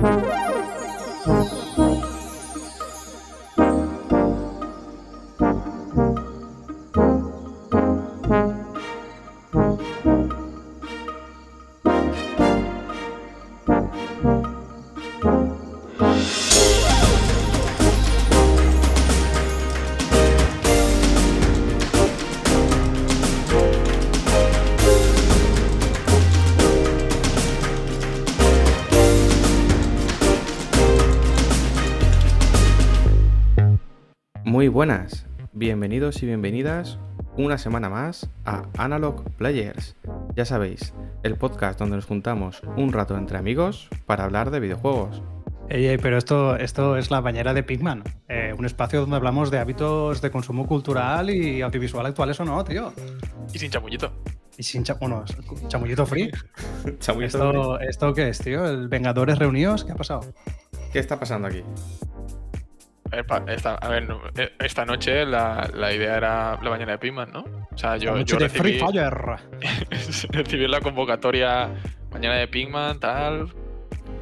Muy buenas, bienvenidos y bienvenidas una semana más a Analog Players. Ya sabéis, el podcast donde nos juntamos un rato entre amigos para hablar de videojuegos. Ey, ey, pero esto, esto es la bañera de Pigman, eh, un espacio donde hablamos de hábitos de consumo cultural y audiovisual actuales o no, tío. Y sin chamullito. Y sin cha bueno, chamullito free. Chamullito ¿Esto, ¿Esto qué es, tío? ¿El Vengadores reunidos? ¿Qué ha pasado? ¿Qué está pasando aquí? Epa, esta, a ver, no, eh, esta noche la, la idea era la mañana de Pigman, ¿no? O sea, yo, yo de recibí, Free Fire. recibí la convocatoria mañana de Pigman, tal.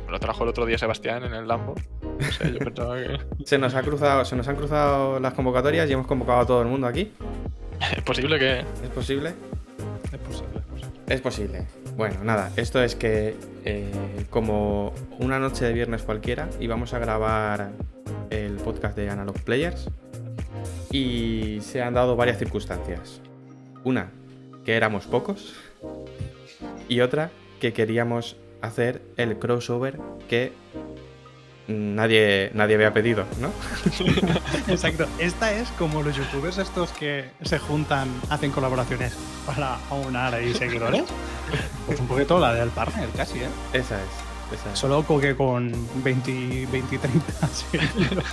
Me lo trajo el otro día Sebastián en el Lambo. No sé, yo pensaba que. Se nos, ha cruzado, se nos han cruzado las convocatorias y hemos convocado a todo el mundo aquí. Es posible que. ¿Es posible? Es posible, es posible. Es posible. Bueno, nada, esto es que eh, como una noche de viernes cualquiera íbamos a grabar el podcast de Analog Players y se han dado varias circunstancias. Una, que éramos pocos y otra, que queríamos hacer el crossover que nadie, nadie había pedido, ¿no? Exacto. Esta es como los youtubers estos que se juntan, hacen colaboraciones para aunar ahí seguidores. Pues un poquito la del partner, casi, ¿eh? Esa es. Esa es. Solo que con 20, 20 30 seguidores.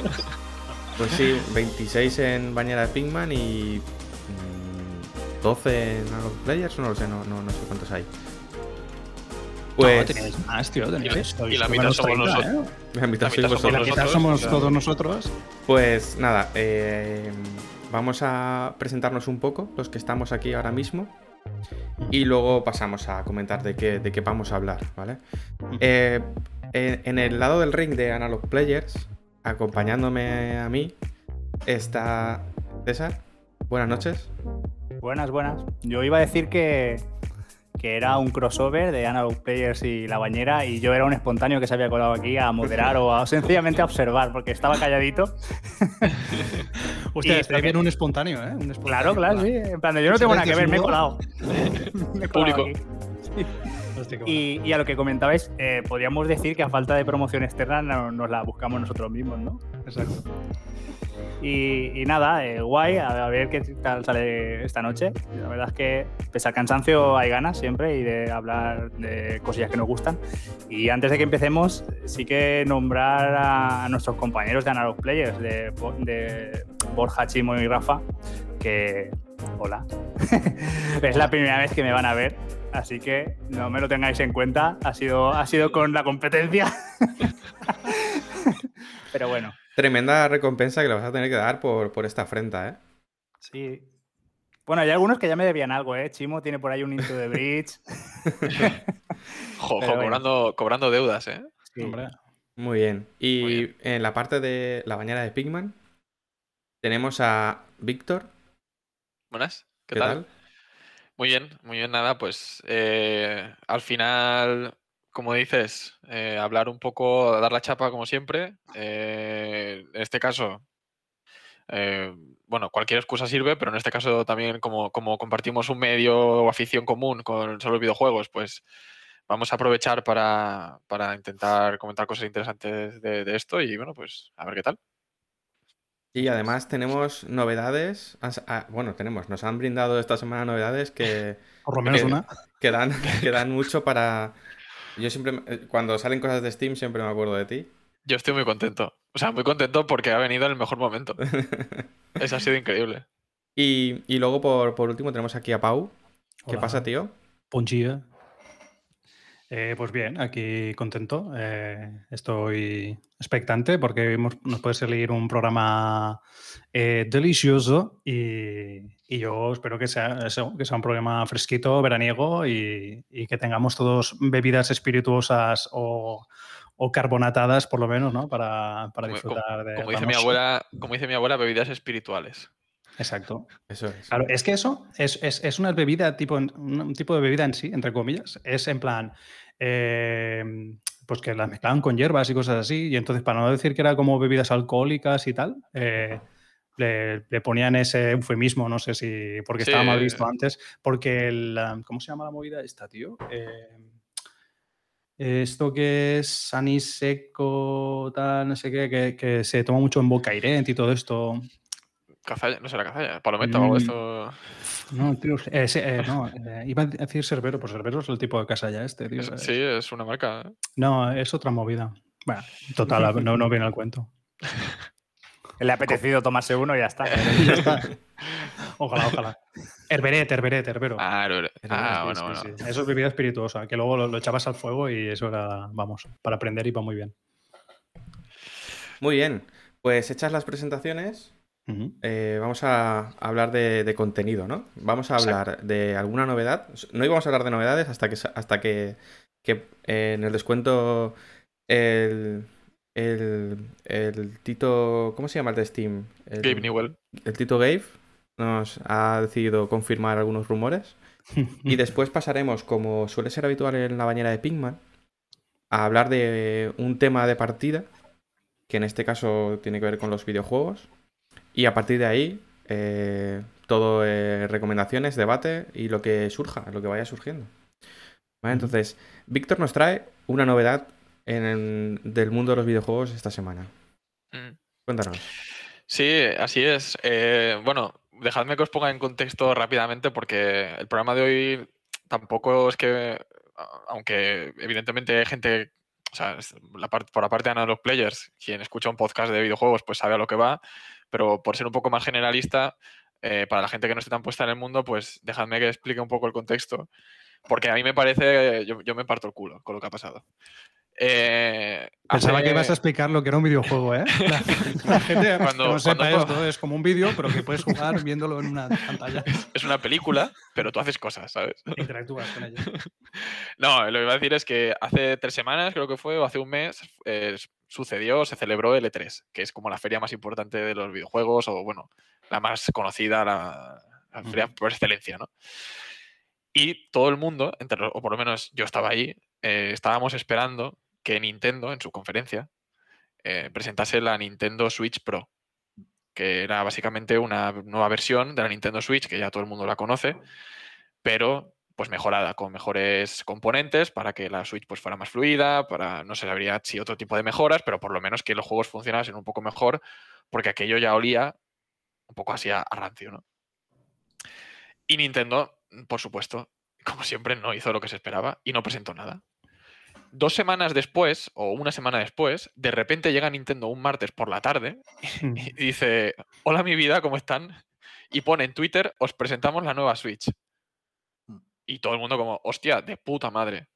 Pues sí, 26 en Bañera de Pigman y mm, 12 en Analog Players, no lo sé, no, no, no sé cuántos hay. Pues No, teníais más, tío. Teníais, y la sois mitad somos 30, nosotros. la mitad somos todos nosotros. Pues nada, eh, vamos a presentarnos un poco, los que estamos aquí ahora mismo, y luego pasamos a comentar de qué, de qué vamos a hablar, ¿vale? Eh, en, en el lado del ring de Analog Players, acompañándome a mí, está César. Buenas noches. Buenas, buenas. Yo iba a decir que, que era un crossover de Analog Players y La Bañera y yo era un espontáneo que se había colado aquí a moderar o a, sencillamente a observar porque estaba calladito. Y estaría bien un espontáneo, ¿eh? Un espontáneo, Claro, claro, sí. En plan, yo no tengo nada que ver, me he colado. Me he colado Público. y a lo que comentabais, eh, podríamos decir que a falta de promoción externa no- nos la buscamos nosotros mismos, ¿no? Exacto. Y, y nada, eh, guay, a, ver qué tal sale esta noche. La verdad es que, pese al cansancio, hay ganas siempre y de hablar de cosillas que nos gustan. Y antes de que empecemos, sí que nombrar a, nuestros compañeros de Analog Players, de, de Borja, Chimo y Rafa, que. Hola. es la primera vez que me van a ver, así que no me lo tengáis en cuenta. Ha sido, ha sido con la competencia. Pero bueno. Tremenda recompensa que le vas a tener que dar por, por esta afrenta, ¿eh? Sí. Bueno, hay algunos que ya me debían algo, ¿eh? Chimo tiene por ahí un Into the Bridge. Jojo, bueno. cobrando, cobrando deudas, ¿eh? Sí. Hombre. Muy bien. Y Muy bien. en la parte de la bañera de Pigman tenemos a Víctor. Buenas. ¿Qué, ¿Qué, tal? tal? Muy bien, muy bien, nada, pues eh, al final, como dices, eh, hablar un poco, dar la chapa como siempre. eh, en este caso, eh, bueno, cualquier excusa sirve, pero en este caso también como, como compartimos un medio o afición común con solo videojuegos, pues vamos a aprovechar para, para intentar comentar cosas interesantes de, de esto y bueno, pues a ver qué tal. Y además tenemos novedades. as- ah, bueno, tenemos, nos han brindado esta semana novedades que, Por lo menos una. que, dan, que dan mucho para. Yo siempre, eh, cuando salen cosas de Steam, siempre me acuerdo de ti. Yo estoy muy contento. O sea, muy contento porque ha venido en el mejor momento. Eso ha sido increíble. y, y luego, por, por último, tenemos aquí a Pau. ¿Qué Hola. pasa, tío? Dia. Eh, pues bien, aquí contento. Eh, estoy expectante porque hemos- nos puede salir un programa eh, delicioso y, y yo espero que sea, eso, que sea un programa fresquito, veraniego y, y que tengamos todos bebidas espirituosas o, o carbonatadas por lo menos, ¿no? Para, para Como- disfrutar de Como la dice, mi abuela, como dice mi abuela, bebidas espirituales. Exacto. Eso es. Claro, es que eso es, es- es una bebida, tipo, un un tipo de bebida en sí, entre comillas. Es en plan, eh, pues que las mezclaban con hierbas y cosas así. Y entonces, para no decir que era como bebidas alcohólicas y tal, eh, le, le ponían ese eufemismo, no sé si, porque estaba mal Sí. visto antes, porque el, ¿cómo se llama la movida esta, tío? Eh, esto que es anís seco, tal, no sé qué, que, que se toma mucho en Bocairent y todo esto. Cazalla, no será cazalla, palometa o algo de Mm. esto. No, tío, eh, sí, eh, no, eh, iba a decir Cerbero, pues Cerbero es el tipo de casa ya este, tío. Es- sí, es una marca. ¿eh? No, es otra movida. Bueno, total, no, no viene al cuento. Le ha apetecido tomarse uno y ya está. Ya está. Ojalá, ojalá. Herberet, Herberet, Herbero. Ah, no, ah, Sí, bueno, sí, bueno. sí. Eso es bebida espirituosa, que luego lo, lo echabas al fuego y eso era, vamos, para aprender iba muy bien. Muy bien. Pues hechas las presentaciones, eh, vamos a hablar de, de contenido, ¿no? Vamos a hablar de alguna novedad. No íbamos a hablar de novedades hasta que, hasta que, que, eh, en el descuento el, el, el Tito... ¿Cómo se llama el de Steam? El, Gabe Newell. el Tito Gabe nos ha decidido confirmar algunos rumores. Y después pasaremos, como suele ser habitual en la bañera de Pigman, a hablar de un tema de partida, que en este caso tiene que ver con los videojuegos. Y a partir de ahí, eh, todo eh, recomendaciones, debate y lo que surja, lo que vaya surgiendo. Entonces, Víctor nos trae una novedad en el- del mundo de los videojuegos esta semana. Mm. Cuéntanos. Sí, así es. Eh, bueno, dejadme que os ponga en contexto rápidamente porque el programa de hoy tampoco es que, aunque evidentemente hay gente, o sea, la parte, por la parte de los players, quien escucha un podcast de videojuegos pues sabe a lo que va, pero por ser un poco más generalista, eh, para la gente que no esté tan puesta en el mundo, pues dejadme que explique un poco el contexto, porque a mí me parece, yo, yo me parto el culo con lo que ha pasado. Eh, Pensaba hace- que ibas a explicar lo que era un videojujo, ¿eh? La, la gente Cuando- que no sepa cuando- esto es como un vídeo, pero que puedes jugar viéndolo en una pantalla. es una película, pero tú haces cosas, ¿sabes? Interactúas con ella. No, lo que iba a decir es que hace tres semanas, creo que fue, o hace un mes, eh, sucedió, se celebró el E3, que es como la feria más importante de los videojuegos, o bueno, la más conocida, la, la feria por excelencia, ¿no? Y todo el mundo, entre o por lo menos yo estaba ahí, eh, estábamos esperando que Nintendo, en su conferencia, eh, presentase la Nintendo Switch Pro, que era básicamente una nueva versión de la Nintendo Switch, que ya todo el mundo la conoce, pero pues mejorada, con mejores componentes para que la Switch pues fuera más fluida, para no se sabría si otro tipo de mejoras, pero por lo menos que los juegos funcionasen un poco mejor, porque aquello ya olía un poco así a, a rancio, ¿no? Y Nintendo, por supuesto, como siempre, no hizo lo que se esperaba y no presentó nada. Dos semanas después, o una semana después, de repente llega Nintendo un martes por la tarde Mm. y dice, hola mi vida, ¿cómo están? Y pone en Twitter, os presentamos la nueva Switch. Mm. Y todo el mundo como, hostia, de puta madre.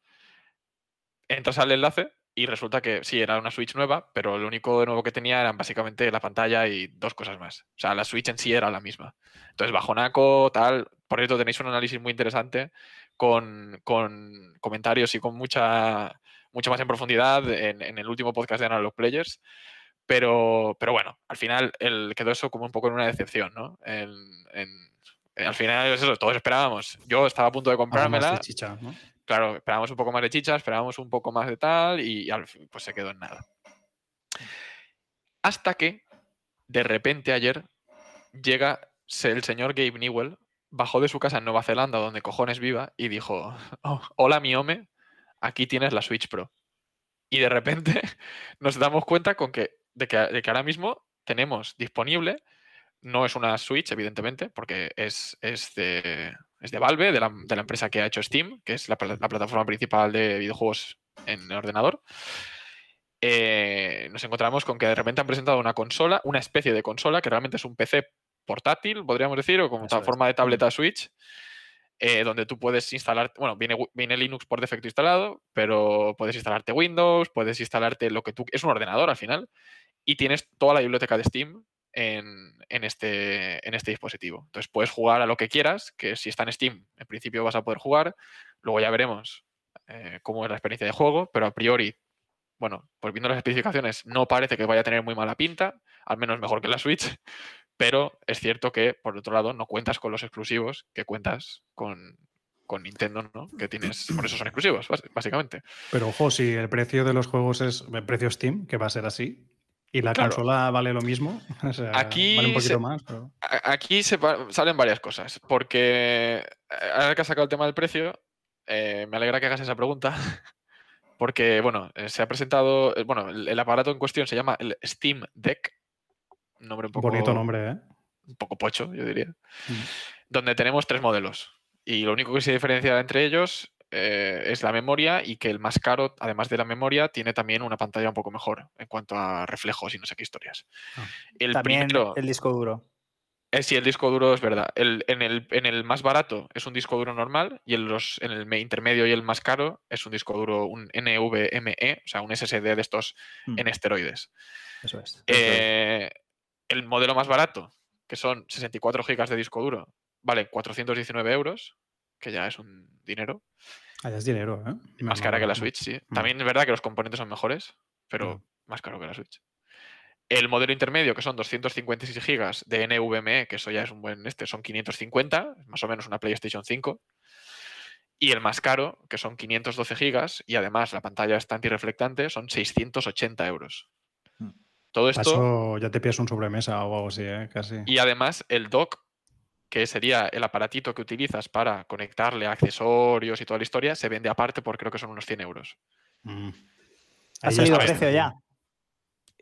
Entras al enlace y resulta que sí, era una Switch nueva, pero lo único de nuevo que tenía eran básicamente la pantalla y dos cosas más. O sea, la Switch en sí era la misma. Entonces, bajonaco, tal. Por cierto, tenéis un análisis muy interesante con, con comentarios y con mucha, mucho más en profundidad en, en el último podcast de Analog Players. Pero, pero bueno, al final el, quedó eso como un poco en una decepción, ¿no? En- en- al final es eso, todos esperábamos. Yo estaba a punto de más comprármela. de chicha, ¿no? Claro, esperábamos un poco más de chicha, esperábamos un poco más de tal y, al fin, pues se quedó en nada. Hasta que, de repente ayer, llega el señor Gabe Newell, bajó de su casa en Nueva Zelanda, donde cojones viva, y dijo, "Oh, hola mi home, aquí tienes la Switch Pro. Y de repente nos damos cuenta con que, de, que, de que ahora mismo tenemos disponible, no es una Switch, evidentemente, porque es, es, de, es de Valve, de la, de la empresa que ha hecho Steam, que es la, pla- la plataforma principal de videojuegos en ordenador. Eh, nos encontramos con que de repente han presentado una consola, una especie de consola que realmente es un PC portátil, podríamos decir, o como forma de tableta Switch, eh, donde tú puedes instalar, bueno, viene, viene Linux por defecto instalado, pero puedes instalarte Windows, puedes instalarte lo que tú... Es un ordenador al final, y tienes toda la biblioteca de Steam en, en este, en este dispositivo. Entonces puedes jugar a lo que quieras, que si está en Steam, en principio vas a poder jugar, luego ya veremos eh, cómo es la experiencia de juego, pero a priori bueno, pues viendo las especificaciones, no parece que vaya a tener muy mala pinta, al menos mejor que la Switch, pero es cierto que, por otro lado, no cuentas con los exclusivos que cuentas con, con Nintendo, ¿no? Que tienes, por eso son exclusivos, básicamente. Pero ojo, si el precio de los juegos es el precio Steam, que va a ser así, y la Claro. consola vale lo mismo, o sea, Aquí vale un poquito se- más, pero... Aquí se salen varias cosas, porque eh, ahora que has sacado el tema del precio, eh, me alegra que hagas esa pregunta, porque, bueno, eh, se ha presentado, bueno, el, el aparato en cuestión se llama el Steam Deck, un nombre un poco, Bonito nombre, ¿eh? un poco pocho, yo diría, Mm. donde tenemos tres modelos, y lo único que se diferencia entre ellos eh, es la memoria y que el más caro, además de la memoria, tiene también una pantalla un poco mejor en cuanto a reflejos y no sé qué historias. Ah. El También primero, el disco duro. eh, sí, el disco duro es verdad. El- en, el, en el más barato es un disco duro normal y en, los, en el me- intermedio y el más caro es un disco duro, un NVMe, o sea, un SSD de estos Mm, en esteroides. Eso es. Eh, el modelo más barato, que son 64 gigas de disco duro, vale 419 euros, que ya es un dinero. Ah, ya es dinero, ¿eh? Más cara que la. Switch, sí. Mm. También es verdad que los componentes son mejores, pero Mm. más caro que la Switch. El modelo intermedio, que son 256 gigas de NVMe, que eso ya es un buen este, son 550, más o menos una PlayStation 5. Y el más caro, que son 512 gigas, y además la pantalla está antirreflectante, son 680 euros. Todo esto, Eso ya te pides un sobremesa o algo así, ¿eh? Casi. y además el dock, que sería el aparatito que utilizas para conectarle accesorios y toda la historia, se vende aparte por creo que son unos 100 euros. Mm. ¿Ha salido precio ya?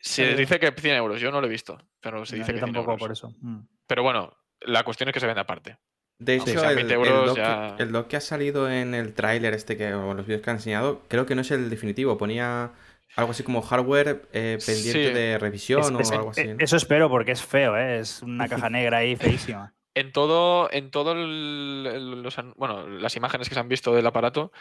Se dice que 100 euros, yo no lo he visto, pero se No, dice yo que 100 tampoco euros. por eso. Mm. Pero bueno, la cuestión es que se vende aparte. De hecho, el, 20 el doc, ya- el doc que ha salido en el tráiler este que, o en los vídeos que han enseñado, creo que no es el definitivo. Ponía algo así como hardware eh, pendiente Sí. de revisión Es- es- o algo así. ¿no? Eso espero porque es feo, ¿eh? Es una caja negra ahí feísima. En todo, en todo el- el- los bueno, las imágenes que se han visto del aparato,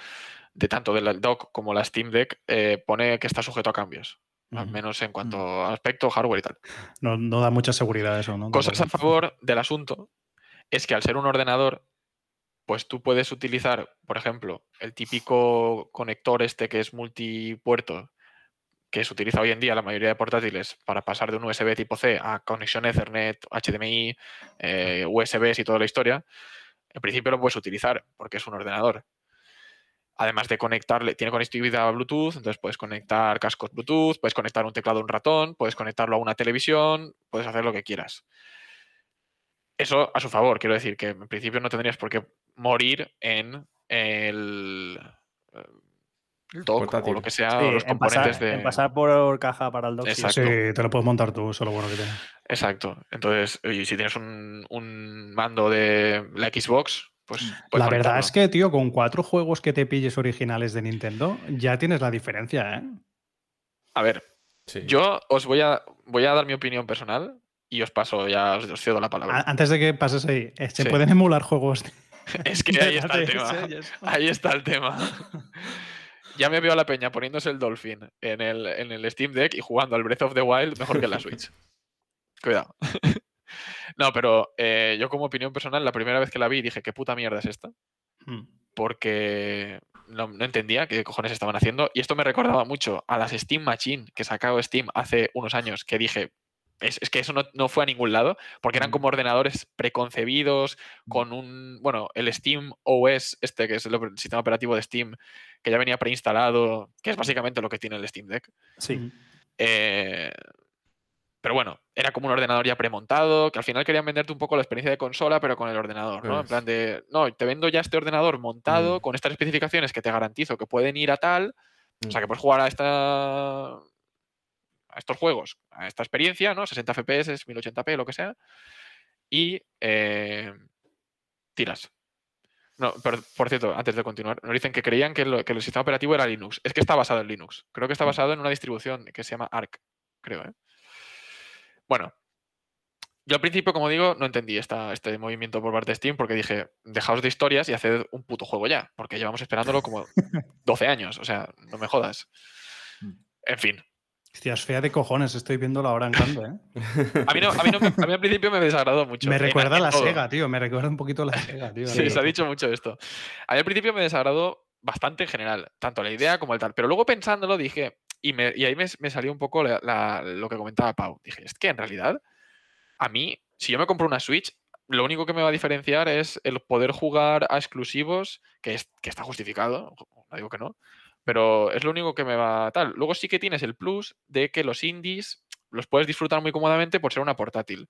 de tanto del dock como la Steam Deck, eh, pone que está sujeto a cambios. Al menos en cuanto a aspecto, hardware y tal. No, no da mucha seguridad eso, ¿no? Cosas a favor del asunto es que al ser un ordenador, pues tú puedes utilizar, por ejemplo, el típico conector este que es multipuerto, que se utiliza hoy en día la mayoría de portátiles para pasar de un USB tipo C a conexión Ethernet, HDMI, eh, USBs y toda la historia. En principio lo puedes utilizar porque es un ordenador. Además de conectarle, tiene conectividad a Bluetooth, entonces puedes conectar cascos Bluetooth, puedes conectar un teclado a un ratón, puedes conectarlo a una televisión, puedes hacer lo que quieras. Eso a su favor, quiero decir que en principio no tendrías por qué morir en el, el dock o Portátil. lo que sea, Sí, o los en, pasar, componentes de. en pasar por caja para el dock. Exacto. Sí, te lo puedes montar tú, eso es lo bueno que tiene. Exacto. Entonces, y si tienes un, un mando de la Xbox, pues. puedes La verdad es que, tío, con cuatro juegos que te pilles originales de Nintendo, ya tienes la diferencia, ¿eh? A ver, Sí. yo os voy a, voy a dar mi opinión personal y os paso, ya os, os cedo la palabra. A- Antes de que pases ahí, eh, ¿se Sí. pueden emular juegos? de- es que ahí está el tema. Ahí está el tema. Ya me veo a la peña poniéndose el Dolphin en el, en el Steam Deck y jugando al Breath of the Wild mejor que en la Switch. Cuidado. No, pero eh, yo como opinión personal, la primera vez que la vi dije, ¿qué puta mierda es esta? Mm. Porque no, no entendía qué cojones estaban haciendo. Y esto me recordaba mucho a las Steam Machine que sacó Steam hace unos años, que dije, es, es que eso no, no fue a ningún lado, porque eran Mm. como ordenadores preconcebidos, con un, bueno, el Steam OS, este que es el, sistema operativo de Steam, que ya venía preinstalado, que es básicamente lo que tiene el Steam Deck. Sí. Mm. Eh, pero bueno, era como un ordenador ya premontado, que al final querían venderte un poco la experiencia de consola, pero con el ordenador, ¿no? En Pues. plan de, no, te vendo ya este ordenador montado Mm. con estas especificaciones que te garantizo que pueden ir a tal, o sea, Mm. que puedes jugar a esta a estos juegos, a esta experiencia, ¿no? 60 FPS, 1080p, lo que sea, y eh, tiras. No, pero, por cierto, antes de continuar, nos dicen que creían que, lo- que el sistema operativo era Linux. Es que está basado en Linux. Creo que está Mm. basado en una distribución que se llama Arc, creo, ¿eh? Bueno, yo al principio, como digo, no entendí esta, este movimiento por parte de Steam porque dije, dejaos de historias y haced un puto juego ya, porque llevamos esperándolo como 12 años, o sea, no me jodas. Mm. En fin, Hostia, es fea de cojones, estoy viéndola ahora en grande, ¿eh? a mí, no, a, mí no a mí al principio me desagradó mucho. Me en- recuerda a en la todo. Sega, tío, me recuerda un poquito a la Sega, tío. Sí, se ha dicho mucho esto. A mí al principio me desagradó bastante en general, tanto la idea como el tal. Pero luego pensándolo dije, Y, me- y ahí me, me salió un poco la- la- lo que comentaba Pau. Dije, es que en realidad, a mí, si yo me compro una Switch, lo único que me va a diferenciar es el poder jugar a exclusivos, que, es, que está justificado, no digo que no, pero es lo único que me va tal. Luego sí que tienes el plus de que los indies los puedes disfrutar muy cómodamente por ser una portátil.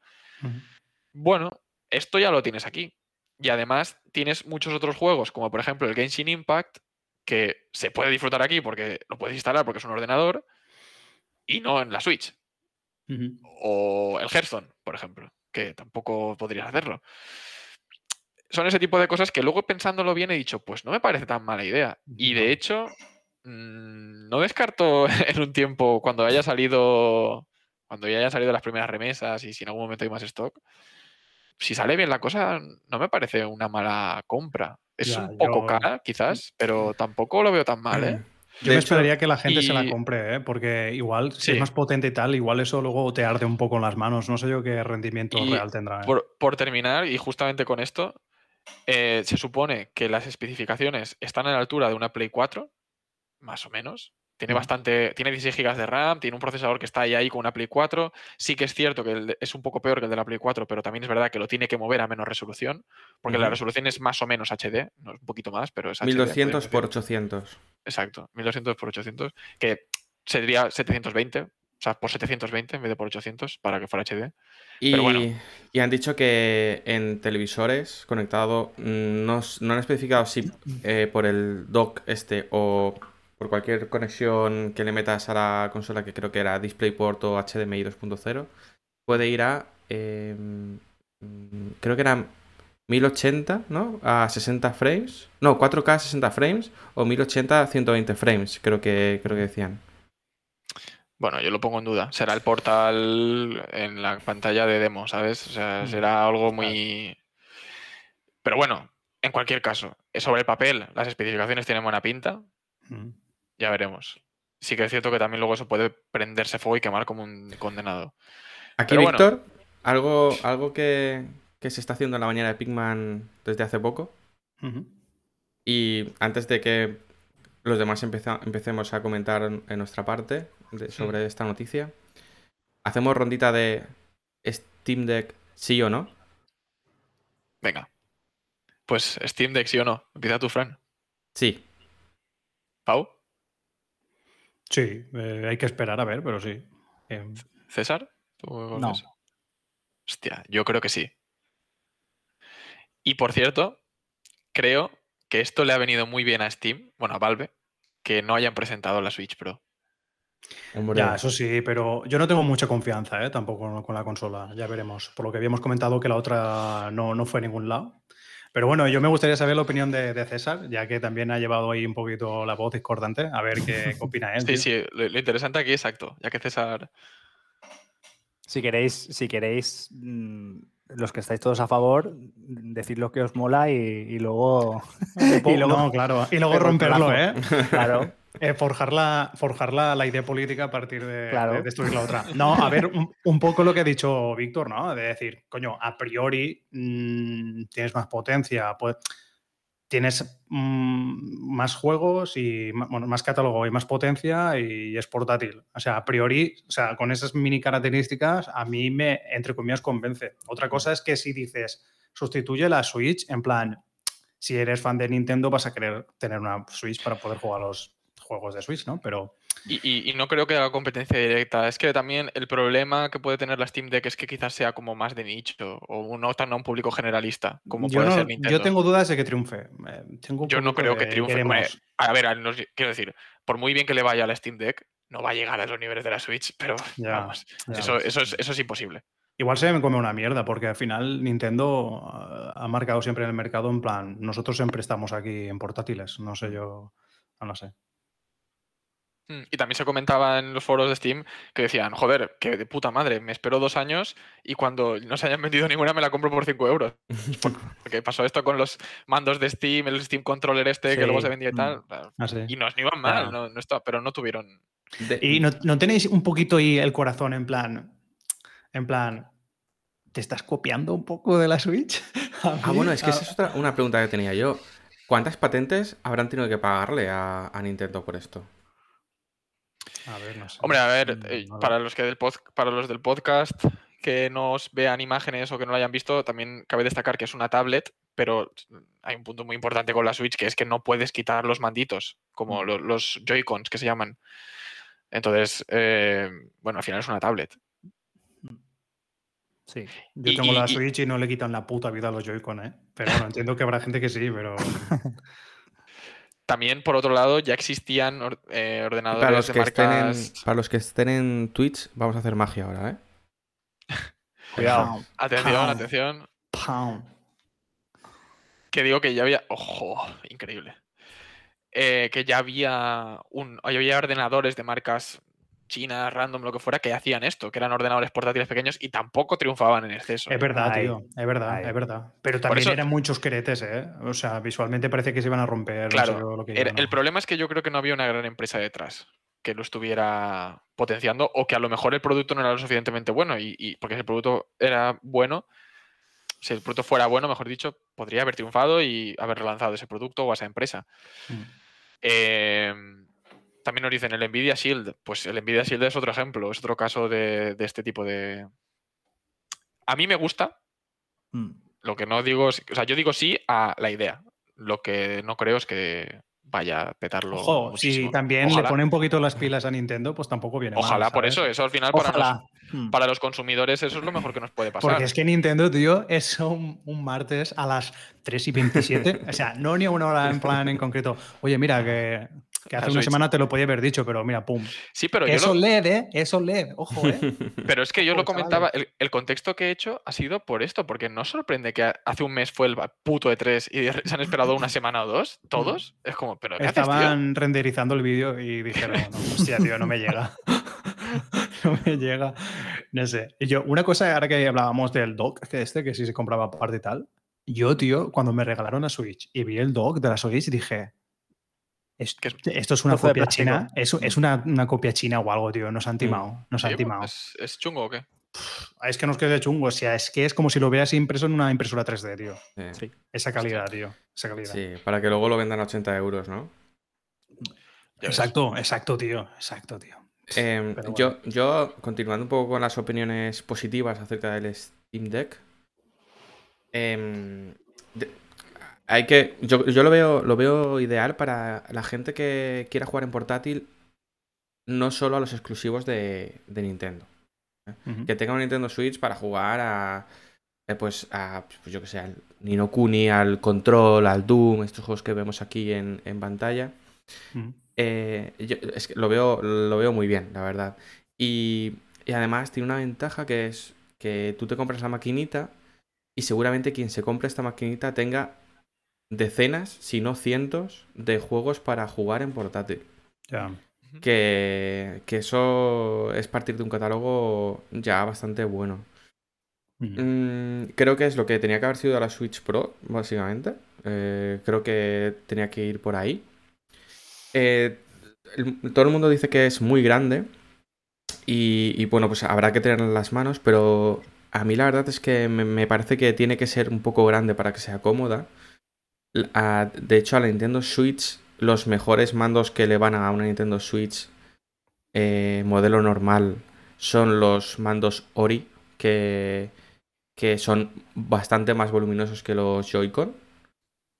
Bueno, esto ya lo tienes aquí. Y además tienes muchos otros juegos, como por ejemplo el Genshin Impact, que se puede disfrutar aquí porque lo puedes instalar porque es un ordenador y no en la Switch. O el Hearthstone, por ejemplo, que tampoco podrías hacerlo. Son ese tipo de cosas que luego pensándolo bien he dicho, pues no me parece tan mala idea. Y de hecho, mm, no descarto en un tiempo cuando haya salido, cuando ya hayan salido las primeras remesas y si en algún momento hay más stock, si sale bien la cosa, no me parece una mala compra. Es Ya, un poco yo- cara, quizás, pero tampoco lo veo tan mal, ¿eh? Yo me hecho, esperaría que la gente se la compre, ¿eh? porque igual, si Sí. es más potente y tal, igual eso luego te arde un poco en las manos. No sé yo qué rendimiento Y real tendrá. ¿eh? Por, por terminar, y justamente con esto, eh, se supone que las especificaciones están a la altura de una Play 4, más o menos. Tiene bastante, tiene 16 GB de RAM, tiene un procesador que está ahí, ahí con una Play 4. Sí que es cierto que el es un poco peor que el de la Play 4, pero también es verdad que lo tiene que mover a menos resolución, porque la resolución es más o menos HD, no es un poquito más, pero es HD. 1200 por podríamos decir. 800. Exacto, 1200 por 800, que sería 720, o sea, por 720 en vez de por 800 para que fuera HD. Y, Pero bueno. y han dicho que en televisores conectado mm, no, no han especificado si eh, por el dock este o por cualquier conexión que le metas a la consola, que creo que era DisplayPort o HDMI 2.0, puede ir a. eh, mm, creo que eran 1080, ¿no? A 60 frames. No, 4K 60 frames o 1080 a 120 frames, creo que, creo que decían. Bueno, yo lo pongo en duda. Será el portal en la pantalla de demo, ¿sabes? O sea, Mm, será algo muy... Pero bueno, en cualquier caso, sobre el papel, las especificaciones tienen buena pinta, Ujú. Ya veremos. Sí que es cierto que también luego eso puede prenderse fuego y quemar como un condenado. Aquí, Pero bueno. Víctor, algo, algo que, que se está haciendo en la bañera de Pigman desde hace poco. Y antes de que los demás empeza- empecemos a comentar en nuestra parte de- sobre esta noticia, hacemos rondita de Steam Deck sí o no. Venga. Pues Steam Deck, sí o no. Empieza tú, Fran. Sí. Pau, Sí, eh, hay que esperar a ver, pero sí. Em, César. ¿Tú No. Hostia, yo creo que sí. Y por cierto, creo que esto le ha venido muy bien a Steam, bueno, a Valve, que no hayan presentado la Switch Pro. Hombre, Ya, eso sí, pero yo no tengo mucha confianza, ¿eh? tampoco con la consola. Ya veremos. Por lo que habíamos comentado que la otra no, no fue a ningún lado. Pero bueno, yo me gustaría saber la opinión de, de César, ya que también ha llevado ahí un poquito la voz discordante. A ver qué, qué opina él. Sí, tío. sí, lo, lo interesante aquí, exacto, ya que César... Si queréis, si queréis, mm, los que estáis todos a favor, decid lo que os mola y, y luego. y luego, No, claro. Y luego romperlo, ¿eh? Claro. Eh, forjar la, forjar la, la idea política a partir de, Claro. de destruir la otra. No, a ver, un, un poco lo que ha dicho Víctor, ¿no? De decir, coño, a priori mm, tienes más potencia, pues, tienes mm, más juegos y bueno, más catálogo y más potencia y es portátil. O sea, a priori, o sea, con esas mini características, a mí me, entre comillas, convence. Otra cosa es que si dices, sustituye la Switch, en plan, si eres fan de Nintendo vas a querer tener una Switch para poder jugar los juegos de Switch, ¿no? Pero Y, y- y no creo que haga competencia directa. Es que también el problema que puede tener la Steam Deck es que quizás sea como más de nicho o no tan a un público generalista como yo, puede no- ser Nintendo. yo tengo dudas de que triunfe. Eh, tengo Yo no creo que triunfe. A ver, quiero decir, por muy bien que le vaya a la Steam Deck, no va a llegar a los niveles de la Switch, pero Ya, vamos, ya eso, ves. eso, es, eso es imposible. Igual se me come una mierda, porque al final Nintendo ah, ha marcado siempre en el mercado en plan, nosotros siempre estamos aquí en portátiles, no sé yo, no lo sé. Mm, Y también se comentaba en los foros de Steam que decían, joder, que de puta madre, me espero dos años y cuando no se hayan vendido ninguna me la compro por 5 euros. Porque pasó esto con los mandos de Steam, el Steam Controller este que luego se vendía y mm. tal. Ah, sí. Y no, no iban mal, no, no estaba- pero no tuvieron... De- Y no, no tenéis un poquito ahí el corazón en plan, en plan, ¿te estás copiando un poco de la Switch? Ah, bueno, es que esa es otra, una pregunta que tenía yo. ¿Cuántas patentes habrán tenido que pagarle a, a Nintendo por esto? A ver, no sé. Hombre, a ver, Mm, eh, no para, los que del pod- para los del podcast que nos vean imágenes o que no lo hayan visto, también cabe destacar que es una tablet, pero hay un punto muy importante con la Switch, que es que no puedes quitar los manditos, como Mm. lo- los Joy-Cons que se llaman. Entonces, eh, bueno, al final es una tablet. Sí. Yo y- tengo la y- Switch y no le quitan la puta vida a los Joy-Con, ¿eh? Pero bueno, entiendo que habrá gente que sí, pero. También, por otro lado, ya existían or- eh, ordenadores Para los, de que estén en, marcas... para los que estén en Twitch, vamos a hacer magia ahora, ¿eh? Cuidado. Atención, Pound. atención. Pound. Que digo que ya había. ¡Ojo! Increíble. Eh, que ya había un. ya había ordenadores de marcas chinas, random, lo que fuera, que hacían esto, que eran ordenadores portátiles pequeños y tampoco triunfaban en exceso. Es verdad, tío. Es verdad, es verdad. Pero también eso- eran muchos queretes, ¿eh? O sea, visualmente parece que se iban a romper. no sé Claro, lo que El problema es que yo creo que no había una gran empresa detrás que lo estuviera potenciando o que a lo mejor el producto no era lo suficientemente bueno y, y- porque si el producto era bueno, si el producto fuera bueno, mejor dicho, podría haber triunfado y haber relanzado ese producto o a esa empresa. Mm. Eh, también nos dicen el Nvidia Shield. Pues el Nvidia Shield es otro ejemplo, es otro caso de, de este tipo de... A mí me gusta, Mm. lo que no digo, es- o sea, yo digo sí a la idea. Lo que no creo es que vaya a petarlo. Ojo, muchísimo. si también Ojalá. le pone un poquito las pilas a Nintendo, pues tampoco viene mal, Ojalá, por eso, eso al final para los, Ojalá. Mm. para los consumidores eso es lo mejor que nos puede pasar. Porque es que Nintendo, tío, es un, un martes a las 3 y 27. o sea, no ni una hora en plan en concreto. Oye, mira, que, que hace una Switch. semana te lo podía haber dicho, pero mira, pum. Sí, pero yo Eso lo, LED, ¿eh? Eso LED, ojo, ¿eh? pero es que yo lo comentaba, el, el contexto que he hecho ha sido por esto, porque no sorprende que hace un mes fue el puto de 3 y se han esperado una semana o dos, todos. Es como, pero ¿qué haces, tío? Estaban renderizando el vídeo y dijeron, no, hostia, tío, no me llega. no me llega. No sé. Y yo, una cosa, ahora que hablábamos del dock, que este, que sí se compraba aparte y tal. Yo, tío, cuando me regalaron la Switch y vi el dock de la Switch, dije. "Es- Que es- Esto es una copia plástico". china. Es, es una, una copia china o algo, tío. Nos han timado. Nos han timado. ¿Es, es chungo o qué? Es que nos quede chungo. O sea, es que es como si lo veas impreso en una impresora 3D, tío. Sí. Esa calidad, tío. Esa calidad. Sí, para que luego lo vendan a 80 euros, ¿no? Exacto, exacto, tío. Exacto, tío. Em, yo, yo, continuando un poco con las opiniones positivas acerca del Steam Deck, em, de- hay que, yo, yo lo veo, lo veo ideal para la gente que quiera jugar en portátil, no solo a los exclusivos de, de Nintendo. Ujú. Que tenga un Nintendo Switch para jugar a, eh, pues, a, pues yo que sé, al Nino Kuni, al Control, al Doom, estos juegos que vemos aquí en, en pantalla. Eh, yo- es que lo veo, lo veo muy bien, la verdad. Y, y además tiene una ventaja que es que tú te compras la maquinita y seguramente quien se compre esta maquinita tenga decenas, si no cientos, de juegos para jugar en portátil. Ya. Que, que eso es partir de un catálogo ya bastante bueno. Mm, creo que es lo que tenía que haber sido la Switch Pro, básicamente. Eh, creo que tenía que ir por ahí. Eh, el- todo el mundo dice que es muy grande. Y, y, bueno, pues habrá que tenerla en las manos, pero a mí la verdad es que me, me parece que tiene que ser un poco grande para que sea cómoda. A- de hecho, a la Nintendo Switch, los mejores mandos que le van a una Nintendo Switch eh, modelo normal son los mandos Ori, que, que son bastante más voluminosos que los Joy-Con,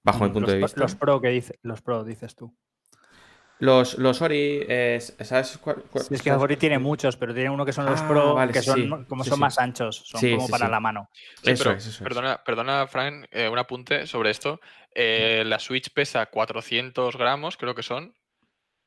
bajo mi Mm, punto los, de vista. los pro que dice, los pro dices tú. Los, los Ori, eh, ¿sabes cuál? cuál- Sí, es que sabes Ori tiene muchos, pero tiene uno que son los Ah, pro, vale, que son sí, como sí, son sí. más anchos, son Sí, como sí, para sí. la mano. Sí, Eso pero es, eso es. perdona, perdona, Fran, eh, un apunte sobre esto. Eh, la Switch pesa 400 gramos, creo que son.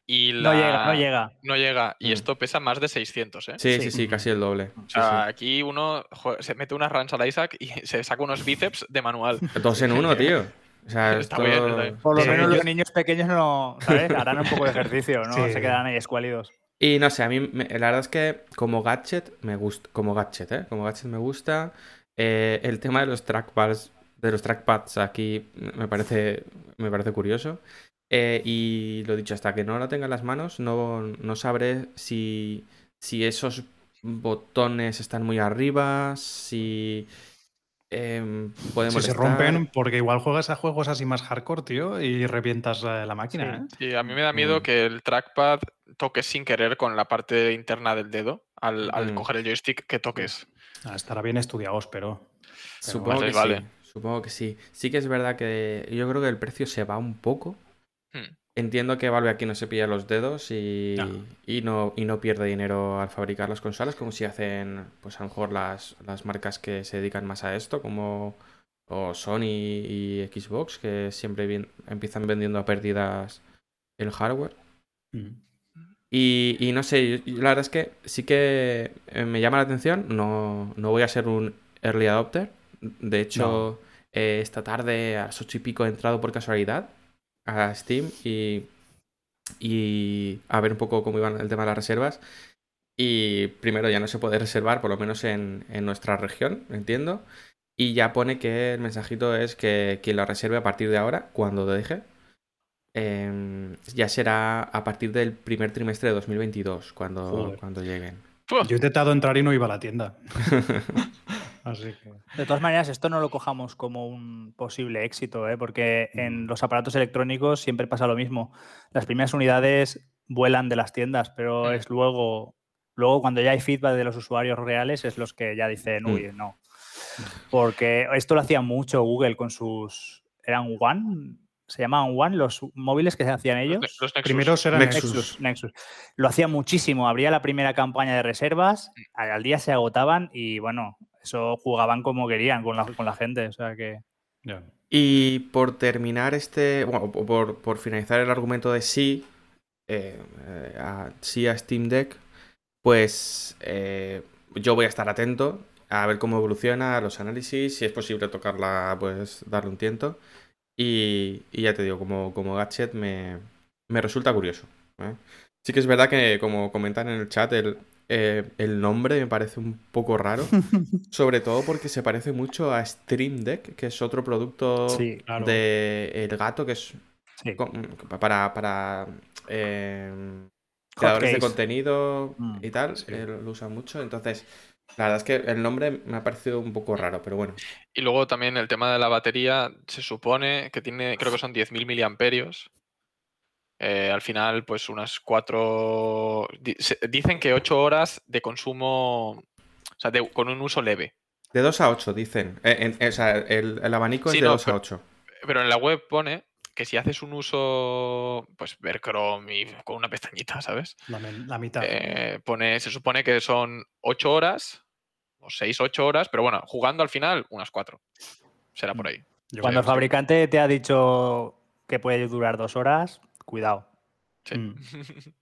Y la... No llega, no llega. No llega. Y Mm. esto pesa más de 600, ¿eh? Sí, sí, Sí. sí, casi el doble. O Sí, sea, aquí uno se mete unas runs al Isaac y se saca unos bíceps de manual. Dos en uno, tío. O sea, Está esto- bien, está bien. Por lo Sí, menos yo- los niños pequeños no, ¿sabes? Harán un poco de ejercicio, no Sí. se quedarán ahí escuálidos. Y no sé, a mí me- la verdad es que como gadget me gusta, como gadget, ¿eh? Como gadget me gusta. Eh, el tema de los trackpads, de los trackpads aquí me parece, me parece curioso. Eh, y lo dicho, hasta que no la tenga en las manos, no, no sabré si, si esos botones están muy arriba, si... em, puede Si se rompen, porque igual juegas a juegos así más hardcore, tío, y revientas la máquina, ¿eh? Sí, a mí me da miedo Mm. que el trackpad toques sin querer con la parte interna del dedo al, al Mm. coger el joystick que toques. Ah, estará bien estudiado, pero. Supongo que vale. sí. Supongo que sí. Sí que es verdad que yo creo que el precio se va un poco. Hmm. Entiendo que Valve aquí no se pilla los dedos y, Ya. y no, y no pierde dinero al fabricar las consolas, como si hacen, pues a lo mejor las, las marcas que se dedican más a esto, como o Sony y Xbox, que siempre bien- empiezan vendiendo a pérdidas el hardware. Mm. Y, y no sé, la verdad es que sí que eh, me llama la atención. No, no voy a ser un early adopter. De hecho, eh, esta tarde a las ocho y pico he entrado por casualidad a Steam y, y a ver un poco cómo iban el tema de las reservas. Y primero ya no se puede reservar, por lo menos en, en nuestra región, entiendo. Y ya pone que el mensajito es que quien lo reserve a partir de ahora, cuando deje, em, ya será a partir del primer trimestre de 2022, cuando, Joder. cuando lleguen. Yo he intentado entrar y no iba a la tienda. Así que. De todas maneras, esto no lo cojamos como un posible éxito, ¿eh? porque en los aparatos electrónicos siempre pasa lo mismo. Las primeras unidades vuelan de las tiendas, pero Mm. es luego, luego cuando ya hay feedback de los usuarios reales, es los que ya dicen, Mm. uy, no. Porque esto lo hacía mucho Google con sus. ¿Eran One? ¿Se llamaban One los móviles que se hacían ellos? Los, los Nexus. Primeros eran Nexus. Nexus. Nexus. Lo hacía muchísimo. Abría la primera campaña de reservas, al día se agotaban y bueno, eso jugaban como querían con la, con la gente. O sea que. Y por terminar este, bueno, po- por, por finalizar el argumento de sí, eh, eh, a, sí a Steam Deck, pues eh, yo voy a estar atento a ver cómo evoluciona los análisis, si es posible tocarla, pues darle un tiento. Y, y ya te digo, como, como gadget me, me resulta curioso. ¿eh? Sí que es verdad que, como comentan en el chat, el, eh, el nombre me parece un poco raro. Sobre todo porque se parece mucho a Stream Deck, que es otro producto Sí, claro. de El Gato, que es Sí. para, para eh, creadores de contenido Mm, y tal, sí. eh, lo lo usan mucho. Entonces, la verdad es que el nombre me ha parecido un poco raro, pero bueno. Y luego también el tema de la batería, se supone que tiene, creo que son 10.000 miliamperios. Eh, al final, pues unas cuatro... Dicen que 8 horas de consumo, o sea, de- con un uso leve. De 2 a 8, dicen. Eh, en- o sea, el, el abanico Sí, es de no, 2 a pero- 8. Pero en la web pone que si haces un uso, pues ver Chrome y con una pestañita, ¿sabes? La, mitad. Eh, pone, se supone que son 8 horas, o 6, 8 horas, pero bueno, jugando al final, unas 4. Será por ahí. Yo Cuando el fabricante te ha dicho que puede durar dos horas, cuidado. Sí. Mm.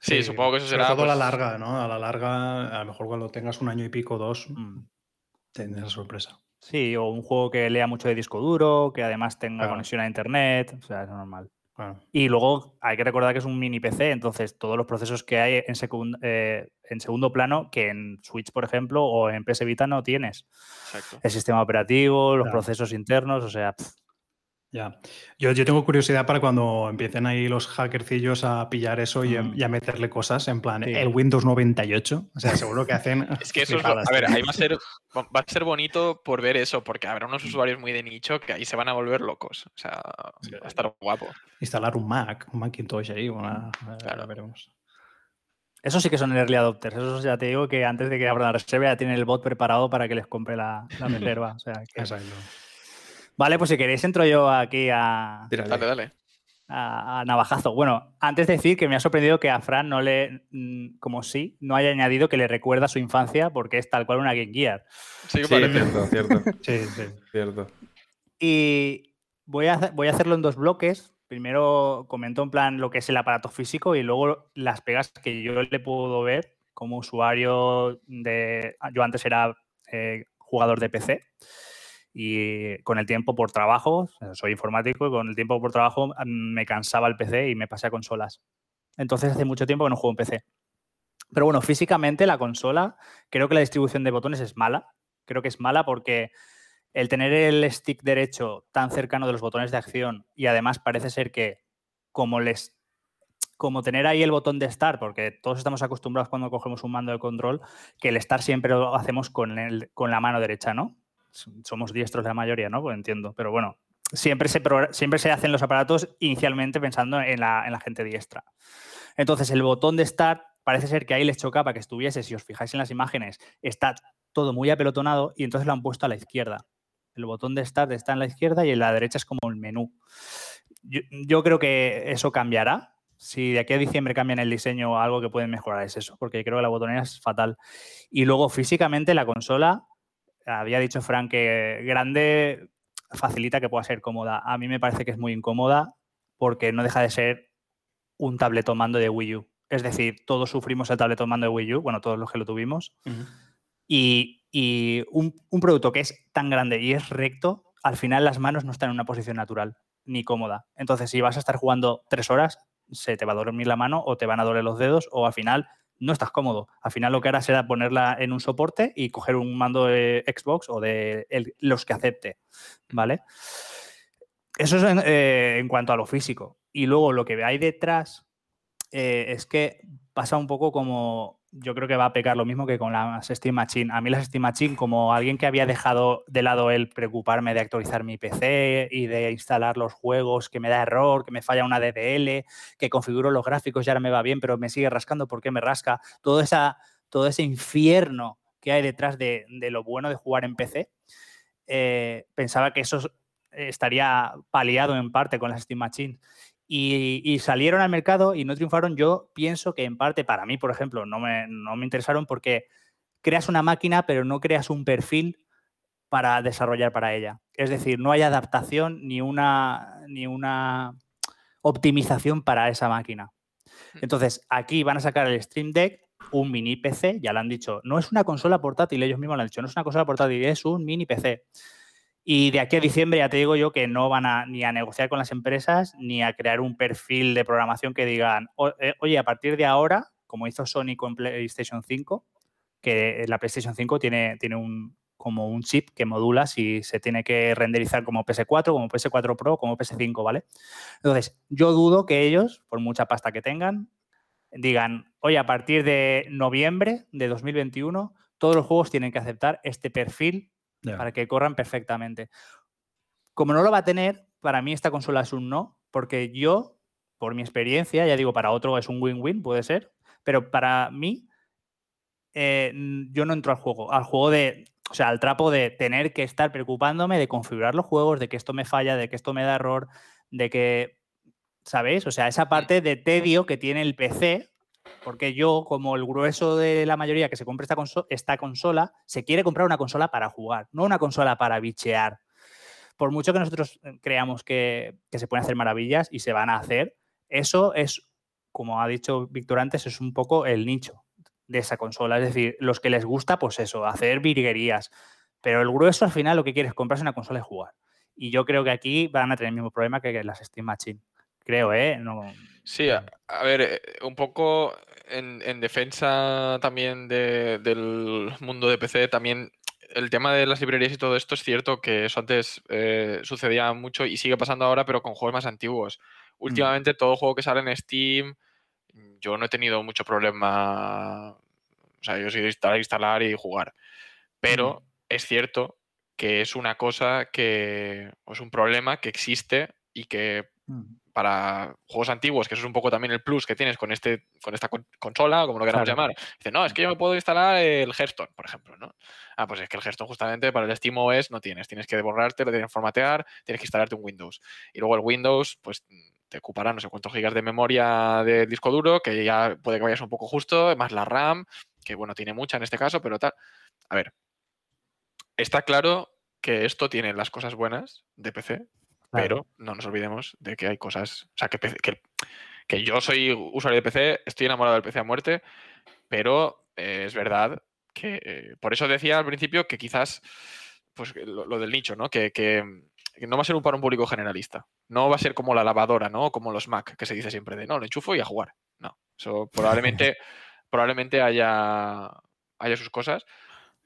sí, supongo que eso sobre será. todo a la pues, larga, ¿no? A la larga, a lo mejor cuando tengas un año y pico, dos, Mm. tendrás sorpresa. Sí, o un juego que lea mucho de disco duro, que además tenga Claro. conexión a internet, o sea, es normal. Claro. Y luego hay que recordar que es un mini PC, entonces todos los procesos que hay en, secund- eh, en segundo plano, que en Switch, por ejemplo, o en PS Vita no tienes. Exacto. El sistema operativo, los Claro. procesos internos, o sea, Ya. Yo, yo tengo curiosidad para cuando empiecen ahí los hackercillos a pillar eso y, a, Mm. y a meterle cosas en plan Sí. el Windows 98. O sea, seguro que hacen. Es que eso es lo- A ver, ahí va a ser va va a ser bonito por ver eso, porque habrá unos usuarios muy de nicho que ahí se van a volver locos. O sea, va a estar guapo. Instalar un Mac, un Macintosh ahí, una, Claro. veremos. Esos sí que son early adopters. Esos ya te digo que antes de que abran la reserva ya tienen el bot preparado para que les compre la, la reserva. O sea que- Exacto. Vale, pues si queréis entro yo aquí a, Tírale. Dale, dale. a- a navajazo. Bueno, antes de decir que me ha sorprendido que a Fran no le, mm, como sí, no haya añadido que le recuerda su infancia porque es tal cual una Game Gear. Sí, que Sí, parece. cierto, cierto, Sí, sí. cierto. Y voy a, voy a hacerlo en dos bloques. Primero comento en plan lo que es el aparato físico y luego las pegas que yo le puedo ver como usuario de... Yo antes era eh, jugador de PC y con el tiempo por trabajo, soy informático y con el tiempo por trabajo mm, me cansaba el PC y me pasé a consolas. Entonces hace mucho tiempo que no juego en PC. Pero bueno, físicamente la consola, creo que la distribución de botones es mala. Creo que es mala porque el tener el stick derecho tan cercano de los botones de acción y además parece ser que como les como tener ahí el botón de start, porque todos estamos acostumbrados cuando cogemos un mando de control, que el start siempre lo hacemos con, el, con la mano derecha, ¿no? Somos diestros la mayoría, ¿no? Pues entiendo, pero bueno, siempre se, siempre se hacen los aparatos inicialmente pensando en la, en la gente diestra. Entonces, el botón de Start parece ser que ahí les chocaba que estuviese, si os fijáis en las imágenes, está todo muy apelotonado y entonces lo han puesto a la izquierda. El botón de Start está en la izquierda y en la derecha es como el menú. Yo, creo que eso cambiará. Si de aquí a diciembre cambian el diseño, algo que pueden mejorar es eso, porque creo que la botonera es fatal. Y luego, físicamente, la consola, había dicho Frank que grande facilita que pueda ser cómoda. A mí me parece que es muy incómoda porque no deja de ser un tableto mando de Wii U. Es decir, todos sufrimos el tableto mando de Wii U, bueno, todos los que lo tuvimos. Y, un, producto que es tan grande y es recto, al final las manos no están en una posición natural ni cómoda. Entonces, si vas a estar jugando tres horas, se te va a dormir la mano o te van a doler los dedos o al final no estás cómodo. Al final lo que harás será ponerla en un soporte y coger un mando de Xbox o de los que acepte, ¿vale? Eso es en, eh, en, cuanto a lo físico. Y luego lo que hay detrás eh, es que pasa un poco como yo creo que va a pecar lo mismo que con las Steam Machine. A mí las Steam Machine, como alguien que había dejado de lado el preocuparme de actualizar mi PC y de instalar los juegos, que me da error, que me falla una DDL, que configuro los gráficos y ahora me va bien, pero me sigue rascando porque me rasca, todo, esa, todo ese infierno que hay detrás de, lo bueno de jugar en PC, eh, pensaba que eso estaría paliado en parte con las Steam Machine y, salieron al mercado y no triunfaron, yo pienso que en parte para mí, por ejemplo, no me, no me interesaron porque creas una máquina pero no creas un perfil para desarrollar para ella. Es decir, no hay adaptación ni una, ni una optimización para esa máquina. Hmm. Entonces, aquí van a sacar el Stream Deck, un mini PC, ya lo han dicho, no es una consola portátil, ellos mismos lo han dicho, no es una consola portátil, es un mini PC. Y de aquí a diciembre ya te digo yo que no van a, ni a negociar con las empresas ni a crear un perfil de programación que digan, eh, oye, a partir de ahora, como hizo Sony con PlayStation 5, que la PlayStation 5 tiene, tiene un, como un chip que modula si se tiene que renderizar como PS4, como PS4 Pro, como PS5, ¿vale? Entonces, yo dudo que ellos, por mucha pasta que tengan, digan, oye, a partir de noviembre de 2021, todos los juegos tienen que aceptar este perfil para que corran perfectamente. Como no lo va a tener, para mí esta consola es un no, porque yo, por mi experiencia, ya digo, para otro es un win-win, puede ser, pero para mí, eh, yo no entro al juego, al juego de, o sea, al trapo de tener que estar preocupándome de configurar los juegos, de que esto me falla, de que esto me da error, de que, ¿sabéis? O sea, esa parte de tedio que tiene el PC, porque yo, como el grueso de la mayoría que se compra esta, consola, se quiere comprar una consola para jugar, no una consola para bichear. Por mucho que nosotros eh, creamos que, se pueden hacer maravillas y se van a hacer, eso es, como ha dicho Víctor antes, es un poco el nicho de esa consola. Es decir, los que les gusta, pues eso, hacer virguerías. Pero el grueso al final lo que quiere es comprarse una consola y jugar. Y yo creo que aquí van a tener el mismo problema que las Steam Machine. Creo, ¿eh? No, Sí, a, ver, eh, un poco en, defensa también del mundo de PC, también el tema de las librerías y todo esto es cierto que eso antes eh, sucedía mucho y sigue pasando ahora, pero con juegos más antiguos. Mm. Últimamente todo juego que sale en Steam, yo no he tenido mucho problema, o sea, yo he sido instalar, instalar y jugar. Pero mm. es cierto que es una cosa que, es un problema que existe y que mm para juegos antiguos, que eso es un poco también el plus que tienes con, este, con esta consola, como lo queramos llamar. Dice, no, es que yo me puedo instalar el Hearthstone, por ejemplo, ¿no? Ah, pues es que el Hearthstone justamente para el SteamOS no tienes. Tienes que borrarte, lo tienes que formatear, tienes que instalarte un Windows. Y luego el Windows, pues te ocupará no sé cuántos gigas de memoria de disco duro, que ya puede que vayas un poco justo, más la RAM, que bueno, tiene mucha en este caso, pero tal. A ver, está claro que esto tiene las cosas buenas de PC, pero no nos olvidemos de que hay cosas. O sea, que, que, yo soy usuario de PC, estoy enamorado del PC a muerte, pero eh, es verdad que. Eh, por eso decía al principio que quizás. Pues lo, del nicho, ¿no? Que, no va a ser un para un público generalista. No va a ser como la lavadora, ¿no? Como los Mac, que se dice siempre de no, lo enchufo y a jugar. No. Eso probablemente, probablemente haya, haya sus cosas.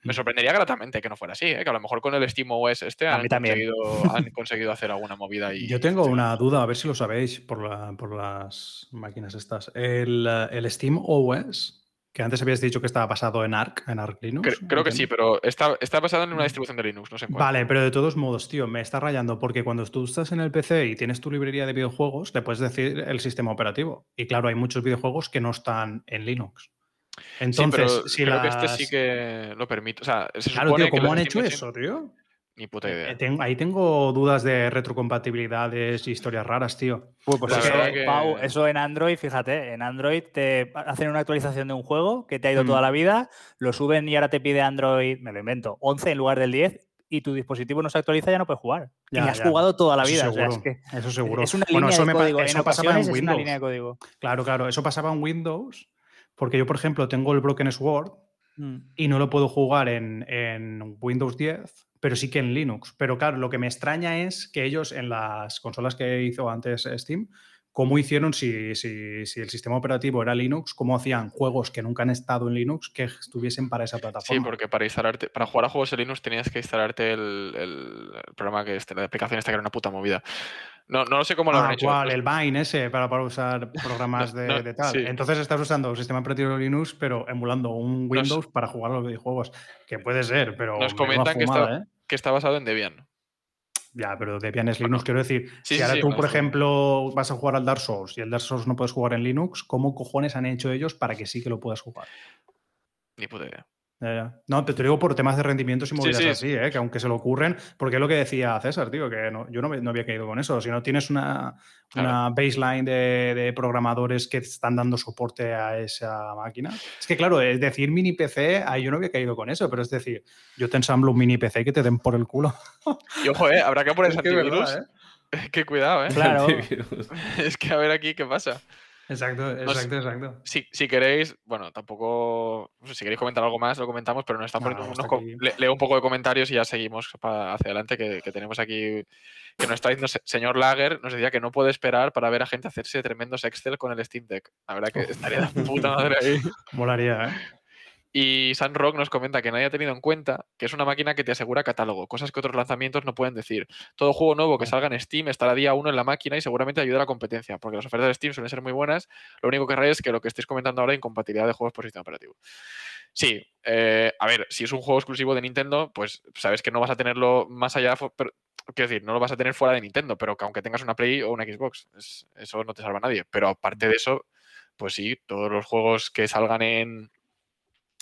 Me sorprendería gratamente que no fuera así, ¿eh? que a lo mejor con el SteamOS este han conseguido, han conseguido, hacer alguna movida. Y, Yo tengo una duda, a ver si lo sabéis por, la, por las máquinas estas. El, el SteamOS, Que antes habías dicho que estaba basado en Arc, en Arc Linux. Cre- creo que sí, pero está, está basado en una distribución de Linux, no sé en cuál. Vale, pero de todos modos, tío, me está rayando porque cuando tú estás en el PC y tienes tu librería de videojuegos, le puedes decir el sistema operativo. Y claro, hay muchos videojuegos que no están en Linux. Entonces, sí, pero si creo que este sí que lo permite. O sea, se Claro, tío, ¿cómo han hecho eso, tío? Ni puta idea. Eh, ahí tengo dudas de retrocompatibilidades y historias raras, tío. Uy, pues eso, que- Pau, eso en Android, fíjate, en Android te hacen una actualización de un juego que te ha ido Mm. toda la vida, lo suben y ahora te pide Android, me lo invento, 11 en lugar del 10 y tu dispositivo no se actualiza, ya no puedes jugar. Ya, y has ya. jugado toda la Eso vida. o sea, es seguro, que eso seguro. es una Bueno, línea eso de me pa- código. eso en pasaba en ocasiones es una Windows. línea de código. Claro, claro, eso pasaba en Windows, porque yo, por ejemplo, tengo el Broken Sword Mm. y no lo puedo jugar en, en Windows 10, pero sí que en Linux. Pero claro, lo que me extraña es que ellos en las consolas que hizo antes Steam, cómo hicieron si, si, si el sistema operativo era Linux, cómo hacían juegos que nunca han estado en Linux que estuviesen para esa Sí, plataforma. porque para instalarte, para jugar a juegos en Linux tenías que instalarte el, el- el programa que este, la aplicación esta que era una puta movida. No, no sé cómo lo Ah, hecho. ¿cuál? pues, El Vine ese para, para usar programas de, no, de tal. sí. Entonces estás usando un sistema operativo Linux, pero emulando un Windows para jugar a los videojuegos. Que puede ser, pero. Nos comentan que está- ¿eh? que está basado en Debian. Ya, pero Debian es Linux, quiero decir. sí, si ahora sí, tú, por ejemplo, vas a jugar al Dark Souls y el Dark Souls no puedes jugar en Linux, ¿cómo cojones han hecho ellos para que sí que lo puedas jugar? Ni puta idea. No, te, te digo por temas de rendimientos y Sí, sí. así, ¿eh? que aunque se lo ocurren, porque es lo que decía César, tío, que no, yo no, me- no había caído con eso. Si no tienes una, baseline de, de programadores que están dando soporte a esa máquina. Es que, claro, es decir mini PC, ahí yo no había caído con eso, pero es decir, yo te ensamblo un mini PC que te den por el culo. Y ojo, eh, habrá que poner Es que es verdad, antivirus. ¿eh? que cuidado, eh. Claro. Antivirus. es que a ver aquí qué pasa. Exacto, exacto, exacto. Si, si queréis, bueno, tampoco. no sé, si queréis comentar algo más, lo comentamos, pero nos están No, poniendo no, unos. le- leo un poco de comentarios y ya seguimos para hacia adelante. Que, que tenemos aquí. Que nos está diciendo se- señor Lager, nos decía que no puede esperar para ver a gente hacerse tremendos Excel con el Steam Deck. La verdad que estaría de puta madre ahí. Molaría, ¿eh? Y San Rock nos comenta que nadie ha tenido en cuenta que es una máquina que te asegura catálogo, cosas que otros lanzamientos no pueden decir. Todo juego nuevo que salga en Steam estará día uno en la máquina y seguramente ayuda a la competencia, porque las ofertas de Steam suelen ser muy buenas. Lo único que raya es que lo que estéis comentando ahora, incompatibilidad de juegos por sistema operativo. Sí, eh, a ver, si es un juego exclusivo de Nintendo, pues sabes que no vas a tenerlo más allá, pero- quiero decir, no lo vas a tener fuera de Nintendo, pero que aunque tengas una Play o una Xbox, es- eso no te salva a nadie. Pero aparte de eso, pues sí, todos los juegos que salgan en,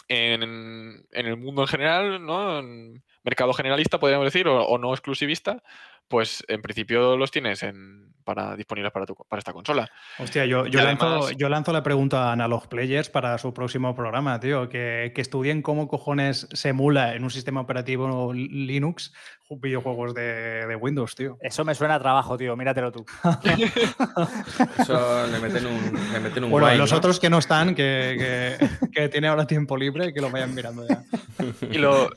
en, en el mundo en general, ¿no? En mercado generalista, podríamos decir, o, o no exclusivista, pues en principio los tienes en, para disponibles para, tu, para esta consola. Hostia, yo, yo, lanzo, además- yo lanzo la pregunta a Analog Players para su próximo programa, tío. Que, que estudien cómo cojones se emula en un sistema operativo Linux videojuegos de, de Windows, tío. Eso me suena a trabajo, tío. Míratelo tú. Eso le meten un, le meten un Bueno, wine, los ¿no? otros que no están, que, que, que tiene ahora tiempo libre, que lo vayan mirando ya. Y lo,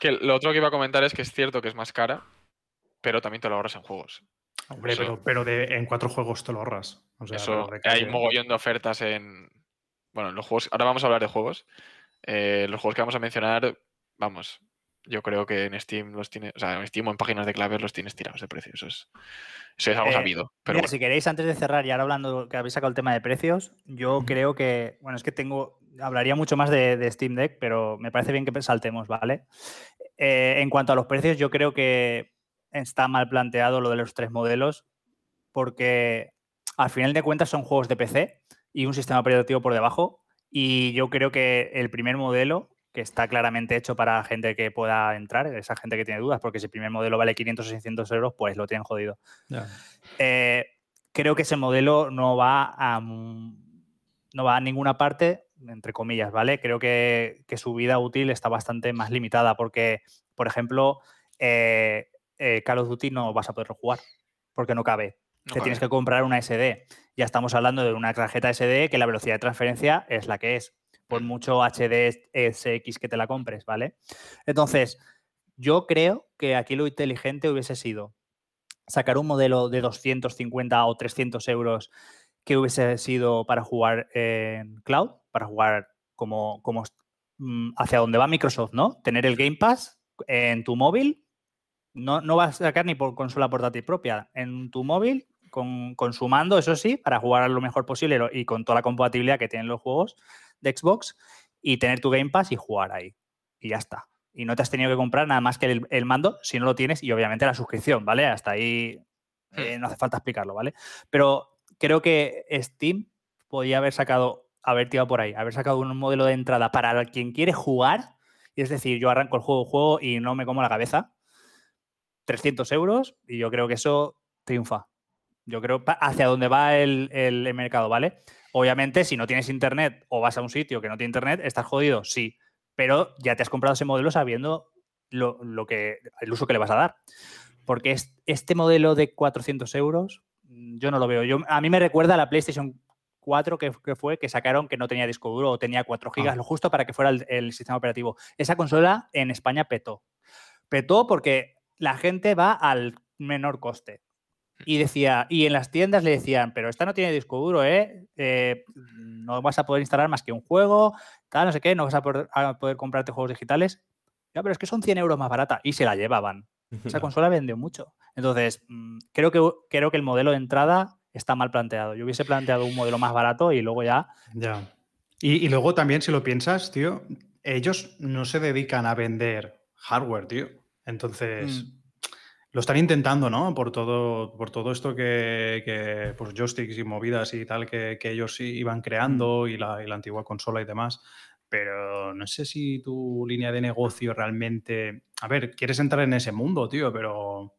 que lo otro que iba a comentar es que es cierto que es más cara, pero también te lo ahorras en juegos. Hombre, Eso- pero, pero de, en cuatro juegos te lo ahorras. O sea, Eso, hay mogollón de ofertas en. Bueno, en los juegos. Ahora vamos a hablar de juegos. Eh, los juegos que vamos a mencionar, vamos. Yo creo que en Steam los tiene. O sea, en Steam o en páginas de claves los tienes tirados de precio. Eso es, eso es algo Eh, sabido. Pero Mira, bueno. si queréis, antes de cerrar, y ahora hablando que habéis sacado el tema de precios, yo creo que, bueno, es que tengo, hablaría mucho más de, de Steam Deck, pero me parece bien que saltemos, ¿vale? Eh, en cuanto a los precios, yo creo que está mal planteado lo de los tres modelos, porque al final de cuentas son juegos de PC y un sistema operativo por debajo, y yo creo que el primer modelo, que está claramente hecho para gente que pueda entrar, esa gente que tiene dudas, porque si el primer modelo vale 500 o 600 euros, pues lo tienen jodido. Eh, creo que ese modelo no va a no va a ninguna parte, entre comillas, ¿vale? Creo que, que su vida útil está bastante más limitada porque, por ejemplo, eh, eh, Call of Duty no vas a poder jugar porque no cabe. no Te tienes que comprar una SD. Ya estamos hablando de una tarjeta SD que la velocidad de transferencia es la que es, por mucho HDSX que te la compres, ¿vale? Entonces, yo creo que aquí lo inteligente hubiese sido sacar un modelo de 250 o 300 euros que hubiese sido para jugar en cloud, para jugar como, como mm, hacia donde va Microsoft, ¿no? Tener el Game Pass en tu móvil, no, no vas a sacar ni por consola portátil propia, en tu móvil, con, con su mando, eso sí, para jugar lo mejor posible y con toda la compatibilidad que tienen los juegos, de Xbox y tener tu Game Pass y jugar ahí. Y ya está. Y no te has tenido que comprar nada más que el, el mando si no lo tienes y obviamente la suscripción, ¿vale? Hasta ahí eh, no hace falta explicarlo, ¿vale? Pero creo que Steam podía haber sacado, haber tirado por ahí, haber sacado un modelo de entrada para quien quiere jugar. Y es decir, yo arranco el juego, juego y no me como la cabeza. 300 euros y yo creo que eso triunfa. Yo creo hacia donde va el, el mercado, ¿vale? Obviamente, si no tienes internet o vas a un sitio que no tiene internet, estás jodido, sí. Pero ya te has comprado ese modelo sabiendo lo, lo que, el uso que le vas a dar. Porque es- este modelo de 400 euros, mm, yo no lo veo. Yo, a mí me recuerda a la PlayStation 4 que, que fue, que sacaron que no tenía disco duro o tenía 4 gigas, Ah. lo justo para que fuera el, el sistema operativo. Esa consola en España petó. Petó porque la gente va al menor coste. Y decía, y en las tiendas le decían, pero esta no tiene disco duro, ¿eh? Eh, no vas a poder instalar más que un juego, tal, no sé qué, no vas a poder, a poder comprarte juegos digitales. Ya, pero es que son 100 euros más barata. Y se la llevaban. Esa consola vendió mucho. Entonces, mm, creo que, creo que el modelo de entrada está mal planteado. Yo hubiese planteado un modelo más barato y luego ya. Ya. Y, y luego también, si lo piensas, tío, ellos no se dedican a vender hardware, tío. Entonces, Mm. lo están intentando, ¿no? Por todo, por todo esto que, que, pues, joysticks y movidas y tal que, que ellos iban creando y, la, y la antigua consola y demás. Pero no sé si tu línea de negocio realmente. A ver, quieres entrar en ese mundo, tío, pero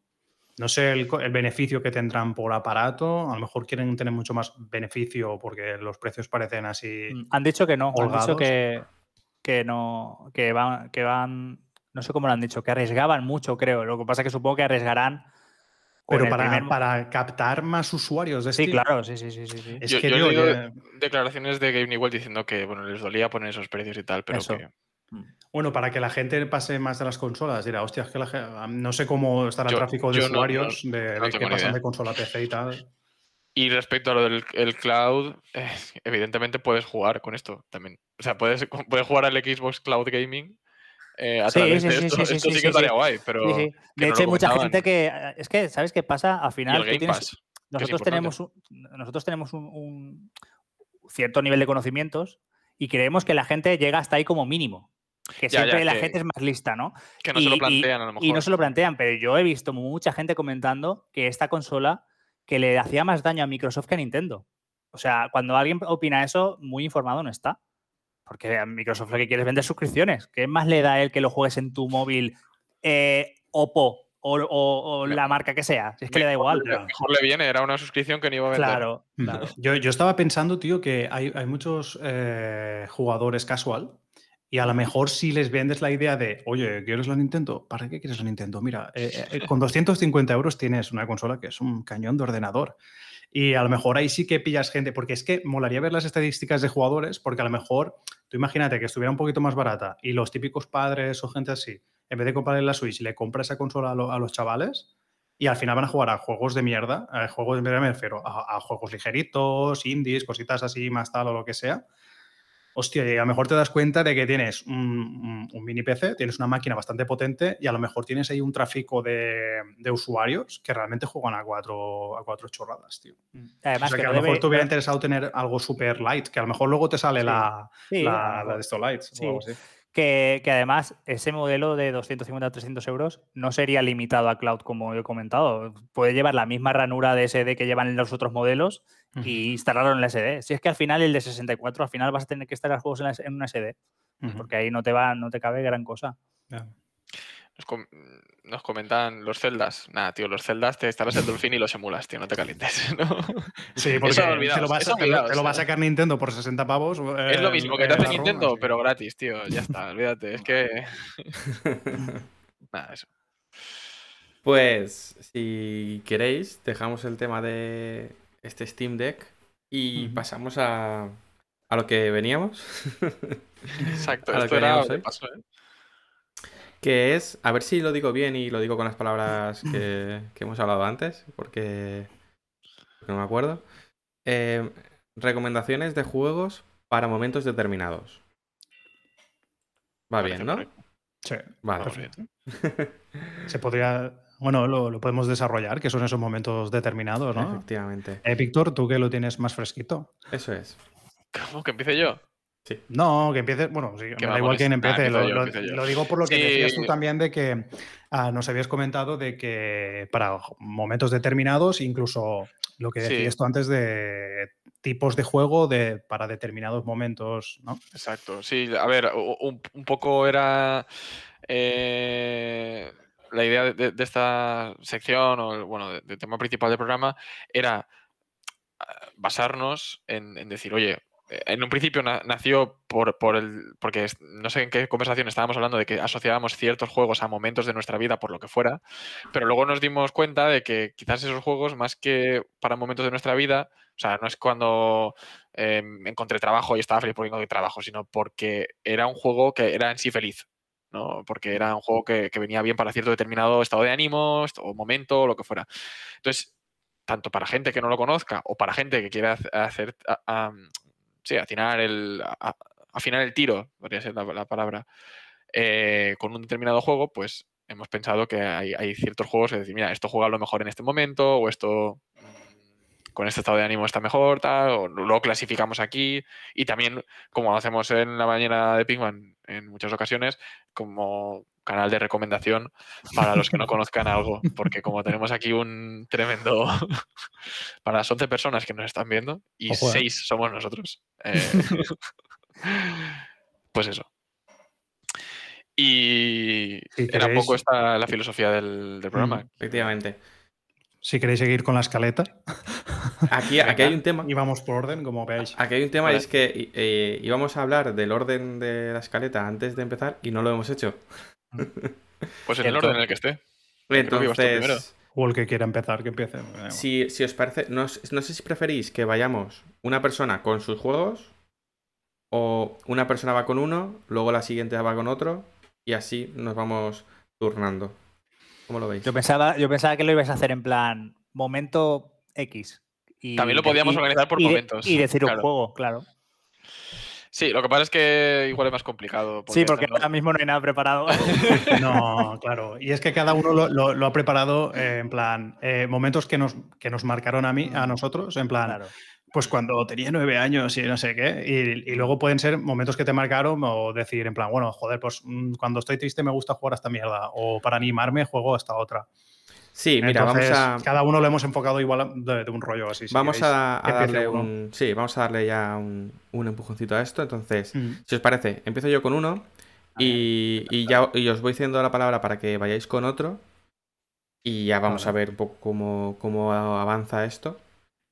no sé el, beneficio que tendrán por aparato. A lo mejor quieren tener mucho más beneficio porque los precios parecen así. Mm, Han dicho que no. Han holgados. dicho que, que no. Que van, que van. No sé cómo lo han dicho, que arriesgaban mucho, creo. Lo que pasa es que supongo que arriesgarán. Pero para, primer- para captar más usuarios de Sí, Steam. claro, sí, sí, sí, sí. sí. Es Yo, que, yo que- declaraciones de Game Newell diciendo que bueno, les dolía poner esos precios y tal, pero Eso. que Bueno, para que la gente pase más de las consolas, dirá, hostia, es que la ge- no sé cómo estará el tráfico de no- usuarios de, no de que pasan idea. de consola a PC y tal. Y respecto a lo del el cloud, eh, evidentemente puedes jugar con esto también. O sea, puedes, puedes jugar al Xbox Cloud Gaming eh, a Sí, través sí, de esto. sí, esto sí, sí, que sí, estaría sí. guay, pero Sí, sí. que De hecho, hay mucha gente que. Es que, ¿sabes qué pasa? Al final. el tú Game tienes- Pass. nosotros tenemos, un, nosotros tenemos un, un cierto nivel de conocimientos y creemos que la gente llega hasta ahí como mínimo. Que Ya, ya, siempre la que- gente es más lista, ¿no? Que no se lo plantean a lo mejor. Y no se lo plantean, pero yo he visto mucha gente comentando que esta consola que le hacía más daño a Microsoft que a Nintendo. O sea, cuando alguien opina eso, muy informado no está. Porque a Microsoft lo que quiere es vender suscripciones. ¿Qué más le da a él que lo juegues en tu móvil eh, Oppo o, o- o la marca que sea? Si es que le da igual. Mejor le- Mejor le viene, era una suscripción que no iba a vender. Claro, claro. Yo, yo estaba pensando, tío, que hay, hay muchos eh, jugadores casual y a lo mejor si les vendes la idea de, oye, ¿quieres la Nintendo? ¿Para qué quieres la Nintendo? Mira, eh, eh, con 250 euros tienes una consola que es un cañón de ordenador. Y a lo mejor ahí sí que pillas gente, porque es que molaría ver las estadísticas de jugadores, porque a lo mejor, tú imagínate que estuviera un poquito más barata y los típicos padres o gente así, en vez de comprarle la Switch, le compra esa consola a, lo- a los chavales y al final van a jugar a juegos de mierda, a juegos de mierda me refiero, a, a juegos ligeritos, indies, cositas así, más tal o lo que sea. Hostia, y a lo mejor te das cuenta de que tienes un, mini PC, tienes una máquina bastante potente y a lo mejor tienes ahí un tráfico de, de usuarios que realmente juegan a cuatro, a cuatro chorradas, tío. Además, o sea, que, que a lo mejor debe- te hubiera interesado tener algo super light, que a lo mejor luego te sale Sí. la, Sí, la, de estos lights. Sí. o algo así. Que, que además ese modelo de 250 a 300 euros no sería limitado a cloud, como he comentado. Puede llevar la misma ranura de SD que llevan los otros modelos Ujú. y instalarlo en la SD. Si es que al final el de 64, al final vas a tener que instalar juegos en, la- en una SD, porque ahí no te va, no te cabe gran cosa. Nos, com- nos comentan los celdas. Nada, tío, los celdas te instalas el Dolphin y los emulas, tío, no te calientes. ¿no? Sí, porque Eso te lo, vas eso a, te lo- te lo va a eh. sacar Nintendo por 60 pavos. es lo eh, mismo que eh, te hace ROM, Nintendo, pero gratis, tío. Ya está, olvídate. Es que. Nada, eso. Pues, si queréis, dejamos el tema de este Steam Deck y pasamos a, a lo que veníamos, Exacto, A lo esto que era de paso, ¿eh? Que es, a ver si lo digo bien y lo digo con las palabras que, que hemos hablado antes, porque, porque no me acuerdo. Eh, recomendaciones de juegos para momentos determinados. Va Parece bien, ¿no? correcto. Sí, Vale. perfecto. Se podría. Bueno, lo, lo podemos desarrollar, que son esos momentos determinados, ¿no? Efectivamente. Eh, Víctor, tú que lo tienes más fresquito. Eso es. ¿Cómo que empiece yo? No, que empiece. Bueno, sí, me da igual quien ah, empiece. lo, yo, lo- empiezo yo. lo digo por lo que Sí. decías tú también de que ah, nos habías comentado de que para momentos determinados, incluso lo que decías tú antes de tipos de juego de, para determinados momentos, ¿no? Exacto, sí, a ver, un, un poco era eh, la idea de, de- de esta sección, o el- bueno, de- del tema principal del programa, era ah, basarnos en, en decir, oye, en un principio na- nació por, por el. porque no sé en qué conversación estábamos hablando de que asociábamos ciertos juegos a momentos de nuestra vida, por lo que fuera, pero luego nos dimos cuenta de que quizás esos juegos, más que para momentos de nuestra vida, o sea, no es cuando eh, encontré trabajo y estaba feliz porque encontré trabajo, sino porque era un juego que era en sí feliz. ¿no? Porque era un juego que, que venía bien para cierto determinado estado de ánimo o momento o lo que fuera. Entonces, tanto para gente que no lo conozca o para gente que quiera hac- hacer, sí, atinar el, a- afinar el tiro, podría ser la, la palabra, eh, con un determinado juego, pues hemos pensado que hay, hay ciertos juegos que decir, mira, esto juega lo mejor en este momento o esto mm, con este estado de ánimo está mejor, tal, o lo clasificamos aquí y también, como hacemos en la mañana de Pingman en muchas ocasiones, como canal de recomendación para los que no conozcan algo, porque como tenemos aquí un tremendo para las 11 personas que nos están viendo y Ojo, eh. 6 somos nosotros. eh, pues eso. Y Si era un poco esta la filosofía del, del programa. Efectivamente. Si queréis seguir con la escaleta, Aquí, aquí hay un tema. y vamos por orden, como veáis. Aquí hay un tema y es que eh, íbamos a hablar del orden de la escaleta antes de empezar y no lo hemos hecho. Pues en el orden en el que esté. Entonces, O el que quiera empezar, que empiece. si, si os parece, no, no sé si preferís que vayamos una persona con sus juegos o una persona va con uno, luego la siguiente va con otro y así nos vamos turnando. ¿Cómo lo veis? Yo pensaba, yo pensaba que lo ibas a hacer en plan momento X. Y También lo podíamos y- organizar por y momentos, Y decir claro. un juego, claro. Sí, lo que pasa es que igual es más complicado. sí, porque no- ahora mismo no hay nada preparado. No, claro. Y es que cada uno lo, lo- lo ha preparado eh, en plan eh, momentos que nos, que nos marcaron a mí, a nosotros, en plan, Claro. pues cuando tenía nueve años y no sé qué. Y, y luego pueden ser momentos que te marcaron o decir en plan, bueno, joder, pues mm, cuando estoy triste me gusta jugar a esta mierda. O para animarme juego a esta otra. Sí, mira, Entonces, vamos a, cada uno lo hemos enfocado igual de, de un rollo así. si vamos queréis, a, darle uno. un. Sí, vamos a darle ya un, un empujoncito a esto. Entonces, Mm. si os parece, empiezo yo con uno y, y ya y os voy diciendo la palabra para que vayáis con otro. Y ya vamos a ver un poco cómo, cómo avanza esto.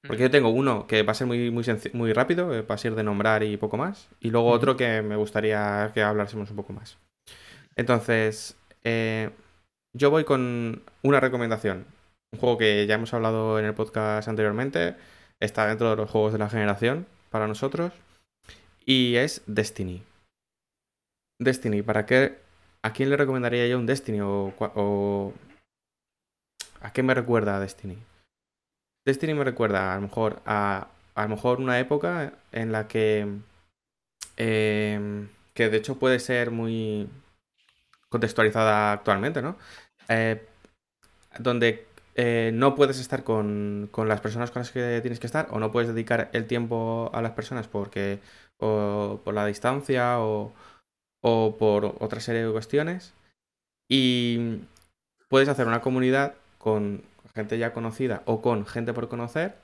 Porque yo tengo uno que va a ser muy, muy, muy rápido, eh, va a ser de nombrar y poco más. Y luego otro que me gustaría que hablásemos un poco más. Entonces, eh, yo voy con una recomendación. Un juego que ya hemos hablado en el podcast anteriormente. Está dentro de los juegos de la generación para nosotros. Y es Destiny. Destiny, ¿para qué? ¿A quién le recomendaría yo un Destiny? O, ¿A qué me recuerda Destiny? Destiny me recuerda a lo mejor a, a lo mejor una época en la que eh, que de hecho puede ser muy contextualizada actualmente, ¿no? Eh, donde eh, no puedes estar con, con las personas con las que tienes que estar o no puedes dedicar el tiempo a las personas porque o por la distancia o, o por otra serie de cuestiones y puedes hacer una comunidad con gente ya conocida o con gente por conocer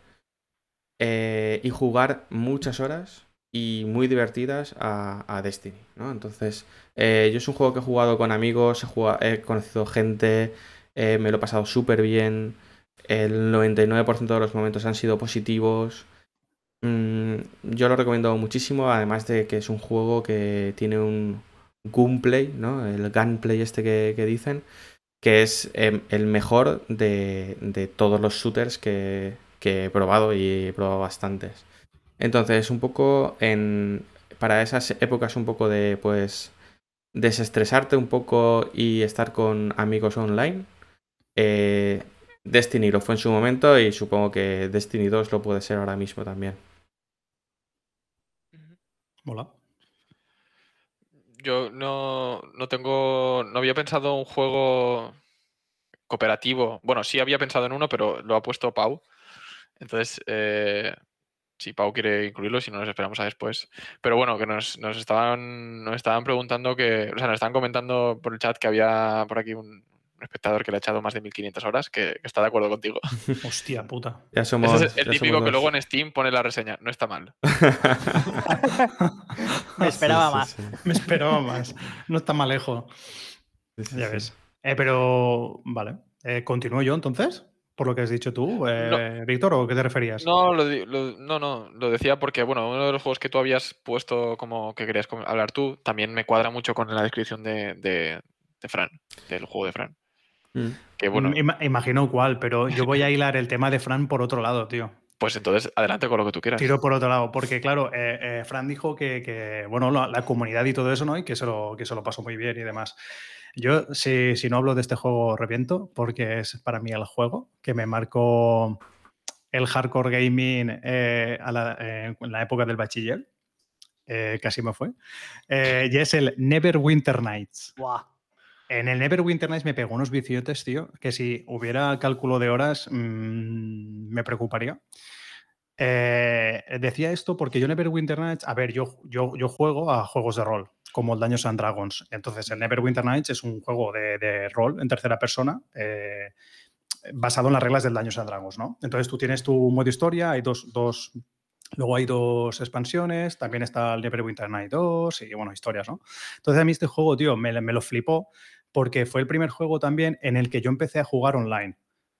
eh, y jugar muchas horas y muy divertidas a, a Destiny, ¿no? Entonces, eh, yo es un juego que he jugado con amigos, he, jugado- he conocido gente, eh, me lo he pasado súper bien, el 99% de los momentos han sido positivos. Mm, yo lo recomiendo muchísimo, además de que es un juego que tiene un gunplay, ¿no? El gunplay este que, que dicen, que es em, el mejor de, de todos los shooters que, que he probado y he probado bastantes. Entonces, un poco en, para esas épocas un poco de, pues, desestresarte un poco y estar con amigos online. eh, Destiny lo fue en su momento y supongo que Destiny 2 lo puede ser ahora mismo también. Mola. Yo no, no tengo. No había pensado un juego cooperativo. Bueno, sí había pensado en uno, pero lo ha puesto Pau. Entonces, eh, si Pau quiere incluirlo, si no nos esperamos a después. Pero bueno, que nos, nos estaban, nos estaban preguntando que, o sea, nos estaban comentando por el chat que había por aquí un, espectador que le ha echado más de 1500 horas, que, que está de acuerdo contigo. Hostia puta. Ya somos. Ese es el ya típico somos que luego en Steam pone la reseña. No está mal. Me esperaba Sí, sí, más. sí. Me esperaba más. No está mal lejos. Sí, sí, Ya sí. ves. Eh, pero, vale. Eh, ¿Continúo yo entonces? Por lo que has dicho tú, eh, Víctor, ¿o qué te referías? No, lo, di- lo- no, no, lo decía porque, bueno, uno de los juegos que tú habías puesto como que querías hablar tú, también me cuadra mucho con la descripción de, de, de Fran, del juego de Fran. Mm. Que bueno, Ima- imagino cuál, pero yo voy a hilar el tema de Fran por otro lado, tío. pues entonces adelante con lo que tú quieras. Tiro por otro lado, porque claro, eh, eh, Fran dijo que, que, bueno, la, la comunidad y todo eso, ¿no? Y que se lo, que se lo pasó muy bien y demás. Yo, si, si no hablo de este juego, reviento, porque es para mí el juego que me marcó el hardcore gaming eh, a la- eh, en la época del bachiller. Eh, casi me fue. Eh, y es el Neverwinter Nights. Buah. En el Neverwinter Nights me pegó unos viciotes, tío, que si hubiera cálculo de horas mm, me preocuparía. Eh, decía esto porque yo Neverwinter Nights, a ver, yo, yo, yo juego a juegos de rol, como el Dungeons and Dragons. Entonces, el Neverwinter Nights es un juego de, rol en tercera persona eh, basado en las reglas del Dungeons and Dragons, ¿no? Entonces, tú tienes tu modo historia, hay dos, dos Luego hay dos expansiones, también está el Neverwinter Night 2 y bueno, historias, ¿no? Entonces a mí este juego, tío, me, me lo flipó porque fue el primer juego también en el que yo empecé a jugar online,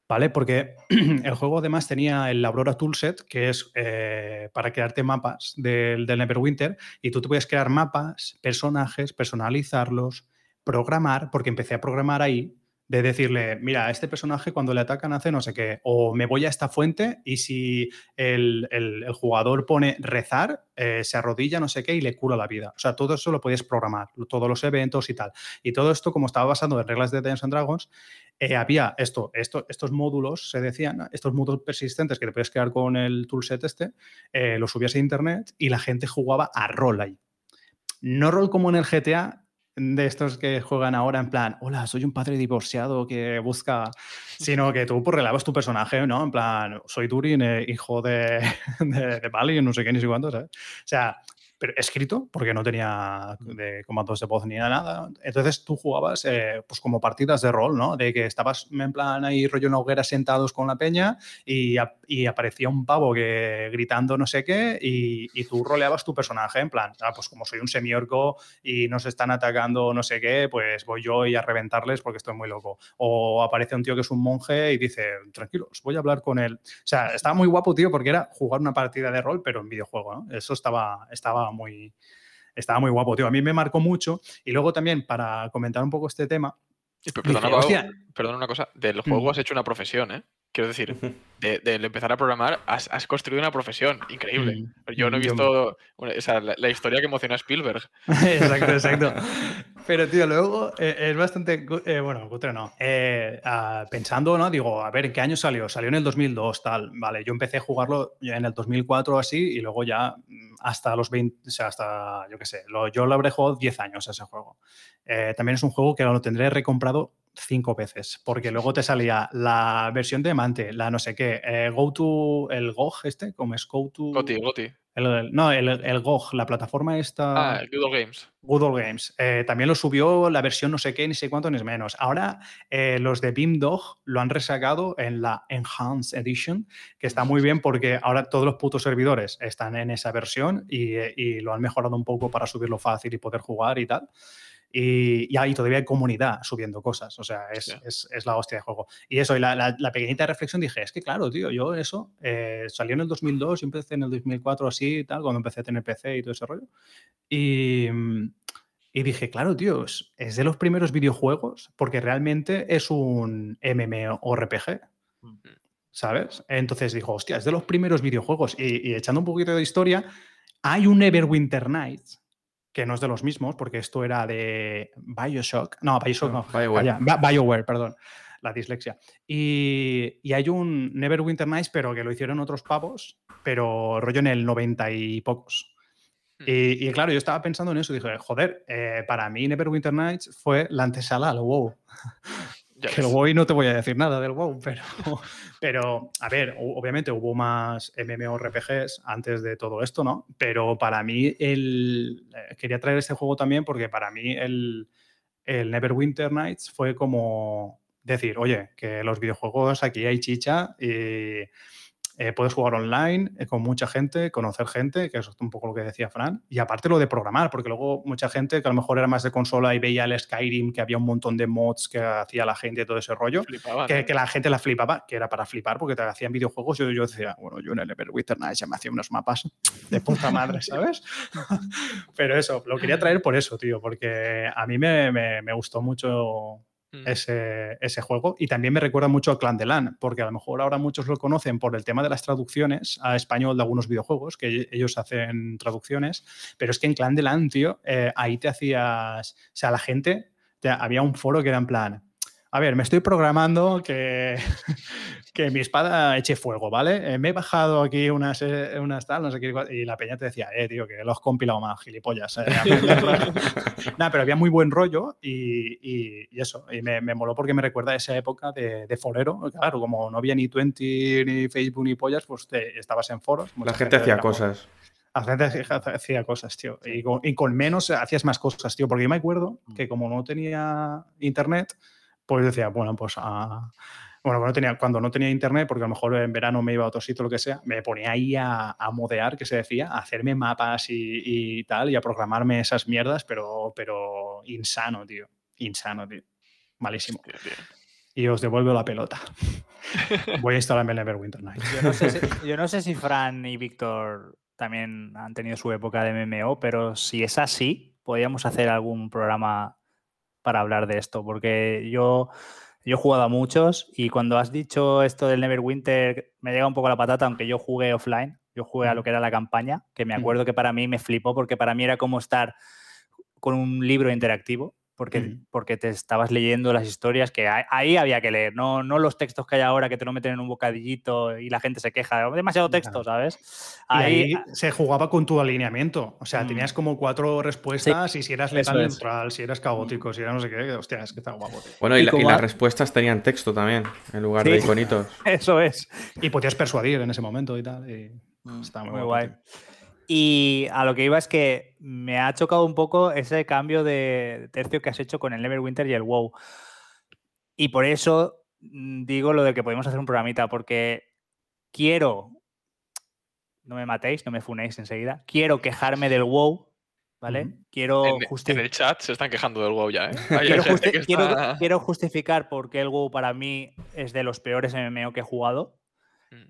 ¿vale? Porque el juego además tenía el Aurora Toolset, que es eh, para crearte mapas del, Neverwinter, y tú te puedes crear mapas, personajes, personalizarlos, programar, porque empecé a programar ahí, de decirle, mira, este personaje cuando le atacan hace no sé qué, o me voy a esta fuente y si el, el- el jugador pone rezar, eh, se arrodilla, no sé qué, y le cura la vida. O sea, todo eso lo podías programar, todos los eventos y tal. Y todo esto, como estaba basado en reglas de Dungeons and Dragons, eh, había esto, esto, estos módulos, se decían, estos módulos persistentes que te puedes crear con el toolset este, eh, los subías a internet y la gente jugaba a rol ahí. No rol como en el GTA, de estos que juegan ahora en plan, hola, soy un padre divorciado que busca, sino que tú pues, relevas tu personaje, ¿no? En plan, soy Turing, eh, hijo de, de, de Bali, no sé qué, ni sé cuánto, ¿sabes? O sea, pero escrito, porque no tenía de comandos de voz ni nada. Entonces tú jugabas eh, pues como partidas de rol, ¿no? De que estabas en plan ahí rollo en la hoguera sentados con la peña y, ap- y aparecía un pavo que gritando no sé qué y, y tú roleabas tu personaje en plan, ah, pues como soy un semiorco y nos están atacando no sé qué, pues voy yo y a reventarles porque estoy muy loco. O aparece un tío que es un monje y dice, tranquilos, voy a hablar con él. O sea, estaba muy guapo, tío, porque era jugar una partida de rol, pero en videojuego, ¿no? Eso estaba, estaba muy... Estaba muy guapo, tío. A mí me marcó mucho. Y luego también, para comentar un poco este tema, dije, Pau, perdona una cosa, del juego Mm. has hecho una profesión, ¿eh? Quiero decir, de, empezar a programar has, has construido una profesión increíble. Mm, Yo no he visto o sea, la, la historia que emocionó a Spielberg. exacto, exacto. Pero, tío, luego eh, es bastante. eh, bueno, cutre no. Eh, ah, pensando, ¿no? Digo, a ver, ¿en qué año salió? Salió en el 2002, tal. Vale, yo empecé a jugarlo ya en el 2004 o así, y luego ya mm, hasta los 20, o sea, hasta, yo qué sé, lo- yo lo habré jugado 10 años ese juego. También es un juego que lo tendré recomprado cinco veces, porque luego te salía la versión de Mante, la no sé qué, eh, Go to, el GOG este, como es Go to... Goti, Goti. el- no, el, el GOG, la plataforma esta... Ah, el Good Old Games. Good Old Games. Eh, también lo subió la versión no sé qué, ni sé cuánto, ni menos. Ahora eh, los de Beamdog lo han resacado en la Enhanced Edition, que está muy bien porque ahora todos los putos servidores están en esa versión y, y lo han mejorado un poco para subirlo fácil y poder jugar y tal. Y, y ahí todavía hay comunidad subiendo cosas. O sea, es, Hostia. es- es la hostia de juego. Y eso, y la, la- la pequeñita reflexión dije, es que claro, tío, yo eso eh, salió en el 2002, yo empecé en el 2004 así y tal, cuando empecé a tener PC y todo ese rollo. Y, mm, y dije, claro, tío, es, es de los primeros videojuegos porque realmente es un MMORPG. ¿Sabes? Entonces dijo, hostia, es de los primeros videojuegos. Y, y echando un poquito de historia, hay un Everwinter Nights, que no es de los mismos, porque esto era de Bioshock. No, Bioshock no. No, BioWare. Vaya, Ba- BioWare, perdón. La dislexia. Y, y hay un Neverwinter Nights, pero que lo hicieron otros pavos, pero rollo en el 90 y pocos. Hmm. Y, y claro, yo estaba pensando en eso. Dije, joder, eh, para mí Neverwinter Nights fue la antesala al WoW. Ya Que el. WoW no te voy a decir nada del WoW, pero, pero a ver, obviamente hubo más MMORPGs antes de todo esto, ¿no? Pero para mí, el, eh, quería traer este juego también porque para mí el, el Neverwinter Nights fue como decir, oye, que los videojuegos aquí hay chicha y eh, puedes jugar online eh, con mucha gente, conocer gente, que es un poco lo que decía Fran. Y aparte lo de programar, porque luego mucha gente que a lo mejor era más de consola y veía el Skyrim, que había un montón de mods que hacía la gente y todo ese rollo, Flipaban, que, ¿eh? que la gente la flipaba, que era para flipar, porque te hacían videojuegos. Yo, yo decía, bueno, yo en el Everwinter Nights ya me hacía unos mapas de puta madre, ¿sabes? Pero eso, lo quería traer por eso, tío, porque a mí me, me- me gustó mucho Mm. ese, juego y también me recuerda mucho a Clan de LAN, porque a lo mejor ahora muchos lo conocen por el tema de las traducciones a español de algunos videojuegos, que ellos hacen traducciones, pero es que en Clan de LAN, tío, eh, ahí te hacías, o sea, la gente, te- había un foro que era en plan, a ver, me estoy programando que, que mi espada eche fuego, ¿vale? Eh, me he bajado aquí unas, eh, unas tal, no sé qué, y la peña te decía, eh, tío, que lo has compilado más, gilipollas. eh, Nada, pero había muy buen rollo y, y- y eso, y me, me moló porque me recuerda a esa época de, de forero. Claro, como no había ni Twenty, ni Facebook, ni pollas, pues te- estabas en foros. La gente hacía cosas. La gente hacía- hacía cosas, tío. Y con, y con menos hacías más cosas, tío. Porque yo me acuerdo que como no tenía internet, pues decía, bueno, pues a- Bueno, cuando no, tenía, cuando no tenía internet, porque a lo mejor en verano me iba a otro sitio, lo que sea, me ponía ahí a, a modear, que se decía, a hacerme mapas y, y tal, y a programarme esas mierdas, pero, pero insano, tío. Insano, tío. Malísimo. Hostia, tío. Y os devuelvo la pelota. Voy a instalarme el Neverwinter Night. Yo no, sé si, yo no sé si Fran y Víctor también han tenido su época de MMO, pero si es así, podríamos hacer algún programa para hablar de esto, porque yo, yo he jugado a muchos y cuando has dicho esto del Neverwinter me llega un poco la patata, aunque yo jugué offline, yo jugué a lo que era la campaña, que me Ujú. acuerdo que para mí me flipó porque para mí era como estar con un libro interactivo. Porque, porque te estabas leyendo las historias que ahí, ahí había que leer, no, no los textos que hay ahora que te lo meten en un bocadillito y la gente se queja, demasiado texto, ¿sabes? Y Ahí, ahí se jugaba con tu alineamiento. O sea, Mm. tenías como cuatro respuestas y si eras letal es. neutral, si eras caótico, si era no sé qué. Hostia, es que está guapo. tío. Bueno, y, Y la- y como las respuestas tenían texto también, en lugar Sí. de iconitos. eso es. Y podías persuadir en ese momento y tal. Y está muy, Muy guapo, guay. tío. Y a lo que iba es que me ha chocado un poco ese cambio de tercio que has hecho con el Neverwinter y el WoW. Y por eso mm, digo lo de que podemos hacer un programita, porque quiero, no me matéis, no me funéis enseguida, quiero quejarme del WoW, ¿vale? Quiero En, justi- en el chat se están quejando del WoW ya, ¿eh? Justi- quiero justificar por qué el WoW para mí es de los peores MMO que he jugado, Mm.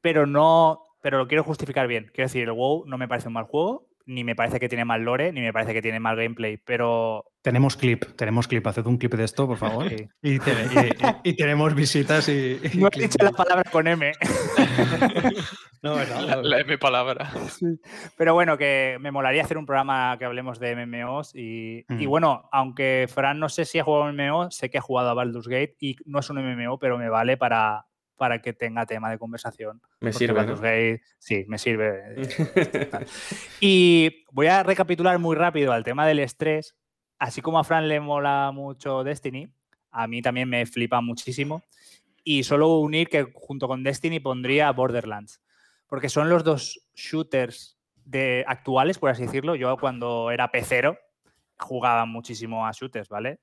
pero no, pero lo quiero justificar bien. Quiero decir, el WoW no me parece un mal juego, ni me parece que tiene mal lore, ni me parece que tiene mal gameplay, pero Tenemos clip, tenemos clip. Haced un clip de esto, por favor. Sí. Y, te- y- y- y tenemos visitas y. y no he dicho la palabra con M. No, ¿verdad? la, la M palabra. Pero bueno, que me molaría hacer un programa que hablemos de MMOs y, y Mm. bueno, aunque Fran no sé si ha jugado a MMO, sé que ha jugado a Baldur's Gate y no es un MMO, pero me vale para, para que tenga tema de conversación. Me sirve, sí, me sirve. eh, Y voy a recapitular muy rápido al tema del estrés. Así como a Fran le mola mucho Destiny, a mí también me flipa muchísimo. Y solo unir que junto con Destiny pondría Borderlands. Porque son los dos shooters de actuales, por así decirlo. Yo cuando era pecero jugaba muchísimo a shooters, ¿vale?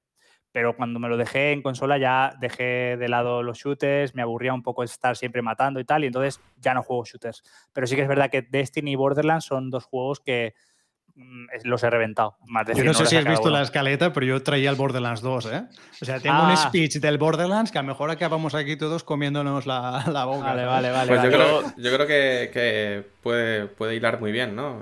Pero cuando me lo dejé en consola ya dejé de lado los shooters, me aburría un poco estar siempre matando y tal, y entonces ya no juego shooters. Pero sí que es verdad que Destiny y Borderlands son dos juegos que mm, los he reventado. Más de Yo 100 no sé si has visto uno. la escaleta, pero yo traía el Borderlands 2, ¿eh? O sea, tengo un Ah. speech del Borderlands que a lo mejor acabamos aquí todos comiéndonos la, la boca. Vale, vale, vale. Pues yo vale. creo, yo creo que, que puede, puede hilar muy bien, ¿no?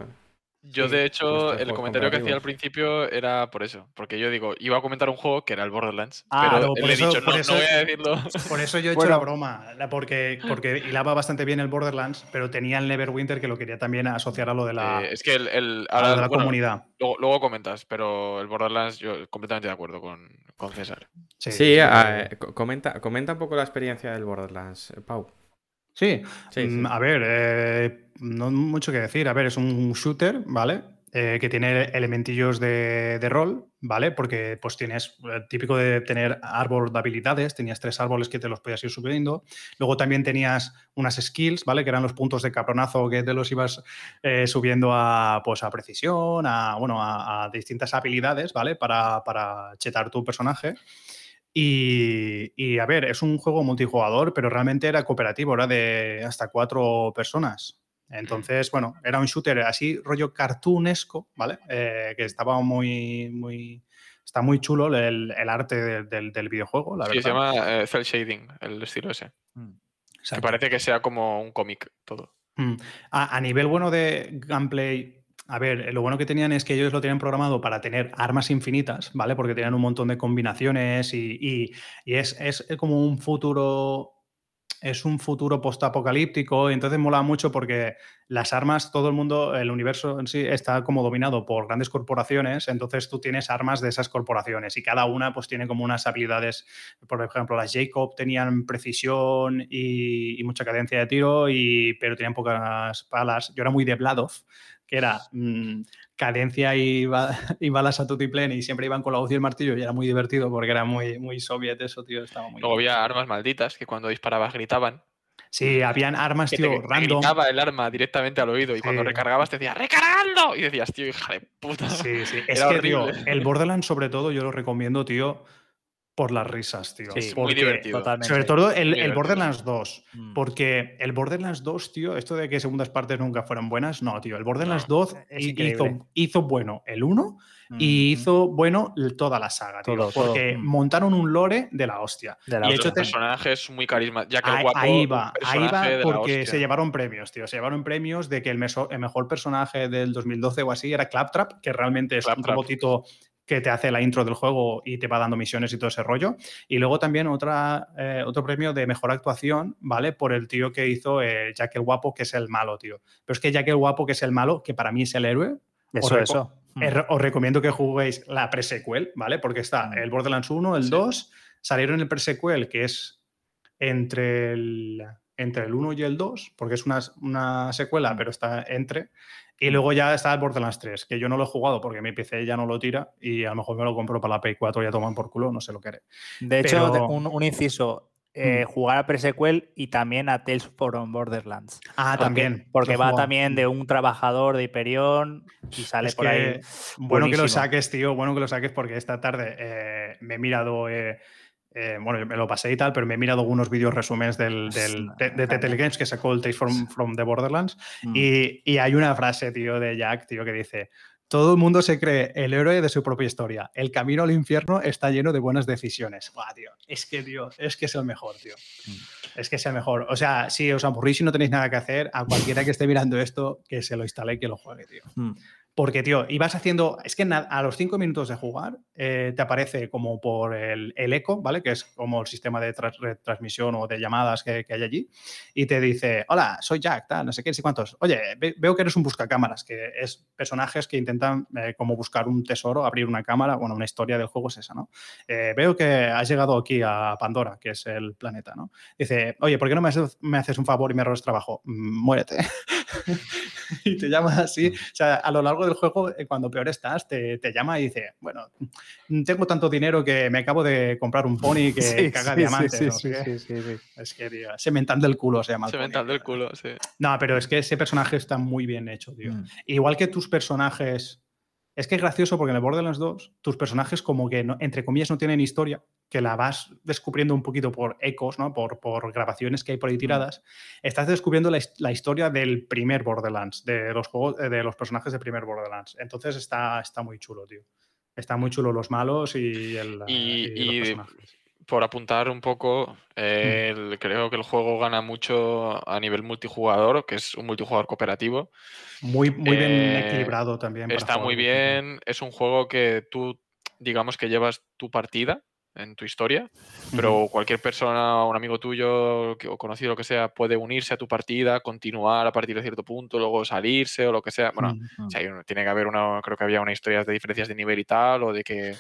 Yo, Sí, de hecho, el comentario que hacía al principio era por eso. Porque yo digo, iba a comentar un juego que era el Borderlands. Ah, pero no, por le he eso- dicho, por no, eso- no voy a decirlo. Por eso yo he hecho Bueno. la broma, porque, porque hilaba bastante bien el Borderlands, pero tenía el Neverwinter que lo quería también asociar a lo de la, Eh, es que el, el- a lo ahora, de la bueno, comunidad. luego, luego comentas, pero el Borderlands, yo completamente de acuerdo con, con César. Sí, Sí, sí, ah, eh, co- comenta, comenta un poco la experiencia del Borderlands, eh, Pau. Sí, Sí, sí. Mm, a ver, eh, no mucho que decir. A ver, es un shooter, ¿vale? eh, que tiene elementillos de, de, rol, ¿vale? Porque pues tienes, eh, típico de tener árbol de habilidades, tenías tres árboles que te los podías ir subiendo. Luego también tenías unas skills, ¿vale? Que eran los puntos de cabronazo que te los ibas eh, subiendo a, pues, a precisión, a, bueno, a, distintas habilidades, ¿vale? Para, para chetar tu personaje. Y, y, a ver, es un juego multijugador, pero realmente era cooperativo, era de hasta cuatro personas. Entonces, bueno, era un shooter así, rollo cartoonesco, ¿vale? Eh, que estaba muy, muy, está muy chulo el, el arte del, del, videojuego, la sí, se llama eh, cel shading, el estilo ese. Mm. Que parece que sea como un cómic todo. Mm. A, a, nivel bueno de gameplay, a ver, lo bueno que tenían es que ellos lo tenían programado para tener armas infinitas, ¿vale? Porque tenían un montón de combinaciones y, y, y es, como un futuro es un futuro postapocalíptico, entonces mola mucho porque las armas, todo el mundo, el universo en sí está como dominado por grandes corporaciones, entonces tú tienes armas de esas corporaciones y cada una pues tiene como unas habilidades, por ejemplo, las Jacob tenían precisión y, mucha cadencia de tiro, y, pero tenían pocas balas. Yo era muy de Bladov, que era mm, cadencia y, y, balas a tutiplén y siempre iban con la hoz y el martillo y era muy divertido porque era muy, muy soviet eso, tío. Estaba muy Luego había armas malditas que cuando disparabas gritaban. Sí, habían armas, tío, te, random. Te el arma directamente al oído y cuando recargabas te decía ¡recargando! Y decías, tío, hija de puta. Sí, sí. es que, tío, el Borderlands sobre todo yo lo recomiendo, tío, por las risas, tío. Sí, muy divertido. Totalmente. Sobre todo el, Borderlands 2. Mm. Porque el Borderlands 2, tío, esto de que segundas partes nunca fueran buenas, no, tío. El Borderlands 2 hizo, hizo, bueno el 1 y hizo bueno toda la saga, tío. porque mm. montaron un lore de la hostia. De la y hecho, personajes muy carismáticos. Ya que ahí, guapo, ahí va, ahí va porque se llevaron premios, tío. Se llevaron premios de que el, el, mejor personaje del 2012 o así era Claptrap, que realmente es un robotito que te hace la intro del juego y te va dando misiones y todo ese rollo. Y luego también otra, eh, otro premio de mejor actuación, ¿vale? Por el tío que hizo eh, Jack el Guapo, que es el malo, tío. Pero es que Jack el Guapo, que es el malo, que para mí es el héroe. Eso, eso. Mm. Os recomiendo que juguéis la pre-sequel, ¿vale? Porque está mm. el Borderlands 1, el 2, salieron el pre-sequel, que es entre el, entre el 1 y el 2, porque es una, una secuela, pero está entre. Y luego ya está el Borderlands 3, que yo no lo he jugado porque mi PC ya no lo tira y a lo mejor me lo compro para la Play 4 y ya toman por culo, no sé lo que haré. De hecho, un, inciso, eh, mm. jugar a Pre-Sequel y también a Tales from Borderlands. Ah, también. Porque va también de un trabajador de Hyperion y sale por ahí. Bueno que lo saques, tío, bueno que lo saques porque esta tarde eh, me he mirado... Eh, eh, bueno, me lo pasé y tal, pero me he mirado algunos vídeos resúmenes del, del, de, de Games que sacó el Taste from, from the Borderlands mm. y, y, hay una frase, tío, de Jack, tío, que dice, todo el mundo se cree el héroe de su propia historia. El camino al infierno está lleno de buenas decisiones. Buah, tío, es que, tío, es que es el mejor, tío. Mm. Es que es el mejor. O sea, si os aburrís y no tenéis nada que hacer, a cualquiera que esté mirando esto, que se lo instale y que lo juegue, tío. Mm. Porque, tío, ibas haciendo. Es que a los cinco minutos de jugar eh, te aparece como por el, eco, ¿vale? Que es como el sistema de transmisión o de llamadas que, hay allí. Y te dice: Hola, soy Jack, tal, no sé qué, no sé cuántos. Oye, veo que eres un buscacámaras, que es personajes que intentan eh, como buscar un tesoro, abrir una cámara. Bueno, una historia del juego es esa, ¿no? Eh, veo que has llegado aquí a Pandora, que es el planeta, ¿no? Dice: Oye, ¿por qué no me haces, me haces un favor y me robas trabajo? Mm, muérete. y te llama así. O sea, a lo largo del juego, eh, cuando peor estás, te, te, llama y dice, bueno, tengo tanto dinero que me acabo de comprar un pony que caga diamantes. Sí, sí, sí, Es que, tío, semental del culo se llama. Semental del culo, sí. No, pero es que ese personaje está muy bien hecho, tío. Mm. Igual que tus personajes es que es gracioso porque en el Borderlands 2 tus personajes como que, entre comillas, no tienen historia, que la vas descubriendo un poquito por ecos, ¿no? por, por grabaciones que hay por ahí tiradas. Estás descubriendo la, historia del primer Borderlands, de los, juegos, de los personajes del primer Borderlands. Entonces está, está muy chulo, tío. Está muy chulo los malos y, el, y, los personajes por apuntar un poco, mm. creo que el juego gana mucho a nivel multijugador, que es un multijugador cooperativo. Muy, muy bien eh, equilibrado también. Está muy bien. Es un juego que tú, digamos que llevas tu partida en tu historia, pero cualquier persona, un amigo tuyo o conocido, lo que sea, puede unirse a tu partida, continuar a partir de cierto punto, luego salirse o lo que sea. Bueno, tiene que haber una, creo que había una historia de diferencias de nivel y tal, o de que...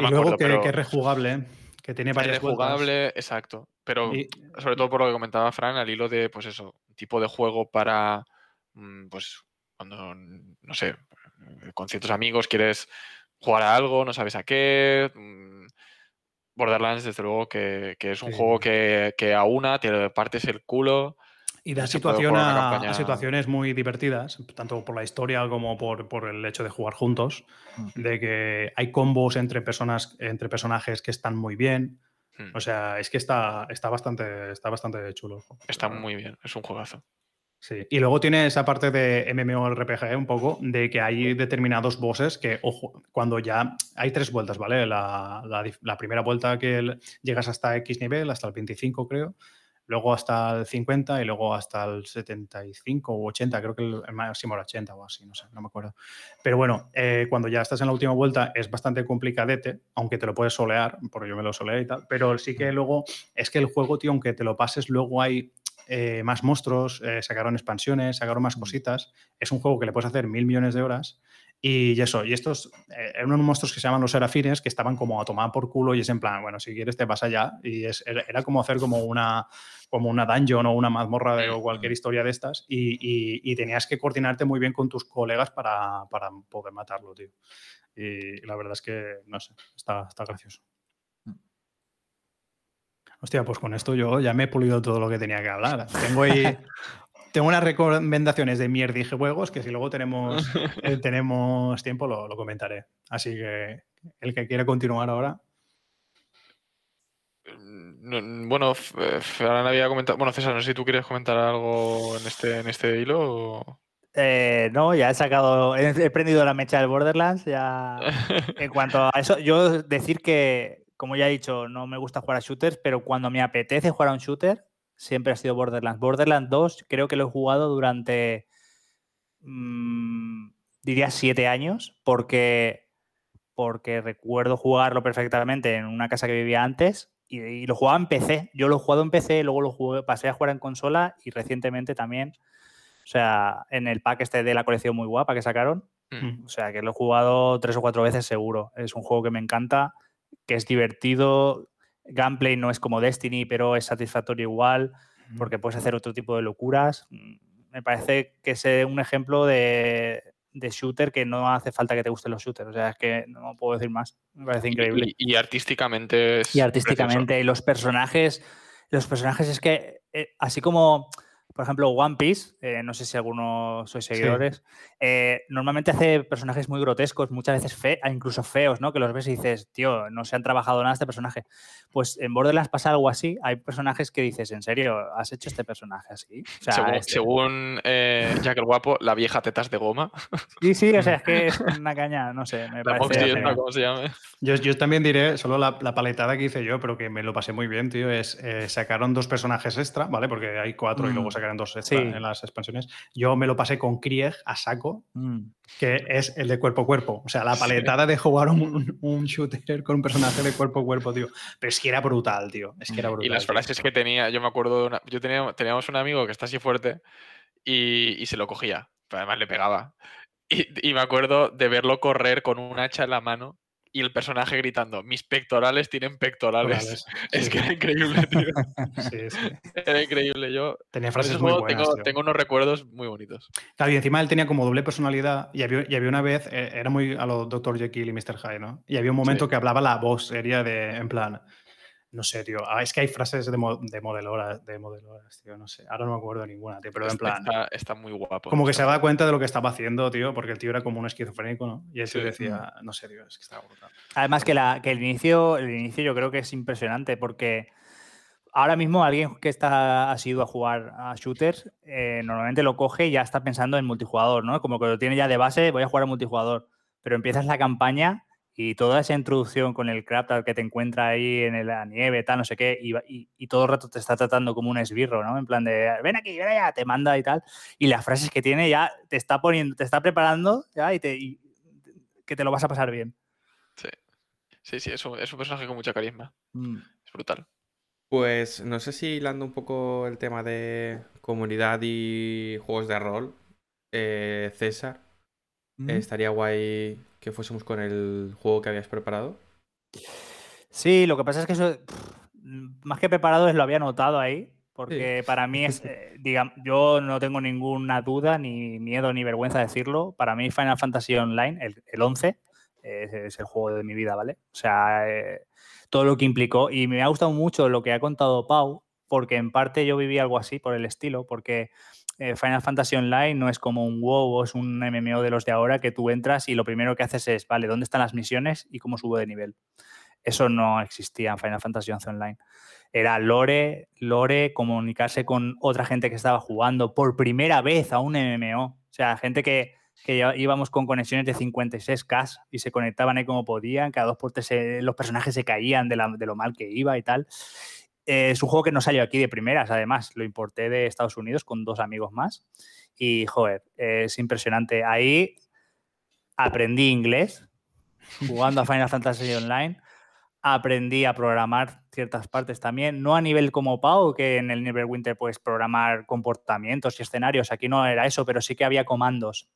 No y luego que, que, es rejugable. Que tiene varias jugable, exacto. Pero sobre todo por lo que comentaba Fran, al hilo de, pues eso, tipo de juego para, mm, pues, cuando, no sé, con ciertos amigos, quieres jugar a algo, no sabes a qué. mm, Borderlands, desde luego, que, que es un Sí. juego que, que a una te partes el culo. Y da situación a, a campaña- situaciones muy divertidas, tanto por la historia como por, por el hecho de jugar juntos, Mm. de que hay combos entre personas, entre personajes que están muy bien. Mm, O sea, es que está, está bastante, está bastante chulo. Está muy bien, es un juegazo. Sí. Y luego tiene esa parte de MMORPG un poco, de que hay determinados bosses que, ojo, cuando ya hay tres vueltas, ¿vale? La, la la primera vuelta que el- llegas hasta X nivel, hasta el 25 creo, luego hasta el 50 y luego hasta el 75 o 80, creo que el, el máximo era 80 o así, no sé, no me acuerdo. Pero bueno, eh, cuando ya estás en la última vuelta es bastante complicadete, aunque te lo puedes solear, porque yo me lo soleé y tal, pero sí que luego es que el juego, tío, aunque te lo pases, luego hay eh, más monstruos, eh, sacaron expansiones, sacaron más cositas. Es un juego que le puedes hacer mil millones de horas. Y eso, y estos eh, eran unos monstruos que se llaman los serafines, que estaban como a tomar por culo y es en plan, bueno, si quieres te vas allá. Y es, era, como hacer como una, como una dungeon o una mazmorra de, o cualquier historia de estas. Y, y- y tenías que coordinarte muy bien con tus colegas para, para poder matarlo, tío. Y la verdad es que, no sé, está, está gracioso. Hostia, pues con esto yo ya me he pulido todo lo que tenía que hablar. Tengo ahí. Tengo unas recomendaciones de mierda y juegos que si luego tenemos, eh, tenemos tiempo lo, lo comentaré. Así que el que quiera continuar ahora. Mm, no- Bueno, F- eh, Ferran había comentado. Bueno, César, no sé si tú quieres comentar algo en este, en este hilo. o- Eh, no, ya he sacado, he, he prendido la mecha del Borderlands. Ya. En cuanto a eso, yo decir que, como ya he dicho, no me gusta jugar a shooters, pero cuando me apetece jugar a un shooter, siempre ha sido Borderlands. Borderlands 2 creo que lo he jugado durante, mm, diría, siete años, porque, porque recuerdo jugarlo perfectamente en una casa que vivía antes y, y lo jugaba en PC. Yo lo he jugado en PC, luego lo jugué, pasé a jugar en consola y recientemente también. O sea, en el pack este de la colección muy guapa que sacaron. Mm. O sea, que lo he jugado tres o cuatro veces seguro. Es un juego que me encanta, que es divertido. Gameplay no es como Destiny, pero es satisfactorio igual, porque puedes hacer otro tipo de locuras. Mm, Me parece que es un ejemplo de, de shooter que no hace falta que te gusten los shooters. O sea, es que no puedo decir más. Me parece increíble. Y, y artísticamente es Y artísticamente, los personajes, los personajes es que, eh, así como, por ejemplo, One Piece, eh, no sé si algunos sois seguidores, eh, normalmente hace personajes muy grotescos, muchas veces fe incluso feos, ¿no? Que los ves y dices, tío, no se han trabajado nada este personaje. Pues en Borderlands pasa algo así, hay personajes que dices, ¿en serio? ¿Has hecho este personaje así? O sea, según, este- según, eh, Jack el Guapo, la vieja tetas de goma. Sí, sí, o sea, es que es una caña, no sé, me La parece. ¿no? ¿Cómo se llame? Yo, yo también diré, solo la, la paletada que hice yo, pero que me lo pasé muy bien, tío, es eh, sacaron dos personajes extra, ¿vale? Porque hay cuatro y luego Mm. Sacaron dos Sí. en las expansiones. Yo me lo pasé con Krieg a saco, Mm. que es el de cuerpo a cuerpo. O sea, la paletada de jugar un, un shooter con un personaje de cuerpo a cuerpo, tío. Pero es que era brutal, tío. Es que era brutal. Y las tío. frases que tenía, yo me acuerdo de una. Yo tenía, teníamos un amigo que está así fuerte y, y se lo cogía. Pero además le pegaba. Y, y me acuerdo de verlo correr con un hacha en la mano y el personaje gritando: Mis pectorales tienen pectorales. Es que era increíble, tío. sí, sí. Era increíble. Yo. Tenía frases muy buenas. tengo, tengo unos recuerdos muy bonitos. Claro, y encima él tenía como doble personalidad y había, y había una vez, eh, era muy a lo Dr. Jekyll y Mr. Hyde, ¿no? Y había un momento que hablaba la voz seria de, en plan, no sé, tío, ah, es que hay frases de, mo- de modeloras, de modeloras, tío, no sé, ahora no me acuerdo de ninguna, tío, pero en Está- plan, Está, está muy guapo. como que se daba cuenta de lo que estaba haciendo, tío, porque el tío era como un esquizofrénico, ¿no? Y él se Sí. decía, no sé, tío, es que estaba brutal. Además que, la, que el, inicio, el inicio yo creo que es impresionante porque ahora mismo alguien que está asiduo a jugar a shooters eh, normalmente lo coge y ya está pensando en multijugador, ¿no? Como que lo tiene ya de base, voy a jugar a multijugador. Pero empiezas la campaña y toda esa introducción con el crap que te encuentra ahí en la nieve, tal, no sé qué, y, y- y todo el rato te está tratando como un esbirro, ¿no? En plan de, ven aquí, ven allá, te manda y tal. Y las frases que tiene ya te está poniendo, te está preparando ya y, te, y que te lo vas a pasar bien. Sí, sí, sí, es un, es un personaje con mucha carisma. Es brutal. Pues no sé si hilando un poco el tema de comunidad y juegos de rol, eh, César, Mm. estaría guay que fuésemos con el juego que habías preparado. Sí, lo que pasa es que eso, pff, más que preparado, es lo había notado ahí, porque para mí es, eh, digamos, yo no tengo ninguna duda, ni miedo, ni vergüenza de decirlo. Para mí Final Fantasy Online, el, el 11, es, es, el juego de mi vida, ¿vale? O sea, eh, todo lo que implicó. Y me ha gustado mucho lo que ha contado Pau, porque en parte yo viví algo así por el estilo, porque eh, Final Fantasy Online no es como un WoW o es un MMO de los de ahora que tú entras y lo primero que haces es, vale, ¿dónde están las misiones y cómo subo de nivel? Eso no existía en Final Fantasy Online era lore, lore, comunicarse con otra gente que estaba jugando por primera vez a un MMO. O sea, gente que, que íbamos con conexiones de 56K y se conectaban ahí como podían, cada dos por tres eh, los personajes se caían de, la, de, lo mal que iba y tal. Eh, es un juego que no salió aquí de primeras, además, lo importé de Estados Unidos con dos amigos más y, joder, es impresionante. Ahí aprendí inglés jugando a Final Fantasy Online aprendí a programar ciertas partes también, no a nivel como Pau, que en el Neverwinter puedes programar comportamientos y escenarios, aquí no era eso, pero sí que había comandos.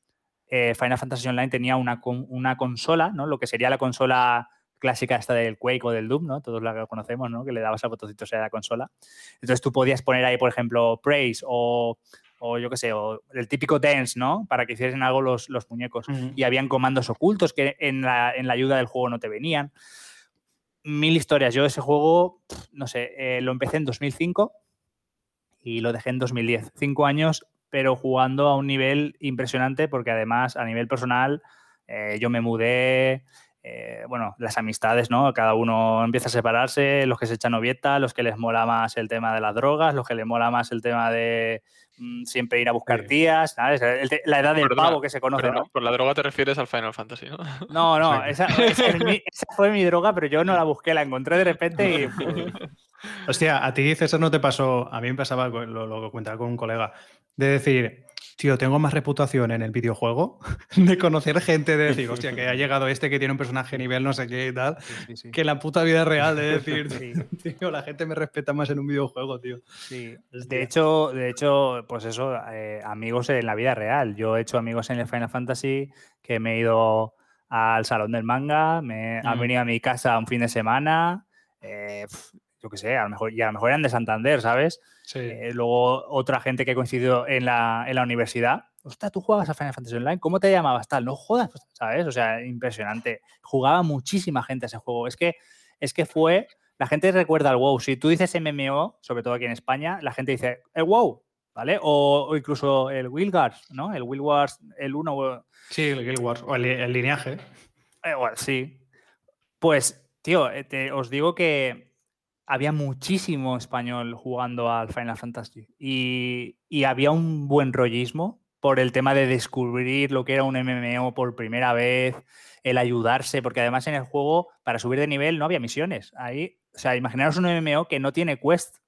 Eh, Final Fantasy Online tenía una, una consola, ¿no? lo que sería la consola clásica esta del Quake o del Doom, ¿no? Todos la conocemos, ¿no? Que le dabas a botoncitos a la consola. Entonces tú podías poner ahí, por ejemplo, Praise o, o yo qué sé, o el típico dance, ¿no? Para que hiciesen algo los, los muñecos. Uh -huh. Y habían comandos ocultos que en la, en la ayuda del juego no te venían mil historias. Yo ese juego, no sé, eh, lo empecé en 2005 y lo dejé en 2010. Cinco años, pero jugando a un nivel impresionante porque además a nivel personal eh, yo me mudé, eh, bueno, las amistades, ¿no? Cada uno empieza a separarse, los que se echan novieta, los que les mola más el tema de las drogas, los que les mola más el tema de mmm, siempre ir a buscar sí. tías, ¿sabes? El, la edad del perdona, pavo que se conoce, ¿no? Por la droga te refieres al Final Fantasy, ¿no? No, no, esa, esa, es mi, esa, fue mi droga, pero yo no la busqué, la encontré de repente y... Hostia, a ti eso no te pasó, a mí me pasaba, lo, lo comentaba con un colega, de decir, tío, tengo más reputación en el videojuego de conocer gente, de decir, hostia, que ha llegado este que tiene un personaje nivel no sé qué y tal, sí, sí, sí. que en la puta vida real, de decir, tío, la gente me respeta más en un videojuego, tío. Sí, de hecho, de hecho, pues eso, eh, amigos en la vida real. Yo he hecho amigos en el Final Fantasy que me he ido al salón del manga, me mm. han venido a mi casa un fin de semana, eh, yo qué sé, a lo mejor, y a lo mejor eran de Santander, ¿sabes? Sí. Eh, luego otra gente que coincidió en la, en la universidad. Ostras, tú jugabas a Final Fantasy Online, ¿cómo te llamabas tal? No jodas, ¿sabes? O sea, impresionante. Jugaba muchísima gente a ese juego. Es que, es que fue. La gente recuerda al WoW. Si tú dices MMO, sobre todo aquí en España, la gente dice el WoW, ¿vale? O, o incluso el Guild Wars, ¿no? El Guild Wars, el 1. Sí, el Guild Wars, o el, el lineaje. Eh, bueno, sí. Pues, tío, eh, te, os digo que había muchísimo español jugando al Final Fantasy y, y, había un buen rollismo por el tema de descubrir lo que era un MMO por primera vez, el ayudarse, porque además en el juego para subir de nivel no había misiones. Ahí, o sea, imaginaros un MMO que no tiene quest.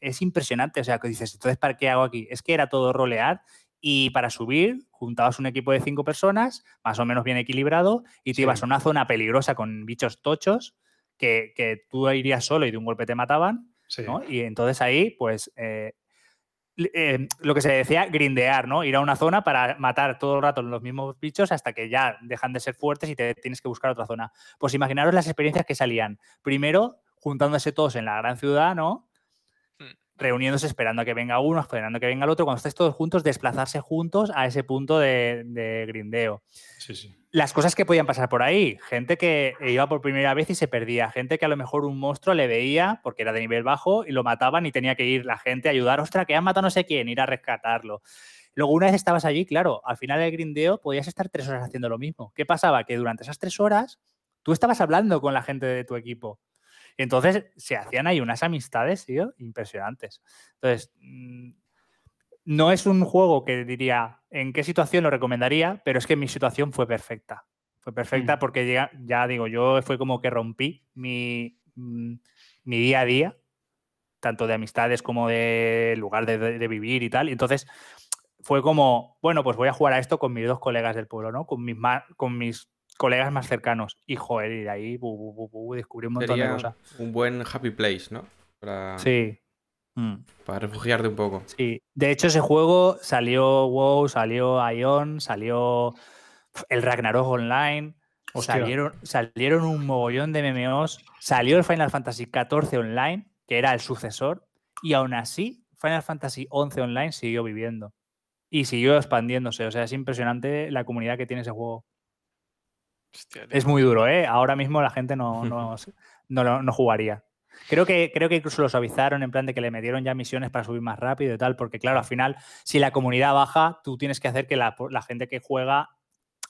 Es impresionante, o sea, que dices, entonces, ¿para qué hago aquí? Es que era todo rolear y para subir juntabas un equipo de cinco personas, más o menos bien equilibrado, y te sí. ibas a una zona peligrosa con bichos tochos que, que, tú irías solo y de un golpe te mataban, sí. ¿no? Y entonces ahí, pues, eh, eh, lo que se decía, grindear, ¿no? Ir a una zona para matar todo el rato los mismos bichos hasta que ya dejan de ser fuertes y te tienes que buscar otra zona. Pues imaginaros las experiencias que salían. Primero, juntándose todos en la gran ciudad, ¿no? reuniéndose esperando a que venga uno, esperando a que venga el otro, cuando estáis todos juntos, desplazarse juntos a ese punto de, de grindeo. Sí, sí. Las cosas que podían pasar por ahí, gente que iba por primera vez y se perdía, gente que a lo mejor un monstruo le veía porque era de nivel bajo y lo mataban y tenía que ir la gente a ayudar, ostras, que han matado no sé quién, ir a rescatarlo. Luego, una vez estabas allí, claro, al final del grindeo podías estar tres horas haciendo lo mismo. ¿Qué pasaba? Que durante esas tres horas tú estabas hablando con la gente de tu equipo. Entonces se hacían ahí unas amistades, tío, impresionantes. Entonces, mm, no es un juego que diría en qué situación lo recomendaría, pero es que mi situación fue perfecta. Fue perfecta mm. porque ya, ya, digo, yo fue como que rompí mi, mm, mi día a día, tanto de amistades como de lugar de, de, de vivir y tal. Y entonces fue como, bueno, pues voy a jugar a esto con mis dos colegas del pueblo, ¿no? Con mis, con mis colegas más cercanos. Y joder, y de ahí bu, bu, bu, descubrí un montón Sería de cosas. Un buen happy place, ¿no? Para, sí. Mm. Para refugiarte un poco. Sí. De hecho, ese juego salió WoW, salió Ion, salió el Ragnarok Online. Salieron, salieron un mogollón de MMOs. Salió el Final Fantasy XIV Online, que era el sucesor. Y aún así, Final Fantasy XI Online siguió viviendo y siguió expandiéndose. O sea, es impresionante la comunidad que tiene ese juego. Hostia. Es muy duro, ¿eh? Ahora mismo la gente no, no, no, no jugaría. Creo que, creo que incluso lo suavizaron en plan de que le metieron ya misiones para subir más rápido y tal, porque claro, al final, si la comunidad baja, tú tienes que hacer que la, la gente que juega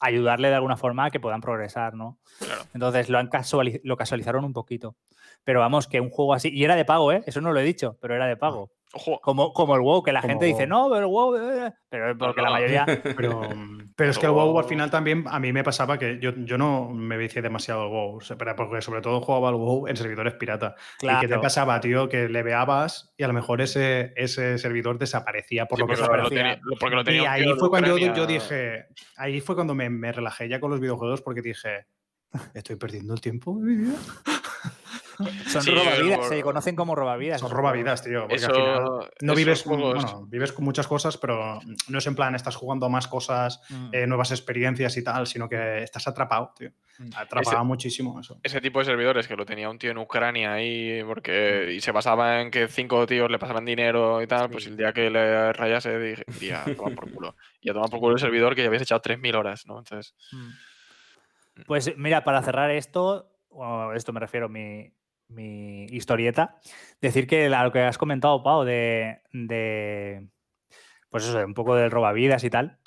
ayudarle de alguna forma a que puedan progresar, ¿no? Claro. Entonces lo, han lo casualizaron un poquito. Pero vamos, que un juego así. Y era de pago, ¿eh? Eso no lo he dicho, pero era de pago. Ojo, Como, como el WoW, que la Como gente dice, WoW. no, pero el WoW. eh", Pero porque la no. mayoría. Pero, pero es que el WoW al final también a mí me pasaba que yo, yo no me vicié demasiado al WoW, porque sobre todo jugaba al WoW en servidores pirata. ¿Y qué te Claro. pasaba, tío? Que le veabas y a lo mejor ese, ese servidor desaparecía por sí, lo que porque, lo desaparecía. tenía, lo tenía Y ahí fue cuando yo, yo dije, ahí fue cuando me, me relajé ya con los videojuegos porque dije, estoy perdiendo el tiempo de mi vida. Son Sí, robavidas, por- se conocen como robavidas. Son robavidas, tío. Porque Eso, al final no vives con, juegos- bueno, vives con muchas cosas, pero no es en plan estás jugando a más cosas, juegos. eh, nuevas experiencias y tal, sino que estás atrapado, tío. Mm. Atrapaba muchísimo eso. ese tipo de servidores que lo tenía un tío en Ucrania ahí porque y se basaba en que cinco tíos le pasaban dinero y tal, pues el día que le rayase dije, diría, a tomar por culo. Y a tomar por culo el servidor que ya habías echado 3.000 horas, ¿no? Entonces, Mm. Pues mira, para cerrar esto, o esto me refiero mi, mi historieta, decir que la- lo que has comentado, Pau, de, de, pues eso, de un poco del robavidas y tal,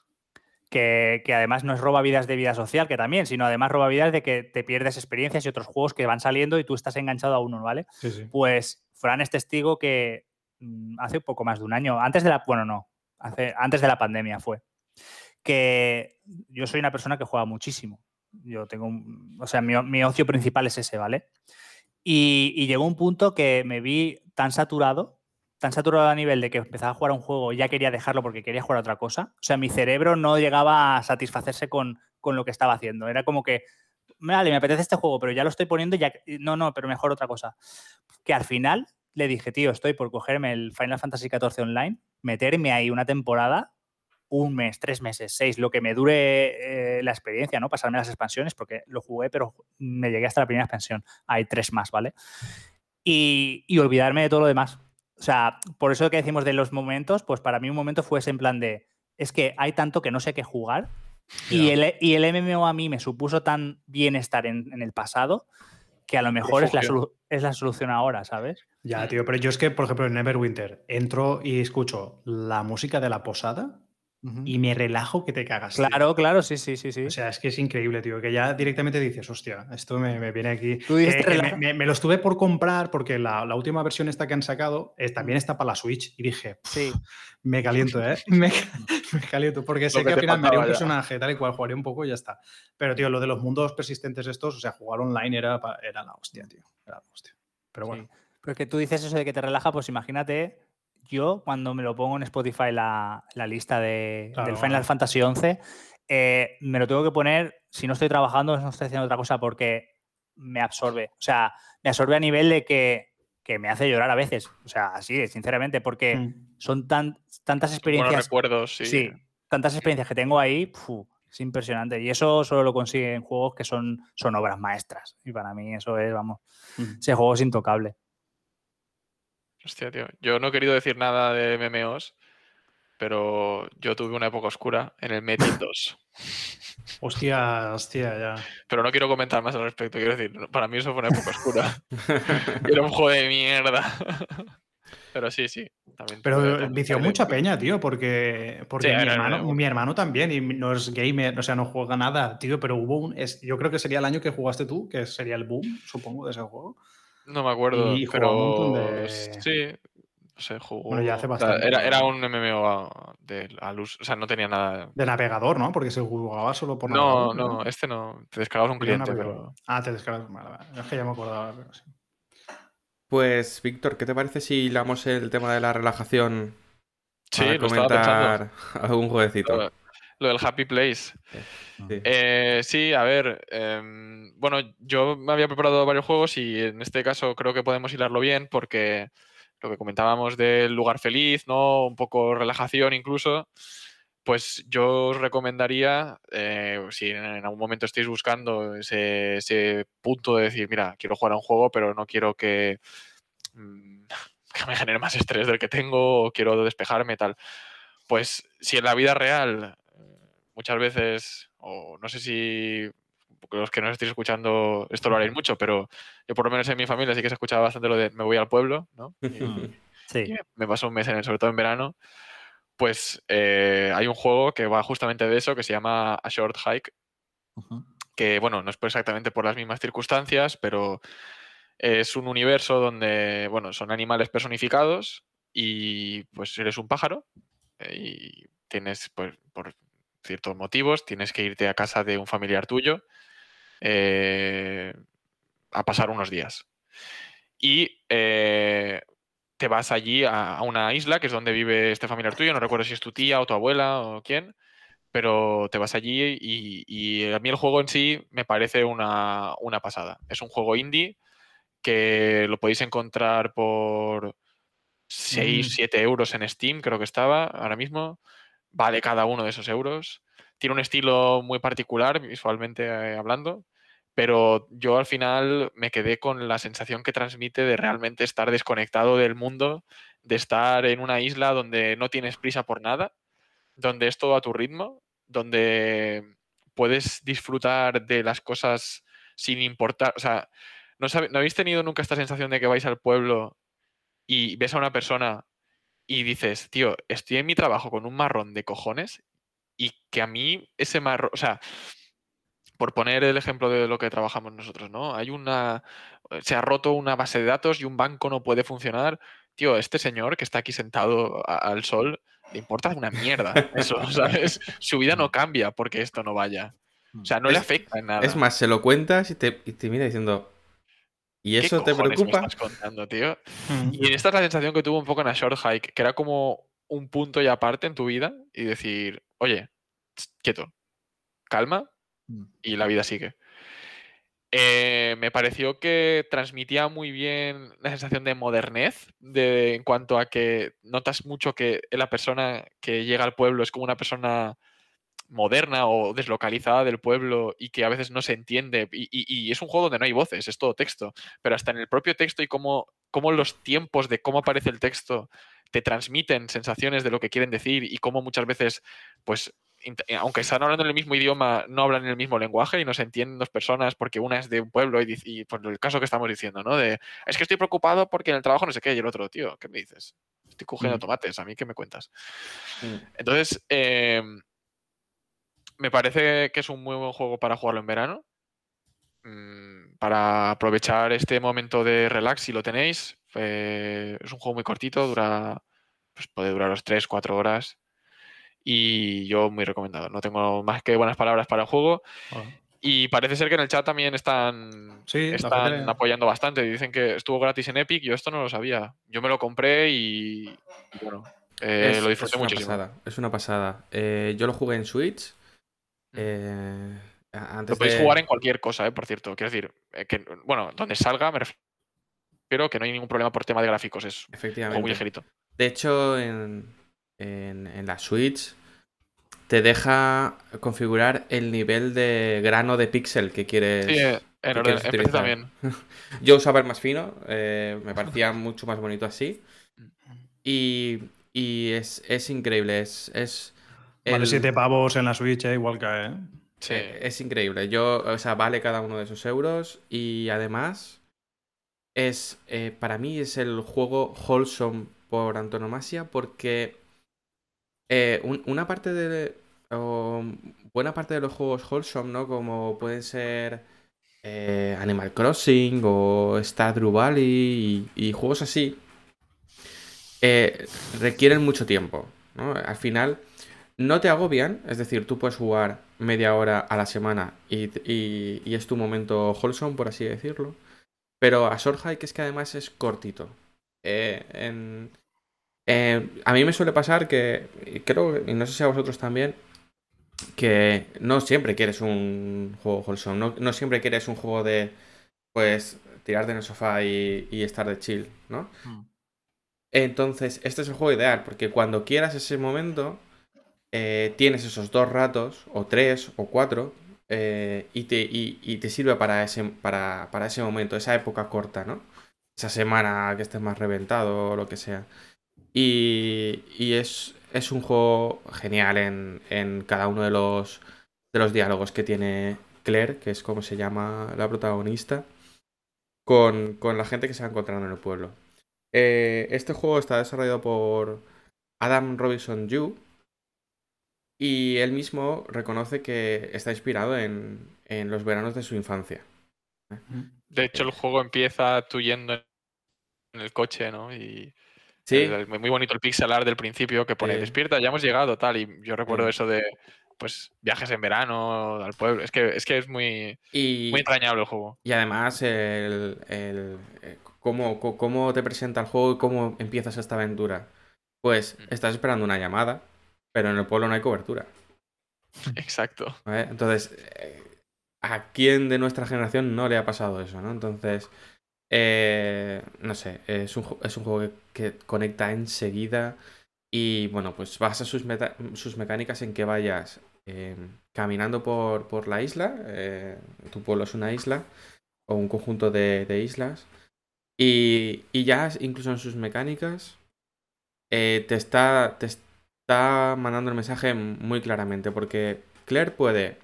que, que además no es robavidas de vida social, que también, sino además robavidas de que te pierdes experiencias y otros juegos que van saliendo y tú estás enganchado a uno, ¿vale? Sí, sí. Pues Fran es testigo que mm, hace poco más de un año, antes de la, bueno, no, hace, antes de la pandemia fue, que yo soy una persona que juega muchísimo. Yo tengo, un- o sea, mi, mi ocio principal es ese, ¿vale? Y, y llegó un punto que me vi tan saturado, tan saturado a nivel de que empezaba a jugar un juego y ya quería dejarlo porque quería jugar a otra cosa. O sea, mi cerebro no llegaba a satisfacerse con, con lo que estaba haciendo. Era como que, vale, me apetece este juego, pero ya lo estoy poniendo y ya, no, no, pero mejor otra cosa. Que al final le dije, tío, estoy por cogerme el Final Fantasy XIV Online, meterme ahí una temporada, un mes, tres meses, seis, lo que me dure eh, la experiencia, ¿no? Pasarme las expansiones, porque lo jugué, pero me llegué hasta la primera expansión. Hay tres más, ¿vale? Y, y olvidarme de todo lo demás. O sea, por eso que decimos de los momentos, pues para mí un momento fue ese en plan de, es que hay tanto que no sé qué jugar y el, y el MMO a mí me supuso tan bienestar en, en el pasado que a lo mejor es la, solu- es la solución ahora, ¿sabes? Ya, tío, pero yo es que, por ejemplo, en Neverwinter entro y escucho la música de la posada y me relajo que te cagas. tío. Claro, claro, sí, sí, sí, sí. O sea, es que es increíble, tío, que ya directamente dices, hostia, esto me, me viene aquí. Tú te que me, me- me lo estuve por comprar porque la, la última versión esta que han sacado es, también está para la Switch y dije, sí. me caliento, ¿eh? Me, me caliento porque sé que que al final me haría un personaje tal y cual, jugaré un poco y ya está. Pero, tío, lo de los mundos persistentes estos, o sea, jugar online era, era la hostia, tío. Era la hostia. Pero bueno. Sí. Pero es que tú dices eso de que te relaja, pues imagínate, yo cuando me lo pongo en Spotify la, la lista de, Claro. del Final Fantasy XI, eh, me lo tengo que poner si no estoy trabajando, no estoy haciendo otra cosa, porque me absorbe. O sea, me absorbe a nivel de que, que me hace llorar a veces. O sea, así, sinceramente, porque Mm. son tan, tantas buenos experiencias. recuerdos, sí. Sí, tantas experiencias que tengo ahí, es impresionante. Y eso solo lo consigue en juegos que son, son obras maestras. Y para mí eso es, vamos, Mm. ese juego es intocable. Hostia, tío. Yo no he querido decir nada de MMOs, pero yo tuve una época oscura en el Metin 2. Hostia, hostia, ya. Pero no quiero comentar más al respecto. Quiero decir, para mí eso fue una época oscura. Era un juego de mierda. Pero sí, sí. También Pero vició mucha peña, tío, porque, porque Sí, mi, era- hermano, era- mi hermano también, y no es gamer, o sea, no juega nada, tío, pero hubo un. es- yo creo que sería el año que jugaste tú, que sería el boom, supongo, de ese juego. No me acuerdo. Y jugaba pero un montón de- sí. No sé, jugó. Bueno, ya hace o sea, bastante, era, era un MMO de a luz. O sea, no tenía nada. De navegador, ¿no? Porque se jugaba solo por No, navegador. no, este no. Te descargabas un cliente, pero. Ah, te descargas. Vale, vale. Es que ya me acordaba, pero sí. Pues, Víctor, ¿qué te parece si hilamos el tema de la relajación Sí, para lo estaba pensando. comentar algún jueguecito? Lo del Happy Place. Sí. Eh, sí, a ver. em, bueno, yo me había preparado varios juegos y en este caso creo que podemos hilarlo bien porque lo que comentábamos del lugar feliz, ¿no? Un poco relajación incluso. Pues yo os recomendaría, eh, si en algún momento estáis buscando ese, ese punto de decir, mira, quiero jugar a un juego, pero no quiero que mm, que me genere más estrés del que tengo o quiero despejarme tal. Pues si en la vida real muchas veces, o no sé si los que no estéis escuchando esto lo haréis mucho, pero yo por lo menos en mi familia sí que se escuchaba bastante lo de me voy al pueblo, ¿no? Sí. me paso un mes, en, sobre todo en verano. Pues eh, hay un juego que va justamente de eso, que se llama A Short Hike, que bueno, no es exactamente por las mismas circunstancias, pero es un universo donde, bueno, son animales personificados y pues eres un pájaro eh, y tienes, pues, por ciertos motivos, tienes que irte a casa de un familiar tuyo eh, a pasar unos días. Y eh, te vas allí a, una isla, que es donde vive este familiar tuyo, no recuerdo si es tu tía o tu abuela o quién, pero te vas allí y, a mí el juego en sí me parece una, pasada. Es un juego indie que lo podéis encontrar por 6, 7 mm. euros en Steam, creo que estaba ahora mismo. Vale cada uno de esos euros. Tiene un estilo muy particular, visualmente eh, hablando, pero yo al final me quedé con la sensación que transmite de realmente estar desconectado del mundo, de estar en una isla donde no tienes prisa por nada, donde es todo a tu ritmo, donde puedes disfrutar de las cosas sin importar, o sea, ¿no, ¿no habéis tenido nunca esta sensación de que vais al pueblo y ves a una persona y dices, tío, estoy en mi trabajo con un marrón de cojones y que a mí ese marrón, o sea, por poner el ejemplo de lo que trabajamos nosotros, ¿no? Hay una, se ha roto una base de datos y un banco no puede funcionar. Tío, este señor que está aquí sentado al sol, le importa una mierda eso, ¿sabes? Su vida no cambia porque esto no vaya. O sea, no le afecta en nada. Es más, se lo cuentas y te, y te mira diciendo, ¿y eso te preocupa? Me estás contando, tío? Y esta es la sensación que tuvo un poco en la Short Hike, que era como un punto y aparte en tu vida y decir, oye, quieto, calma, Mm. y la vida sigue. Eh, me pareció que transmitía muy bien la sensación de modernez, de, en cuanto a que notas mucho que la persona que llega al pueblo es como una persona moderna o deslocalizada del pueblo y que a veces no se entiende. Y, es un juego donde no hay voces, es todo texto. Pero hasta en el propio texto y cómo, cómo los tiempos de cómo aparece el texto te transmiten sensaciones de lo que quieren decir y cómo muchas veces, pues, eh, aunque están hablando en el mismo idioma, no hablan en el mismo lenguaje y no se entienden dos personas porque una es de un pueblo y, por el caso que estamos diciendo, ¿no? De, es que estoy preocupado porque en el trabajo no sé qué y el otro, tío, ¿qué me dices? Estoy cogiendo mm. tomates, ¿a mí qué me cuentas? Mm. Entonces, em, me parece que es un muy buen juego para jugarlo en verano. Mm, para aprovechar este momento de relax si lo tenéis. Eh, es un juego muy cortito, dura, pues puede durar los 3-4 horas y yo muy recomendado. No tengo más que buenas palabras para el juego. Y parece ser que en el chat también están, están apoyando bastante. Dicen que estuvo gratis en Epic. Yo esto no lo sabía. Yo me lo compré y, bueno, eh, lo disfruté es muchísimo. Pasada, es una pasada. Eh, yo lo jugué en Switch. Eh, lo podéis jugar en cualquier cosa, por cierto. Quiero decir, que, bueno, donde salga me refiero que no hay ningún problema por tema de gráficos. Es muy ligerito. De hecho, en, en, la Switch te deja configurar el nivel de grano de píxel que quieres. Sí, en, también. Yo usaba el más fino, eh, me parecía mucho más bonito así. Y, y es, es, increíble, es. es Vale, 7 pavos en la Switch, eh, igual cae. ¿eh? Sí. Es increíble. Yo, o sea, vale cada uno de esos euros. Y además, es. para mí es el juego wholesome por antonomasia. Porque eh, una parte de. buena parte de los juegos wholesome, ¿no? Como pueden ser eh, Animal Crossing o Stardew Valley y, juegos así, eh, requieren mucho tiempo. ¿no? Al final, no te agobian, es decir, tú puedes jugar media hora a la semana y, y es tu momento wholesome, por así decirlo. Pero a que es que además es cortito. en, eh, a mí me suele pasar que, creo, y no sé si a vosotros también, que no siempre quieres un juego wholesome, no, no siempre quieres un juego de, pues, tirarte en el sofá y, estar de chill, ¿no? Hmm. Entonces, este es el juego ideal, porque cuando quieras ese momento, eh, tienes esos dos ratos, o tres, o cuatro, eh, y, te, y, te sirve para ese, para, para ese momento, esa época corta, ¿no? esa semana que estés más reventado o lo que sea. Y, y es, es un juego genial en, en cada uno de los, de los diálogos que tiene Claire, que es como se llama la protagonista, con, con la gente que se va encontrando en el pueblo. Eh, este juego está desarrollado por Adam Robinson Yu. Y él mismo reconoce que está inspirado en, en los veranos de su infancia. De hecho, el juego empieza tú yendo en el coche, ¿no? Y Sí, el- muy bonito el pixel art del principio que pone despierta, ya hemos llegado, tal. Y yo recuerdo eso de pues viajes en verano al pueblo. Es que es que es muy, y, muy entrañable el juego. y además el, el, eh, cómo, cómo te presenta el juego y cómo empiezas esta aventura. Pues Mm. estás esperando una llamada, pero en el pueblo no hay cobertura. Exacto. Entonces, eh, ¿a quién de nuestra generación no le ha pasado eso, no? Entonces, eh, no sé, es un, es un juego que, que conecta enseguida y, bueno, pues basa sus, meta- sus mecánicas en que vayas eh, caminando por, por la isla, eh, tu pueblo es una isla o un conjunto de, de islas y, y ya incluso en sus mecánicas te está... Te está mandando el mensaje muy claramente porque Claire puede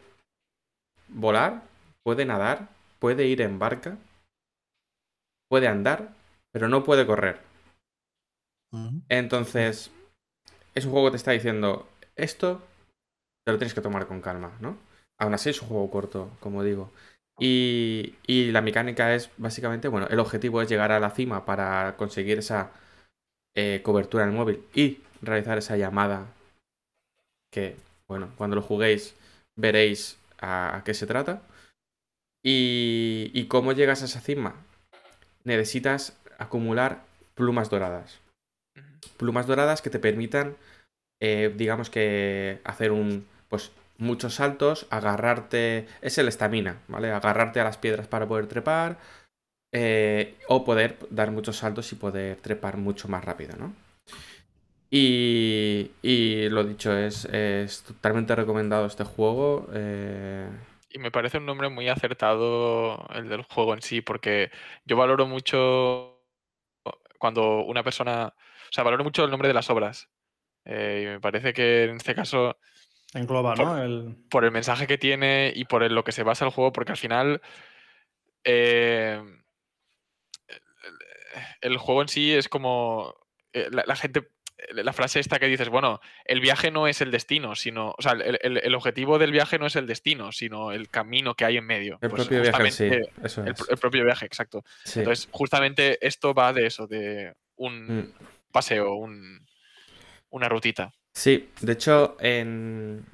volar, puede nadar, puede ir en barca, puede andar, pero no puede correr. Entonces, es un juego que te está diciendo, esto te lo tienes que tomar con calma, ¿no? Aún así es un juego corto, como digo. Y, y la mecánica es básicamente, bueno, el objetivo es llegar a la cima para conseguir esa eh, cobertura en el móvil y realizar esa llamada que, bueno, cuando lo juguéis veréis a, qué se trata. Y, y cómo llegas a esa cima. Necesitas acumular plumas doradas. Plumas doradas que te permitan, eh, digamos que, hacer un, pues, muchos saltos, agarrarte, es el estamina, ¿vale? Agarrarte a las piedras para poder trepar, eh, o poder dar muchos saltos y poder trepar mucho más rápido, ¿no? Y, y lo dicho, es, es totalmente recomendado este juego. eh, Y me parece un nombre muy acertado el del juego en sí, porque yo valoro mucho cuando una persona. O sea, valoro mucho el nombre de las obras. Eh, y me parece que en este caso, Engloba, Por- ¿no? El... por el mensaje que tiene y por el- lo que se basa el juego, porque al final. eh, el, el juego en sí es como. eh, la, la gente. La frase esta que dices, bueno, el viaje no es el destino, sino. O sea, el, el- el objetivo del viaje no es el destino, sino el camino que hay en medio. el Pues propio viaje en sí, justamente- eso el, es. el propio viaje, exacto. Sí. Entonces, justamente esto va de eso, de un Mm. paseo, un, una rutita. Sí, de hecho, en,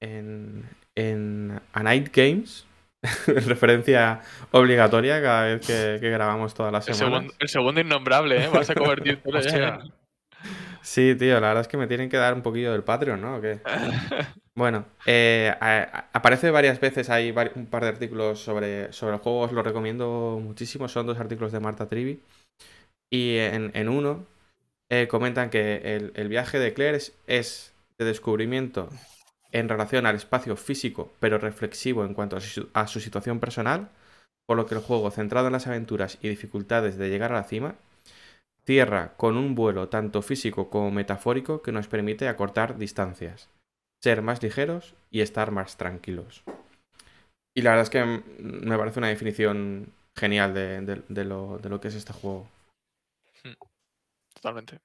en, en A Night Games, referencia obligatoria cada vez que, que grabamos todas las semanas. segundo, el segundo innombrable, ¿eh? Vas a convertirte en-. Sí, tío, la verdad es que me tienen que dar un poquillo del Patreon, ¿no? ¿O qué? Bueno, eh, a- a- aparece varias veces, hay un par de artículos sobre, sobre el juego, os lo recomiendo muchísimo, son dos artículos de Marta Trivi. Y en, en uno eh, comentan que el, el viaje de Claire es, es de descubrimiento en relación al espacio físico, pero reflexivo en cuanto a su, a su situación personal, por lo que el juego, centrado en las aventuras y dificultades de llegar a la cima, cierra con un vuelo tanto físico como metafórico que nos permite acortar distancias, ser más ligeros y estar más tranquilos. Y la verdad es que me parece una definición genial de, de- de lo, de lo que es este juego. Totalmente.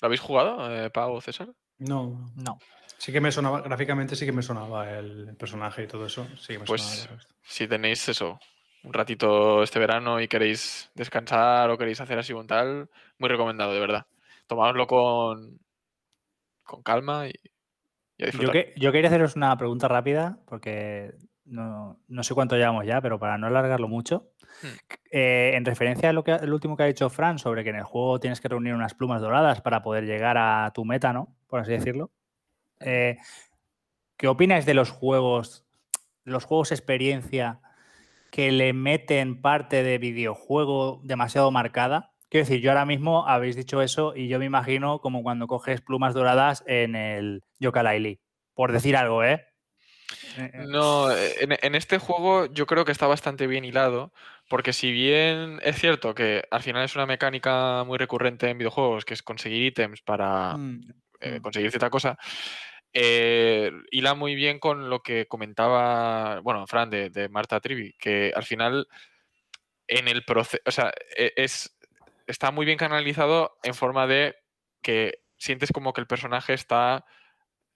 ¿Lo habéis jugado, eh, Pau o César? No, No. sí que me sonaba, gráficamente sí que me sonaba el personaje y todo eso. Sí que me Pues- sonaba. Si tenéis eso, un ratito este verano y queréis descansar o queréis hacer así un tal, muy recomendado, de verdad. Tomáoslo con, con calma y, y a Yo, disfrutar. que- yo quería haceros una pregunta rápida, porque no, no sé cuánto llevamos ya, pero para no alargarlo mucho. Hmm. Eh, en referencia a lo que, el último que ha dicho Fran sobre que en el juego tienes que reunir unas plumas doradas para poder llegar a tu meta, ¿no? Por así decirlo. Eh, ¿Qué opináis de los juegos, los juegos experiencia que le meten parte de videojuego demasiado marcada? Quiero decir, yo ahora mismo habéis dicho eso y yo me imagino como cuando coges plumas doradas en el Yooka-Laylee, por decir algo, ¿eh? Eh, eh, No, eh, en, en este juego yo creo que está bastante bien hilado, porque si bien es cierto que al final es una mecánica muy recurrente en videojuegos, que es conseguir ítems para mm, eh, mm. conseguir cierta cosa, eh, hila muy bien con lo que comentaba, bueno, Fran de, de Marta Trivi, que al final en el proceso, o sea, e- es, está muy bien canalizado en forma de que sientes como que el personaje está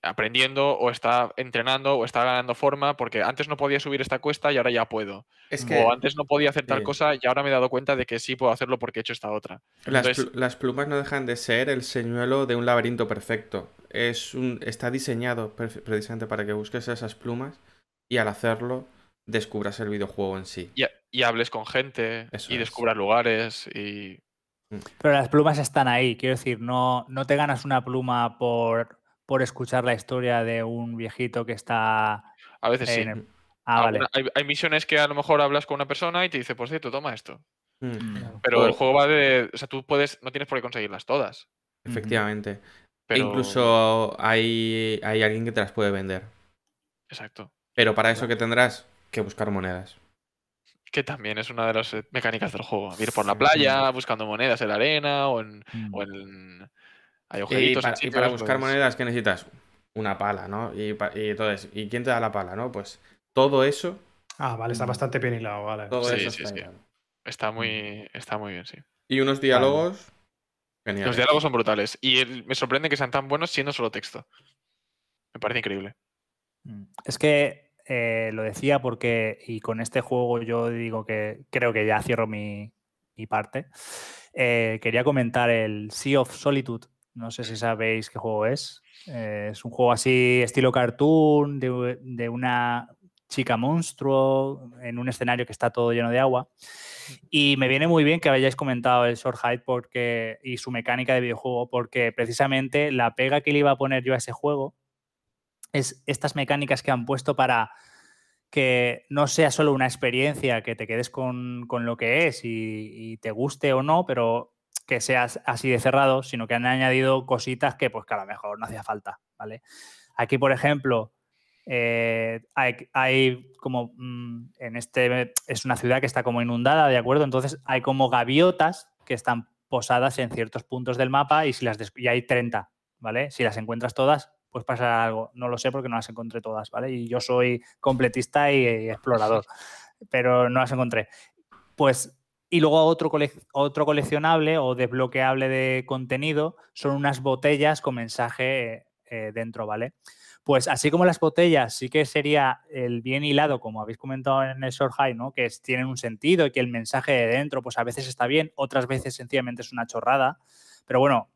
aprendiendo o está entrenando o está ganando forma porque antes no podía subir esta cuesta y ahora ya puedo. Es que O antes no podía hacer tal sí. cosa y ahora me he dado cuenta de que sí puedo hacerlo porque he hecho esta otra. las, Entonces- pl- las plumas no dejan de ser el señuelo de un laberinto perfecto. Es un, está diseñado pre- precisamente para que busques esas plumas y al hacerlo descubras el videojuego en sí. Y, y hables con gente Eso y es. descubras lugares y Pero las plumas están ahí, quiero decir, no, no te ganas una pluma por, por escuchar la historia de un viejito que está a veces sí. en el- Ah, vale. Hay, hay misiones que a lo mejor hablas con una persona y te dice, por cierto, toma esto. Mm, Mm. Pero el juego va de. O sea, tú puedes. No tienes por qué conseguirlas todas. Efectivamente. Pero. Incluso hay, hay alguien que te las puede vender. Exacto. Pero para eso que tendrás que buscar monedas. Que también es una de las eh, mecánicas del juego. Ir por la playa, buscando monedas en la arena o en. Mm. o en- Hay Y para, en y para buscar pues, monedas, ¿qué necesitas? Una pala, ¿no? Y, y entonces, ¿y quién te da la pala, no? Pues todo eso, Ah, vale, está Mm. bastante bien hilado, vale. todo Sí, eso sí, está sí. hilado. Está muy. Está muy bien, sí. Y unos diálogos Los diálogos son brutales. Y el- me sorprende que sean tan buenos siendo solo texto. Me parece increíble. Mm. Es que eh, lo decía porque, y con este juego yo digo que creo que ya cierro mi, mi parte. Eh, quería comentar el Sea of Solitude. No sé si sabéis qué juego es. Eh, es un juego así, estilo cartoon, de, de una chica monstruo en un escenario que está todo lleno de agua. Y me viene muy bien que hayáis comentado el Short Hide porque, y su mecánica de videojuego, porque precisamente la pega que le iba a poner yo a ese juego es estas mecánicas que han puesto para que no sea solo una experiencia, que te quedes con, con lo que es y, y te guste o no, pero que seas así de cerrado, sino que han añadido cositas que pues que a lo mejor no hacía falta, ¿vale? Aquí, por ejemplo, eh, hay, hay como mm, en este es una ciudad que está como inundada, ¿de acuerdo? Entonces hay como gaviotas que están posadas en ciertos puntos del mapa y si las y hay 30, ¿vale? Si las encuentras todas, pues pasará algo. No lo sé porque no las encontré todas, ¿vale? Y yo soy completista y, y explorador, pero no las encontré. Pues y luego otro, otro coleccionable o desbloqueable de contenido son unas botellas con mensaje eh, dentro, ¿vale? Pues así como las botellas, sí que sería el bien hilado, como habéis comentado en el Short High, ¿no? Que tienen un sentido y que el mensaje de dentro, pues a veces está bien, otras veces sencillamente es una chorrada. Pero bueno,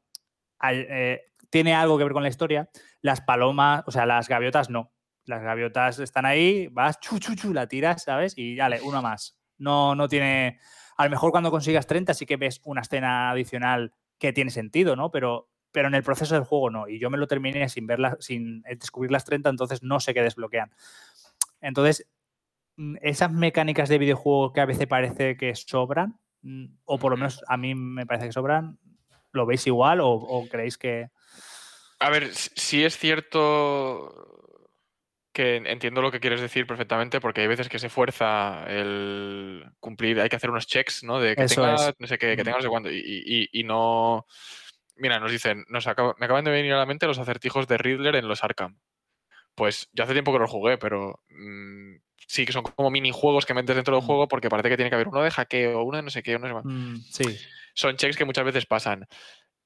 eh, tiene algo que ver con la historia. Las palomas, o sea, las gaviotas no. Las gaviotas están ahí, vas, chu, chu, chu, la tiras, ¿sabes? Y dale, una más. No, no tiene. A lo mejor cuando consigas 30 sí que ves una escena adicional que tiene sentido, ¿no? Pero, pero en el proceso del juego no. Y yo me lo terminé sin verlas, sin descubrir las 30, entonces no sé qué desbloquean. Entonces, mm, esas mecánicas de videojuego que a veces parece que sobran, mm, o por lo menos a mí me parece que sobran, ¿lo veis igual o, o creéis que.? A ver, s- sí es cierto que en- entiendo lo que quieres decir perfectamente, porque hay veces que se fuerza el cumplir, hay que hacer unos checks, ¿no? De que Eso tenga es. no sé qué, que tenga no sé y, y- y no... Mira, nos dicen, nos me acaban de venir a la mente los acertijos de Riddler en los Arkham. Pues yo hace tiempo que los jugué, pero mm, sí que son como minijuegos que metes dentro del Mm. juego porque parece que tiene que haber uno de hackeo, uno de no sé qué, uno de Mm, sí. son checks que muchas veces pasan.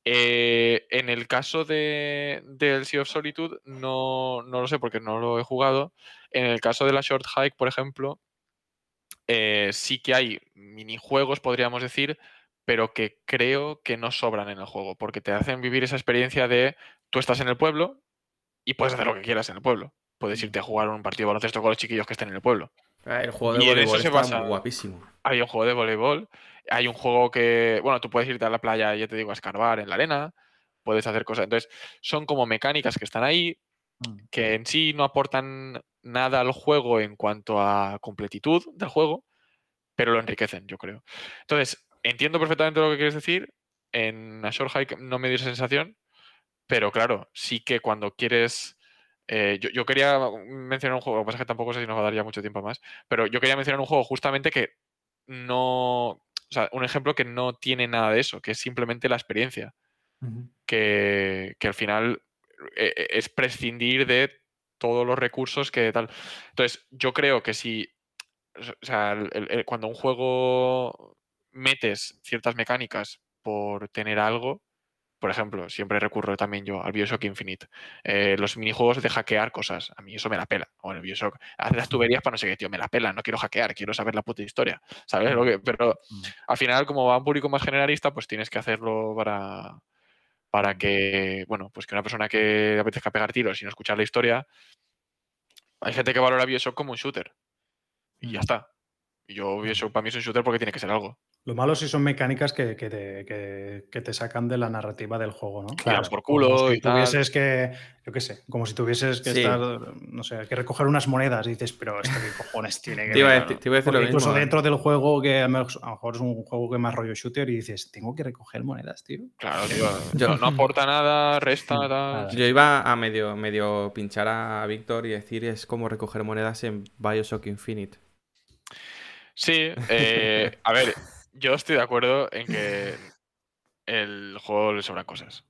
Eh, en el caso de, del Sea of Solitude, no, no lo sé porque no lo he jugado. En el caso de la Short Hike, por ejemplo, eh, sí que hay minijuegos, podríamos decir, pero que creo que no sobran en el juego, porque te hacen vivir esa experiencia de tú estás en el pueblo y puedes hacer lo que quieras en el pueblo. Puedes irte a jugar un partido de baloncesto con los chiquillos que estén en el pueblo. Ah, El juego de Y en eso voleibol está basa- guapísimo. Hay un juego de voleibol, hay un juego que, bueno, tú puedes irte a la playa, ya te digo, a escarbar en la arena, puedes hacer cosas. Entonces, son como mecánicas que están ahí, Mm. que en sí no aportan nada al juego en cuanto a completitud del juego, pero lo enriquecen, yo creo. Entonces, entiendo perfectamente lo que quieres decir. En A Short Hike no me dio esa sensación, pero claro, sí que cuando quieres eh, yo, yo quería mencionar un juego, lo que pasa es que tampoco sé si nos va a dar ya mucho tiempo más, pero yo quería mencionar un juego justamente que no, o sea, un ejemplo que no tiene nada de eso, que es simplemente la experiencia, que, que al final eh, eh, es prescindir de todos los recursos que tal. Entonces, yo creo que si, o sea, el- el- el- cuando un juego metes ciertas mecánicas por tener algo, por ejemplo, siempre recurro también yo al Bioshock Infinite. eh, los minijuegos de hackear cosas. A mí eso me la pela. O en el Bioshock, haz las tuberías para no sé qué, tío, me la pela. No quiero hackear, quiero saber la puta historia. ¿Sabes? Lo que, pero Mm. al final, como va a un público más generalista, pues tienes que hacerlo para, para que, bueno, pues que una persona que apetezca pegar tiros y no escuchar la historia. Hay gente que valora Bioshock como un shooter. Y ya está. Y yo, Bioshock para mí es un shooter porque tiene que ser algo. Lo malo sí son mecánicas que, que te, que- que te sacan de la narrativa del juego, ¿no? Claro, por Como culo si y tal. tuvieses que, yo qué sé, como si tuvieses que Sí. estar, no sé, que recoger unas monedas y dices, pero esto qué cojones tiene que Te iba, a ver, decir, ¿no? te iba a decir lo incluso mismo. ¿eh? dentro del juego, que a lo mejor es un juego que más rollo shooter y dices, tengo que recoger monedas, tío. Claro, tío. Yo- no, no aporta nada, resta, tal. Nada. Yo iba a medio, medio pinchar a Víctor y decir es como recoger monedas en Bioshock Infinite. Sí, eh, a ver, yo estoy de acuerdo en que el juego le sobran cosas.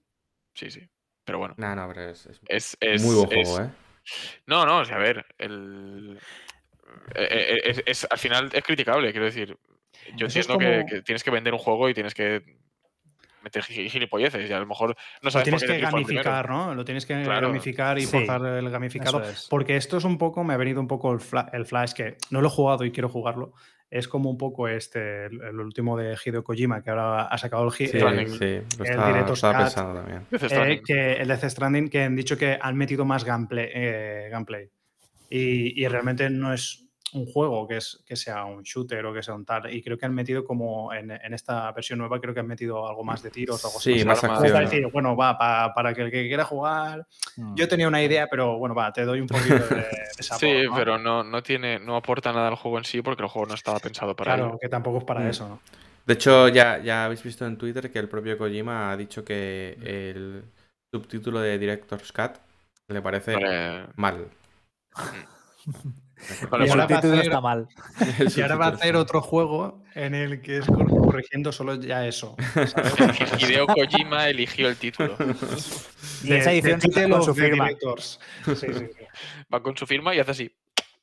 Sí, sí. Pero bueno, No, no, pero es, es es. es- muy buen es- juego, ¿eh? No, no, o sea, a ver, el. eh, eh, Es, es- al final es criticable, quiero decir. Yo Eso entiendo que- como- que, tienes que vender un juego y tienes que meter gi- gilipolleces y a lo mejor no Lo sabes por tienes qué que gamificar, ¿no? Lo tienes que Claro. gamificar y Sí, forzar el gamificado. Porque esto es un poco, me ha venido un poco el, fla- el flash, que no lo he jugado y quiero jugarlo. Es como un poco este, el, el último de Hideo Kojima, que ahora ha sacado el, Sí, el- Stranding. sí, lo el pensando también. Eh, Stranding. que el Death Stranding, que han dicho que han metido más gameplay. eh, gameplay. Y, y realmente no es un juego que, es, que sea un shooter o que sea un tal. Y creo que han metido como en, en esta versión nueva, creo que han metido algo más de tiros o algo Sí, así. más armas. Como para acción. decir, bueno, va, pa- para que el que quiera jugar. Mm. Yo tenía una idea, pero bueno, va, te doy un poquito de, de sabor. Sí, ¿no? pero no, no tiene, no aporta nada al juego en sí porque el juego no estaba pensado para Claro, ello. que tampoco es para Mm. eso, ¿no? De hecho, ya, ya habéis visto en Twitter que el propio Kojima ha dicho que el subtítulo de Director's Cut le parece Vale. mal. Bueno, Y el ahora va a subtítulo hacer- está mal. El Y ahora va a hacer otro juego en el que es cor- corrigiendo solo ya eso. ¿sabes? Hideo Kojima eligió el título. Y esa edición se Title con su firma. Directors. Sí, sí, sí. Va con su firma y hace así.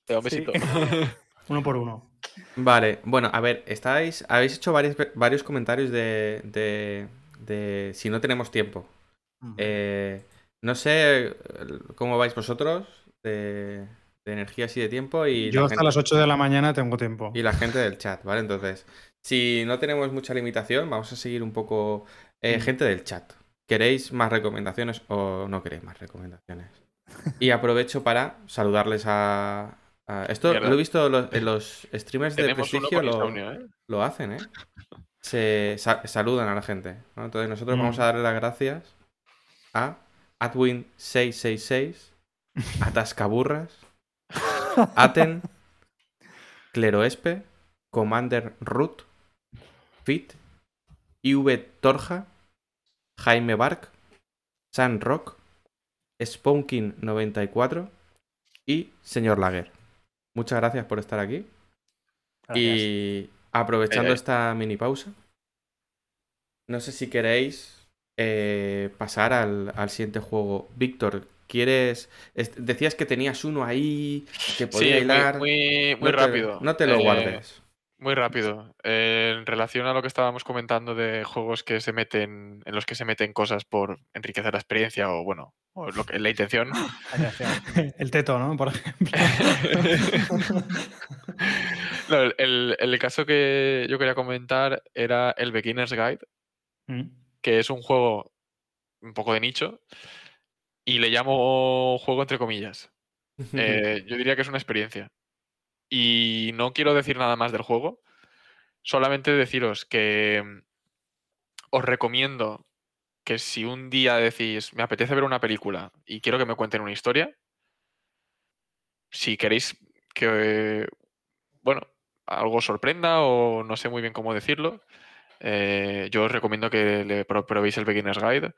Te da un Sí. besito. Uno por uno. Vale, bueno, a ver, estáis, habéis hecho varios, varios comentarios de, de, de si no tenemos tiempo. Eh, no sé eh, cómo vais vosotros de, de energías y de tiempo y, Yo la hasta gente, las 8 de la mañana tengo tiempo. y la gente del chat, ¿vale? Entonces, si no tenemos mucha limitación, vamos a seguir un poco... eh, Mm. Gente del chat, ¿queréis más recomendaciones o no queréis más recomendaciones? Y aprovecho para saludarles a... a- Esto lo he visto lo- en los streamers de prestigio. Lo, insomnio, ¿eh? lo hacen, ¿eh? Se sa- saludan a la gente. ¿no? Entonces nosotros Mm. vamos a darle las gracias a Adwin666, Atascaburras, Aten, Cleroespe, Commander Root, Fit, IV Torja, Jaime Bark, San Rock, Sponkin94 y Señor Laguer. Muchas gracias por estar aquí. Gracias. Y aprovechando Eh, eh. esta mini pausa, no sé si queréis eh, pasar al, al siguiente juego. Víctor, ¿quieres...? decías que tenías uno ahí que podía Sí, muy, hilar. muy, muy no te- rápido. no te lo Eh, guardes. Muy rápido. Eh, en relación a lo que estábamos comentando de juegos que se meten, en los que se meten cosas por enriquecer la experiencia o bueno, o lo que, la intención. El teto, ¿no? Por ejemplo. No, el, el- el caso que yo quería comentar era el Beginner's Guide, Mm. que es un juego un poco de nicho y le llamo juego entre comillas. Eh, yo diría que es una experiencia. Y no quiero decir nada más del juego, solamente deciros que mm, os recomiendo que si un día decís, me apetece ver una película y quiero que me cuenten una historia, si queréis que, bueno, algo sorprenda o no sé muy bien cómo decirlo, eh, yo os recomiendo que le pro- probéis el Beginner's Guide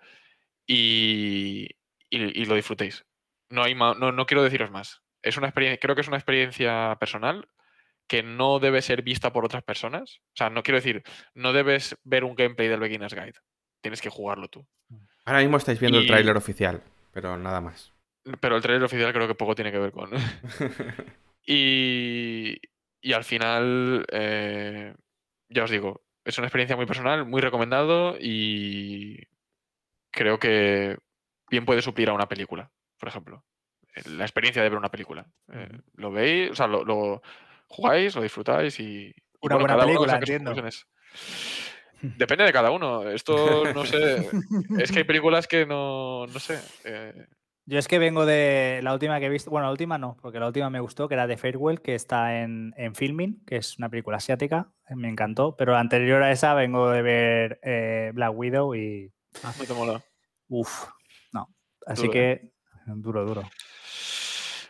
y, y- y lo disfrutéis. No, hay no, no quiero deciros más. Es una experiencia, creo que es una experiencia personal que no debe ser vista por otras personas. O sea, no quiero decir, no debes ver un gameplay del Beginner's Guide. Tienes que jugarlo tú. Ahora mismo estáis viendo el tráiler oficial, pero nada más. Pero el tráiler oficial creo que poco tiene que ver con. y, y al final, eh, ya os digo, es una experiencia muy personal, muy recomendado y creo que bien puede suplir a una película, por ejemplo. La experiencia de ver una película. Eh, lo veis, o sea, lo, jugáis, lo disfrutáis y. Una buena película, entiendo. Depende de cada uno. Esto no sé. es que hay películas que no, no sé. Eh, yo es que vengo de la última que he visto, bueno, la última no, porque la última me gustó, que era de Farewell, que está en, en Filming, que es una película asiática, me encantó, pero anterior a esa vengo de ver eh, Black Widow y... Ah, no te mola. Uf, Así que duro, duro.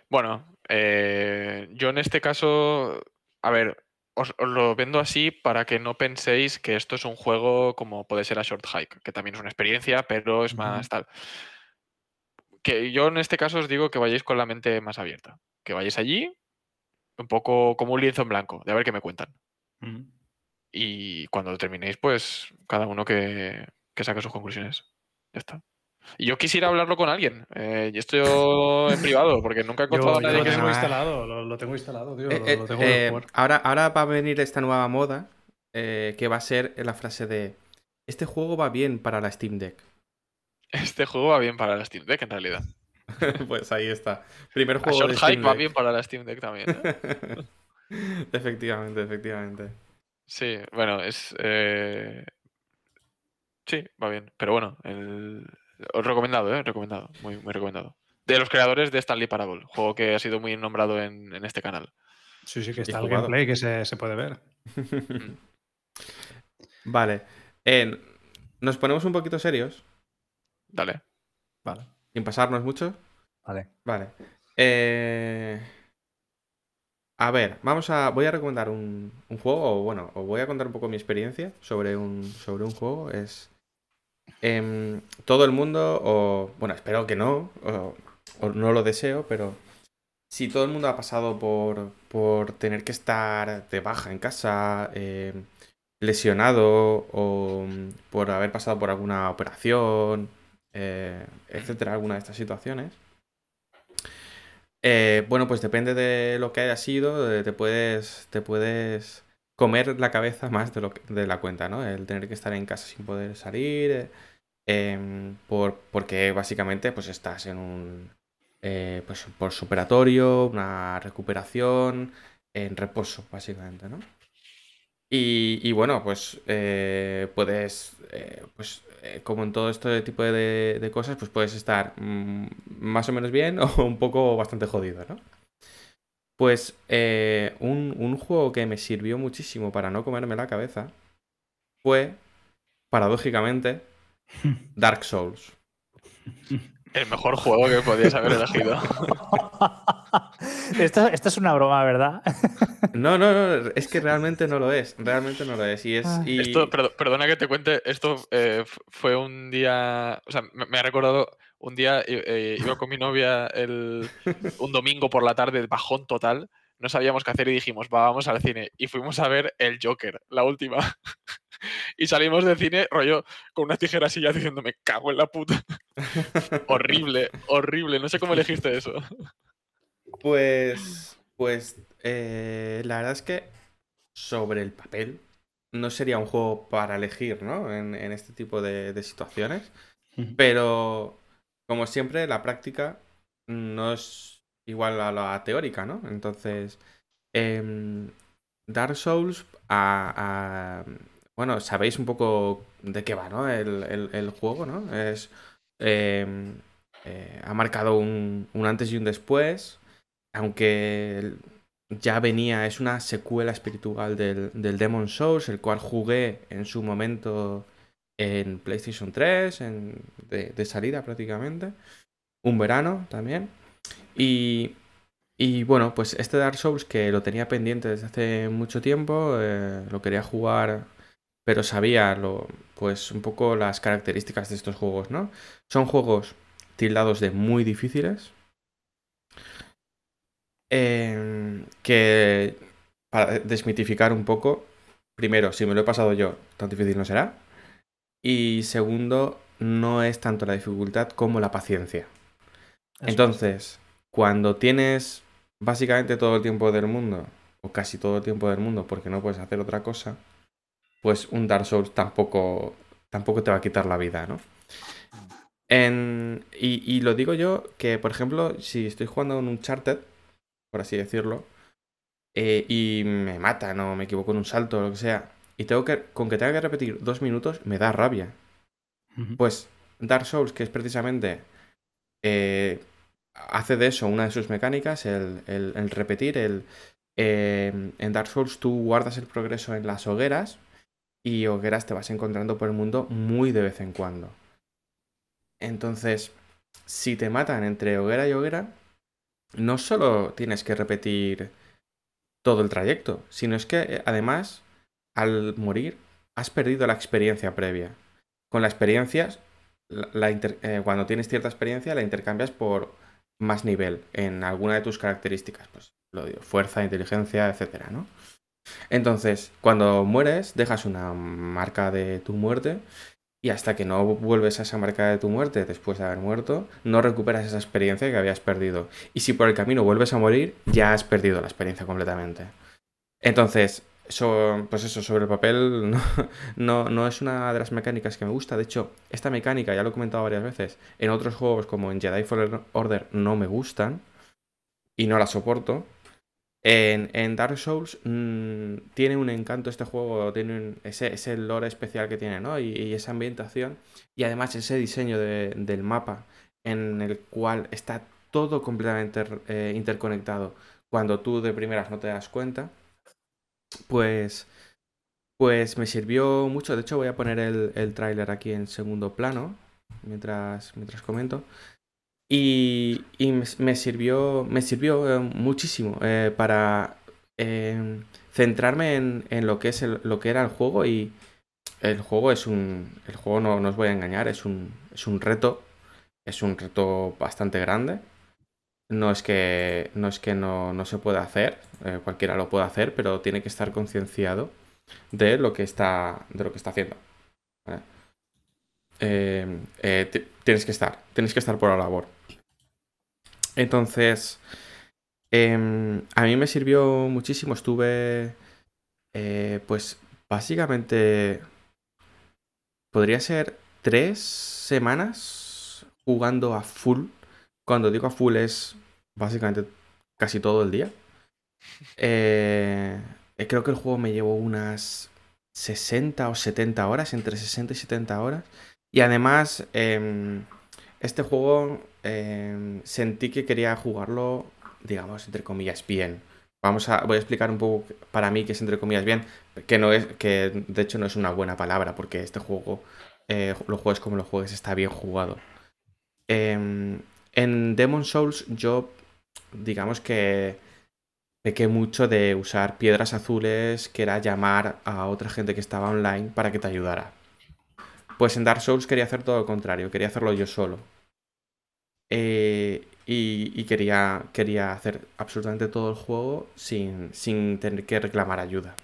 Bueno, eh, yo en este caso, a ver, os, lo vendo así para que no penséis que esto es un juego como puede ser a Short Hike, que también es una experiencia, pero es más tal que yo en este caso os digo que vayáis con la mente más abierta. Que vayáis allí, un poco como un lienzo en blanco, de a ver qué me cuentan. Y cuando terminéis, pues cada uno que, saque sus conclusiones. Ya está. Y yo quisiera hablarlo con alguien. Eh, y esto en privado, porque nunca he encontrado a nadie lo que tengo instalado, lo, tengo instalado, tío. Eh, lo, tengo eh, ahora, ahora va a venir esta nueva moda que va a ser la frase de este juego va bien para la Steam Deck. Este juego va bien para la Steam Deck en realidad. pues ahí está. Primer juego Short de Steam va bien para la Steam Deck también. ¿eh? efectivamente, efectivamente. Sí, bueno, es. Eh, sí, va bien. Pero bueno, el... recomendado, ¿eh? Recomendado. Muy, muy recomendado. De los creadores de Stanley Parable, juego que ha sido muy nombrado en, este canal. Sí, sí, que está el gameplay que se, puede ver. Vale. nos ponemos un poquito serios. Dale. Vale. Sin pasarnos mucho. Vale. Vale. Eh, a ver, vamos a. Voy a recomendar un, juego, o bueno, os voy a contar un poco mi experiencia sobre un, sobre un juego. Es. Em, todo el mundo, o. Bueno, espero que no, o, no lo deseo, pero. Si todo el mundo ha pasado por, por tener que estar de baja en casa, em, lesionado, o por haber pasado por alguna operación, eh, etcétera, alguna de estas situaciones. Eh, bueno, pues depende de lo que haya sido, eh, te puedes, te puedes comer la cabeza más de, lo de la cuenta, ¿no? El tener que estar en casa sin poder salir, em, por, porque básicamente pues estás en un pues, por superatorio, una recuperación, en reposo, básicamente, ¿no? Y, bueno, pues eh, puedes, eh, pues eh, como en todo este tipo de, cosas, pues puedes estar mm, más o menos bien o un poco bastante jodido, ¿no? Pues un, un, juego que me sirvió muchísimo para no comerme la cabeza fue, paradójicamente, Dark Souls. El mejor juego que podías haber elegido. esto, es una broma, ¿verdad? no, no, no, es que realmente no lo es. Realmente no lo es. Y es ah. Esto, perdona que te cuente, esto eh, fue un día. O sea, me, ha recordado un día, eh, iba con mi novia el, un domingo por la tarde, bajón total. No sabíamos qué hacer y dijimos, vamos al cine. Y fuimos a ver El Joker, la última. y salimos del cine, rollo, con una tijera así ya diciendo, me cago en la puta. horrible, horrible. No sé cómo elegiste eso. Pues, pues, eh, la verdad es que sobre el papel no sería un juego para elegir, ¿no? En, este tipo de, situaciones. Pero, como siempre, la práctica no es igual a la teórica, ¿no? Entonces, em, Dark Souls a, bueno, sabéis un poco de qué va, ¿no? El, juego, ¿no? Es. Em, eh, ha marcado un, antes y un después. Aunque ya venía, es una secuela espiritual del, del Demon Souls, el cual jugué en su momento en PlayStation 3, en, de, salida prácticamente. Un verano también. Y, y, bueno, pues este Dark Souls que lo tenía pendiente desde hace mucho tiempo, eh, lo quería jugar pero sabía lo, pues un poco las características de estos juegos, ¿no? Son juegos tildados de muy difíciles, Em, que para desmitificar un poco, primero, si me lo he pasado yo, tan difícil no será. Y segundo, no es tanto la dificultad como la paciencia. Entonces, cuando tienes básicamente todo el tiempo del mundo, o casi todo el tiempo del mundo, porque no puedes hacer otra cosa, pues un Dark Souls tampoco, tampoco te va a quitar la vida, ¿no? y, lo digo yo que, por ejemplo, si estoy jugando en un Charted, por así decirlo, eh, y me matan o me equivoco en un salto o lo que sea, y tengo que, con que tenga que repetir dos minutos, me da rabia. Pues Dark Souls, que es precisamente eh, hace de eso una de sus mecánicas, el, repetir, el... Eh, en Dark Souls tú guardas el progreso en las hogueras y hogueras te vas encontrando por el mundo muy de vez en cuando. Entonces, si te matan entre hoguera y hoguera, no solo tienes que repetir todo el trayecto, sino es que eh, además, al morir, has perdido la experiencia previa. Con la experiencia, cuando tienes cierta experiencia, la intercambias por más nivel en alguna de tus características, pues lo digo, fuerza, inteligencia, etcétera, ¿no? Entonces, cuando mueres, dejas una marca de tu muerte y hasta que no vuelves a esa marca de tu muerte después de haber muerto, no recuperas esa experiencia que habías perdido. Y si por el camino vuelves a morir, ya has perdido la experiencia completamente. Entonces, pues eso, sobre el papel no, no, es una de las mecánicas que me gusta. De hecho, esta mecánica, ya lo he comentado varias veces, en otros juegos como en Jedi Fallen Order no me gustan y no la soporto. En, Dark Souls mm, tiene un encanto este juego, tiene ese, lore especial que tiene, ¿no? Y, esa ambientación y además ese diseño del mapa en el cual está todo completamente eh, interconectado cuando tú de primeras no te das cuenta pues, pues me sirvió mucho. De hecho, voy a poner el, el tráiler aquí en segundo plano mientras, mientras comento. Y, me, sirvió, me sirvió eh, muchísimo eh, para em, centrarme en, en, lo que es lo que era el juego y el juego es un el juego no, no os voy a engañar es un es un reto es un reto bastante grande no es que no, es que no, se pueda hacer, eh, cualquiera lo puede hacer, pero tiene que estar concienciado de lo que está, de lo que está haciendo. Eh, eh, tienes que estar, tienes que estar por la labor. Entonces, em, a mí me sirvió muchísimo. Estuve, pues, básicamente, podría ser tres semanas jugando a full. Cuando digo a full es básicamente casi todo el día. Eh, creo que el juego me llevó unas 60 o 70 horas, entre 60 y 70 horas. Y además, em, este juego em, sentí que quería jugarlo, digamos, entre comillas, bien. Vamos a, voy a explicar un poco para mí qué es entre comillas bien, que no es, que de hecho no es una buena palabra, porque este juego, eh, lo juegues como lo juegues, está bien jugado. Em, en Demon Souls yo digamos que pequé mucho de usar piedras azules, que era llamar a otra gente que estaba online para que te ayudara. Pues en Dark Souls quería hacer todo lo contrario, quería hacerlo yo solo. Eh, y, quería, quería hacer absolutamente todo el juego sin, sin tener que reclamar ayuda.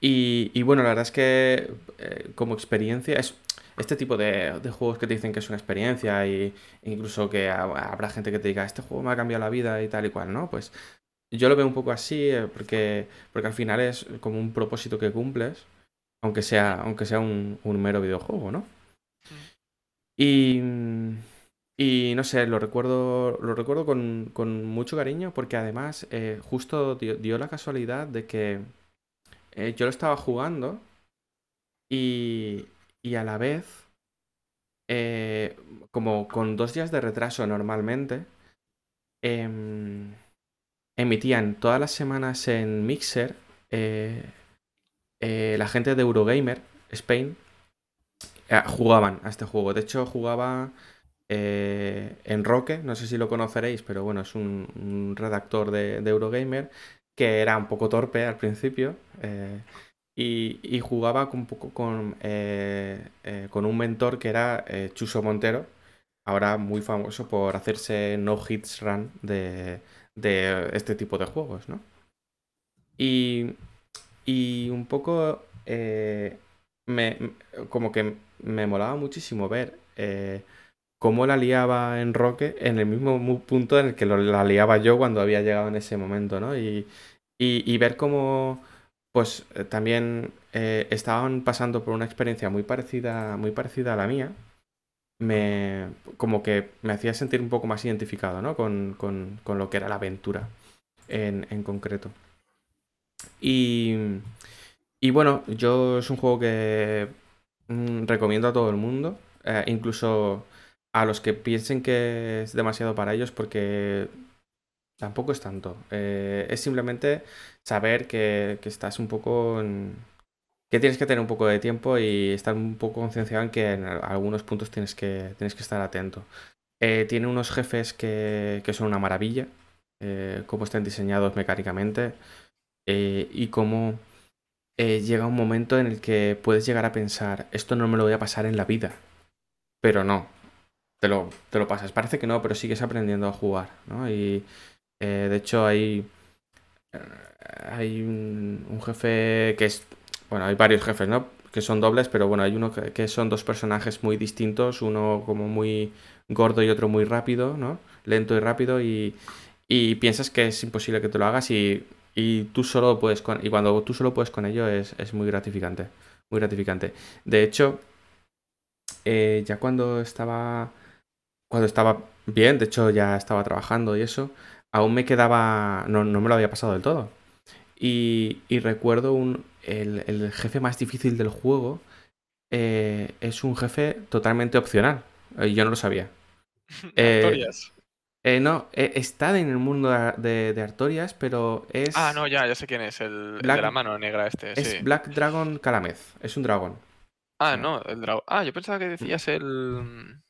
Y, bueno, la verdad es que eh, como experiencia es, este tipo de, juegos que te dicen que es una experiencia y incluso que habrá gente que te diga, este juego me ha cambiado la vida y tal y cual, ¿no? Pues yo lo veo un poco así eh, porque, porque al final es como un propósito que cumples, aunque sea, aunque sea un, mero videojuego, ¿no? Y, y no sé, lo recuerdo, lo recuerdo con, mucho cariño porque además eh, justo dio, la casualidad de que eh, yo lo estaba jugando y, y a la vez, eh, como con dos días de retraso normalmente, em, emitían todas las semanas en Mixer eh, la gente de Eurogamer, Spain, jugaban a este juego. De hecho, jugaba en Roque, no sé si lo conoceréis, pero bueno, es un, redactor de, Eurogamer que era un poco torpe al principio. Y, jugaba un poco con, eh, eh, con un mentor que era eh, Chuso Montero, ahora muy famoso por hacerse no hits run de, de este tipo de juegos, ¿no? Y, y un poco eh, me, como que me molaba muchísimo ver eh, cómo la liaba en Roque en el mismo punto en el que la liaba yo cuando había llegado en ese momento, ¿no? Y, y, ver cómo pues eh, también estaban pasando por una experiencia muy parecida, muy parecida a la mía me como que me hacía sentir un poco más identificado, ¿no? Con, con, con lo que era la aventura en, en concreto. Y, y, bueno, yo es un juego que mm, recomiendo a todo el mundo, eh, incluso a los que piensen que es demasiado para ellos porque tampoco es tanto. Eh, es simplemente saber que, que estás un poco en, que tienes que tener un poco de tiempo y estar un poco concienciado en que en algunos puntos tienes que, tienes que estar atento. Eh, tiene unos jefes que, que, son una maravilla, eh, cómo están diseñados mecánicamente eh, y cómo llega un momento en el que puedes llegar a pensar, esto no me lo voy a pasar en la vida, pero no, te lo, te lo pasas. Parece que no, pero sigues aprendiendo a jugar, ¿no? Y de hecho hay, hay un, un jefe que es bueno, hay varios jefes, ¿no? Que son dobles, pero bueno, hay uno que, son dos personajes muy distintos, uno como muy gordo y otro muy rápido, ¿no? Lento y rápido y, y piensas que es imposible que te lo hagas y, y tú solo puedes con, y cuando tú solo puedes con ello es, es muy gratificante, muy gratificante. De hecho, eh, ya cuando estaba, cuando estaba bien, de hecho ya estaba trabajando y eso, aún me quedaba, no, no me lo había pasado del todo. Y, y recuerdo un, el, jefe más difícil del juego eh, es un jefe totalmente opcional. Y yo no lo sabía. Eh, Artorias. Eh, no, está en el mundo de, Artorias, pero es. Ah, no, ya, ya sé quién es. El, de la mano negra este. Es Black Dragon Calamez. Es un dragón. Ah, no, el dragón. Ah, yo pensaba que decías el.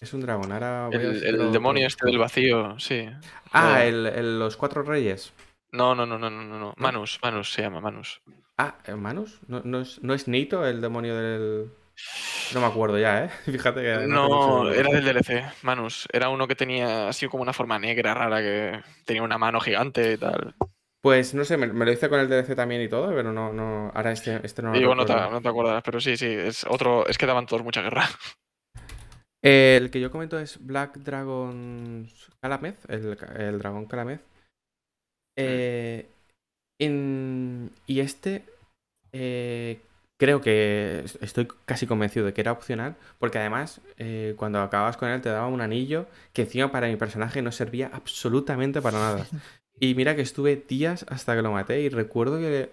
Es un dragón, ahora el, demonio este del vacío, sí. Ah, el, los cuatro reyes. No, no, no, no, no, no. Manus, Manus se llama, Manus. Ah, ¿Manus? ¿No, no, es, ¿No es Nito el demonio del...? No me acuerdo ya, ¿eh? Fíjate que... No, era del DLC, Manus. Era uno que tenía así como una forma negra rara, que tenía una mano gigante y tal. Pues no sé, me, lo hice con el DLC también y todo, pero no, no, ahora este, este no lo Digo, no te, no te acuerdas, pero sí, sí, es otro, es que daban todos mucha guerra. El que yo comento es Black Dragon Calamez, el, el dragón Calamez. Eh, y este eh, creo que estoy casi convencido de que era opcional, porque además eh, cuando acababas con él te daba un anillo que encima para mi personaje no servía absolutamente para nada. Y mira que estuve días hasta que lo maté y recuerdo que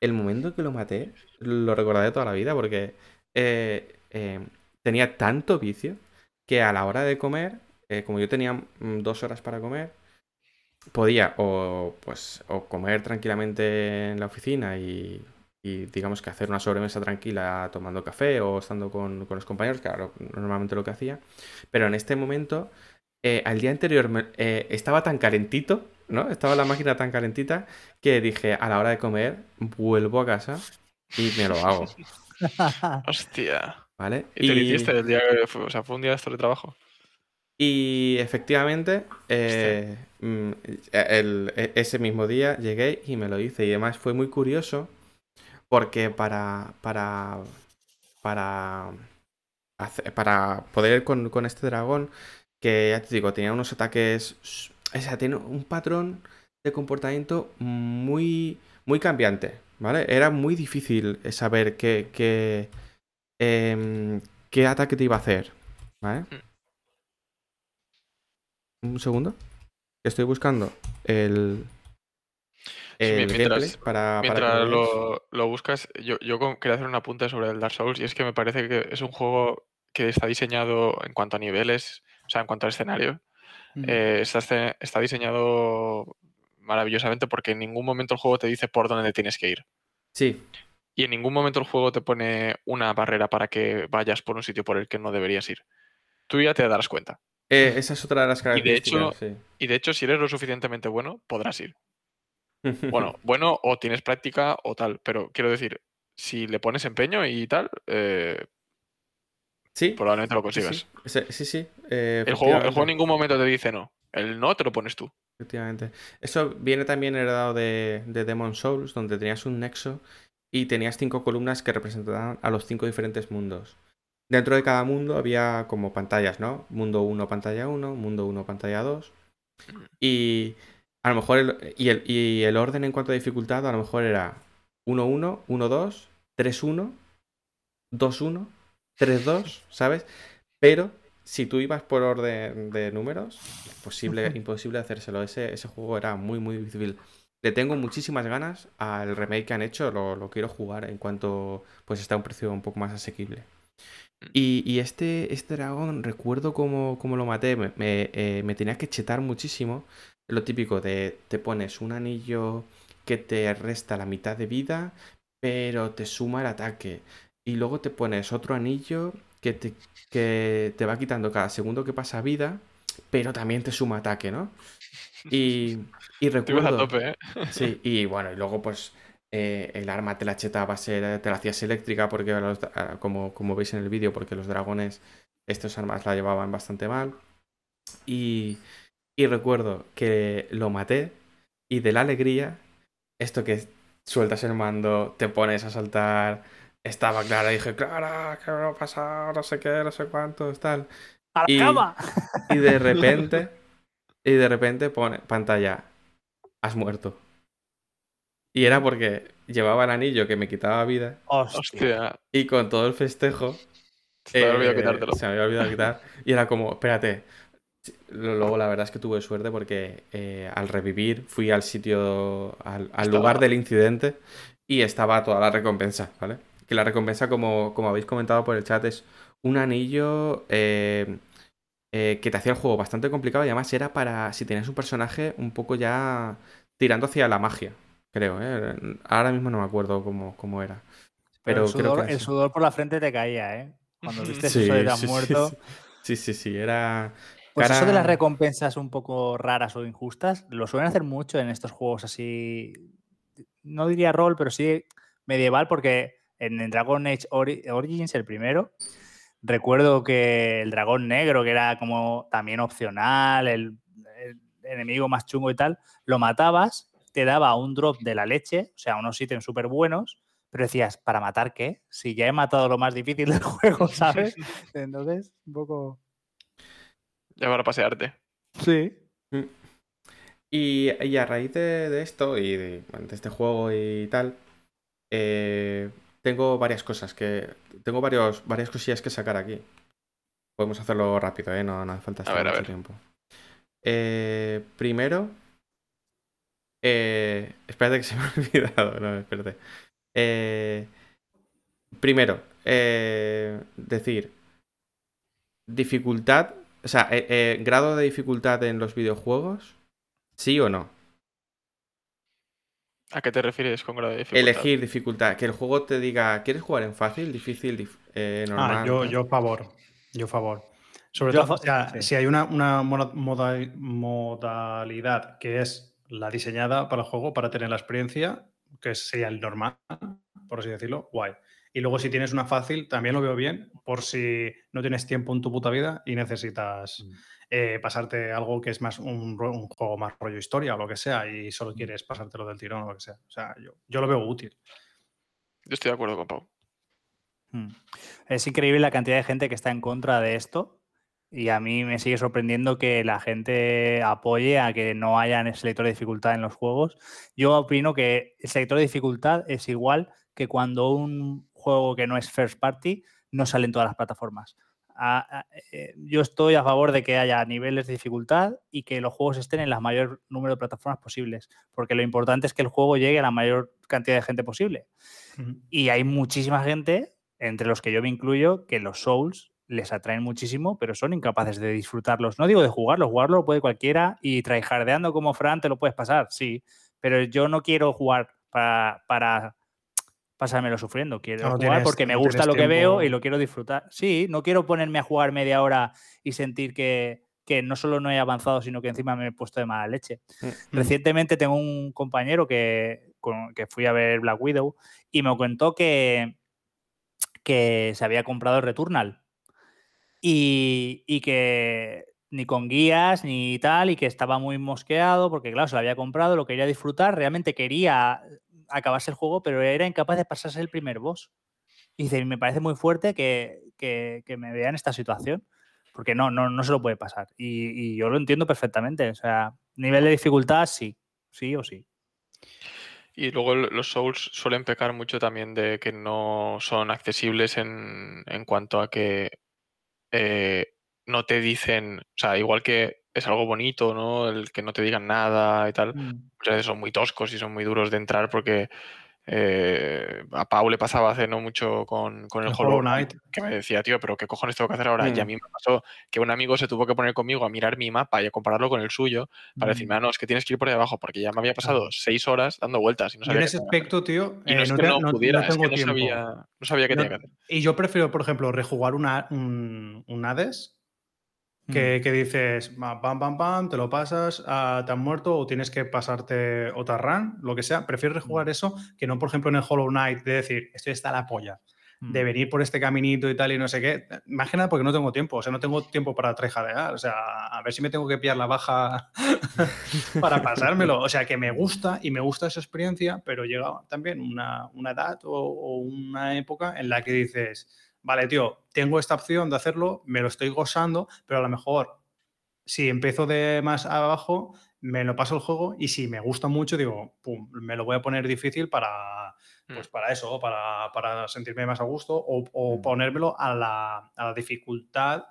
el momento que lo maté lo recordaré toda la vida porque eh, tenía tanto vicio que a la hora de comer, como yo tenía mm, dos horas para comer, podía o pues o comer tranquilamente en la oficina y, digamos que hacer una sobremesa tranquila tomando café o estando con, los compañeros, que era normalmente lo que hacía. Pero en este momento, eh, al día anterior eh, estaba tan calentito, ¿no? Estaba la máquina tan calentita que dije, a la hora de comer, vuelvo a casa y me lo hago. Hostia. ¿Vale? ¿Y, te lo hiciste el día que fue? O sea, fue un día de trabajo. Y efectivamente, eh, mm, e, ese mismo día llegué y me lo hice. Y además fue muy curioso porque para, para, para, para poder con, con este dragón, que ya te digo, tenía unos ataques, o sea, tiene un patrón de comportamiento muy, muy cambiante, ¿vale? Era muy difícil saber qué, qué, em, qué ataque te iba a hacer, ¿vale? Mm. Un segundo. Estoy buscando el. el mientras, para, mientras lo, lo, buscas, yo, yo quería hacer un apunte sobre el Dark Souls y es que me parece que es un juego que está diseñado en cuanto a niveles, o sea, en cuanto al escenario, eh, está, está diseñado maravillosamente porque en ningún momento el juego te dice por dónde tienes que ir. Sí. Y en ningún momento el juego te pone una barrera para que vayas por un sitio por el que no deberías ir. Tú ya te darás cuenta. Eh, esa es otra de las características. Y de, hecho, y de hecho, si eres lo suficientemente bueno, podrás ir. Bueno, bueno, o tienes práctica o tal, pero quiero decir, si le pones empeño y tal, eh, Sí. Probablemente lo consigas. sí, sí, sí, eh, El, juego, el juego en ningún momento te dice no. El no te lo pones tú. Efectivamente. Eso viene también heredado de, de Demon Souls, donde tenías un nexo y tenías cinco columnas que representaban a los cinco diferentes mundos. Dentro de cada mundo había como pantallas, ¿no? Mundo 1, pantalla 1, mundo 1, pantalla 2. Y a lo mejor el, y el, y el orden en cuanto a dificultad a lo mejor era 1-1, 1-2, 3-1, 2-1, 3-2, ¿sabes? Pero si tú ibas por orden de números, imposible, imposible hacérselo. Ese, ese juego era muy, muy difícil. Le tengo muchísimas ganas al remake que han hecho, lo, lo quiero jugar en cuanto pues está a un precio un poco más asequible. Y, y este, este dragón, recuerdo cómo, cómo lo maté, me, me, eh, me tenía que chetar muchísimo. Lo típico de te pones un anillo que te resta la mitad de vida, pero te suma el ataque. Y luego te pones otro anillo que te, que te va quitando cada segundo que pasa vida, pero también te suma ataque, ¿no? Y, y a recuerdo... tope, ¿eh? Sí, y bueno, y luego pues eh, el arma te la chetaba, ser, te la hacías eléctrica porque los- ah, como, como veis en el vídeo, porque los dragones, estas armas la llevaban bastante mal. Y, y recuerdo que lo maté y de la alegría, esto que sueltas el mando, te pones a saltar, estaba Clara, dije, Clara, ¿qué me ha pasado? No sé qué, no sé cuánto, tal. ¡A la Y- cama! Y de repente, y de repente pone pantalla, has muerto. Y era porque llevaba el anillo que me quitaba vida Hostia. Y con todo el festejo Se te había olvidado eh, quitártelo. se me había olvidado quitar. Y era como, espérate. Luego la verdad es que tuve suerte porque eh, al revivir fui al sitio, al, lugar del incidente y estaba toda la recompensa, ¿vale? Que la recompensa, como, como habéis comentado por el chat, es un anillo eh, eh, que te hacía el juego bastante complicado y además era para si tenías un personaje un poco ya tirando hacia la magia, creo, ¿eh? Ahora mismo no me acuerdo cómo, cómo era. Pero el, creo sudor, que el sudor por la frente te caía, ¿eh? Cuando viste Sí, eso de sí, sí, muerto. sí. Sí, sí, era... Pues eso de las recompensas un poco raras o injustas, lo suelen hacer mucho en estos juegos así. No diría rol, pero sí medieval, porque en Dragon Age Ori- Origins, el primero, recuerdo que el dragón negro, que era como también opcional, el, el enemigo más chungo y tal, lo matabas, te daba un drop de la leche, o sea, unos ítems súper buenos, pero decías, ¿para matar qué? Si ya he matado lo más difícil del juego, ¿sabes? Entonces, un poco. Ya para pasearte. Sí. Y, y a raíz de, de esto y de, de este juego y tal, eh, tengo varias cosas que. Tengo varios, varias cosillas que sacar aquí. Podemos hacerlo rápido, ¿eh? No, no hace falta estar ver, mucho tiempo. Eh, primero. Eh, espérate que se me ha olvidado. No, espérate. Eh, primero, eh, decir. Dificultad. O sea, eh, eh, grado de dificultad en los videojuegos. ¿Sí o no? ¿A qué te refieres con grado de dificultad? Elegir dificultad. Que el juego te diga, ¿quieres jugar en fácil, difícil, dif- eh, normal? Ah, yo, yo favor. Yo favor. Sobre Yo todo, fa- o sea, sí. si hay una, una moda- moda- modalidad que es la diseñada para el juego, para tener la experiencia, que sería el normal, por así decirlo, guay. Y luego si tienes una fácil, también lo veo bien, por si no tienes tiempo en tu puta vida y necesitas Mm. eh, pasarte algo que es más un, juego más rollo historia o lo que sea, y solo quieres pasártelo del tirón o lo que sea. O sea, yo, yo lo veo útil. Yo estoy de acuerdo con Pau. Mm. Es increíble la cantidad de gente que está en contra de esto y a mí me sigue sorprendiendo que la gente apoye a que no haya selector de dificultad en los juegos. Yo opino que el selector de dificultad es igual que cuando un juego que no es first party no sale en todas las plataformas. A- a- eh, yo estoy a favor de que haya niveles de dificultad y que los juegos estén en la mayor número de plataformas posibles, porque lo importante es que el juego llegue a la mayor cantidad de gente posible. Y hay muchísima gente, entre los que yo me incluyo, que los Souls les atraen muchísimo, pero son incapaces de disfrutarlos. No digo de jugarlos, jugarlo lo puede cualquiera y tryhardeando como Fran te lo puedes pasar, sí. Pero yo no quiero jugar para, para pasármelo sufriendo. Quiero No, jugar tienes- porque me gusta lo que veo y lo quiero disfrutar. Sí, no quiero ponerme a jugar media hora y sentir que, que no solo no he avanzado, sino que encima me he puesto de mala leche. Mm. Recientemente tengo un compañero que, con- que fui a ver Black Widow y me contó que, que se había comprado el Returnal. y, y que ni con guías ni tal, y que estaba muy mosqueado, porque claro, se lo había comprado, lo quería disfrutar, realmente quería acabarse el juego, pero era incapaz de pasarse el primer boss. Y dice, me parece muy fuerte que, que, me vea en esta situación, porque no, no, no se lo puede pasar. Y, y, yo lo entiendo perfectamente. O sea, nivel de dificultad, sí, sí o sí. Y luego los Souls suelen pecar mucho también de que no son accesibles en, en cuanto a que eh, no te dicen, o sea, igual que es algo bonito, ¿no? El que no te digan nada y tal, Mm. muchas veces son muy toscos y son muy duros de entrar porque eh, a Pau le pasaba hace no mucho con, con el El Hollow Knight, que me decía, tío, pero ¿qué cojones tengo que hacer ahora? Y a Mm. mí me pasó que un amigo se tuvo que poner conmigo a mirar mi mapa y a compararlo con el suyo para decirme, Mm. ah, no, es que tienes que ir por ahí abajo, porque ya me había pasado seis horas dando vueltas y no en sabía qué ese aspecto, tío, Y no eh, es no, que no, pudiera, es que no sabía, no sabía qué tenía que hacer. y yo prefiero, por ejemplo, rejugar una, un, un Hades. Que, que dices, pam, pam, pam, te lo pasas, ah, te han muerto o tienes que pasarte otra run, lo que sea. Prefiero rejugar Mm. eso que no, por ejemplo, en el Hollow Knight de decir, esto está la polla, de Mm. venir por este caminito y tal y no sé qué. Más que nada porque no tengo tiempo, o sea, no tengo tiempo para trejadear, o sea, a ver si me tengo que pillar la baja para pasármelo. O sea, que me gusta y me gusta esa experiencia, pero llega también una, una edad o, o una época en la que dices, vale, tío, tengo esta opción de hacerlo, me lo estoy gozando, pero a lo mejor si empiezo de más abajo, me lo paso el juego y si me gusta mucho, digo, pum, me lo voy a poner difícil para, pues Mm. para eso, para, para sentirme más a gusto o, o Mm. ponérmelo a la, a la dificultad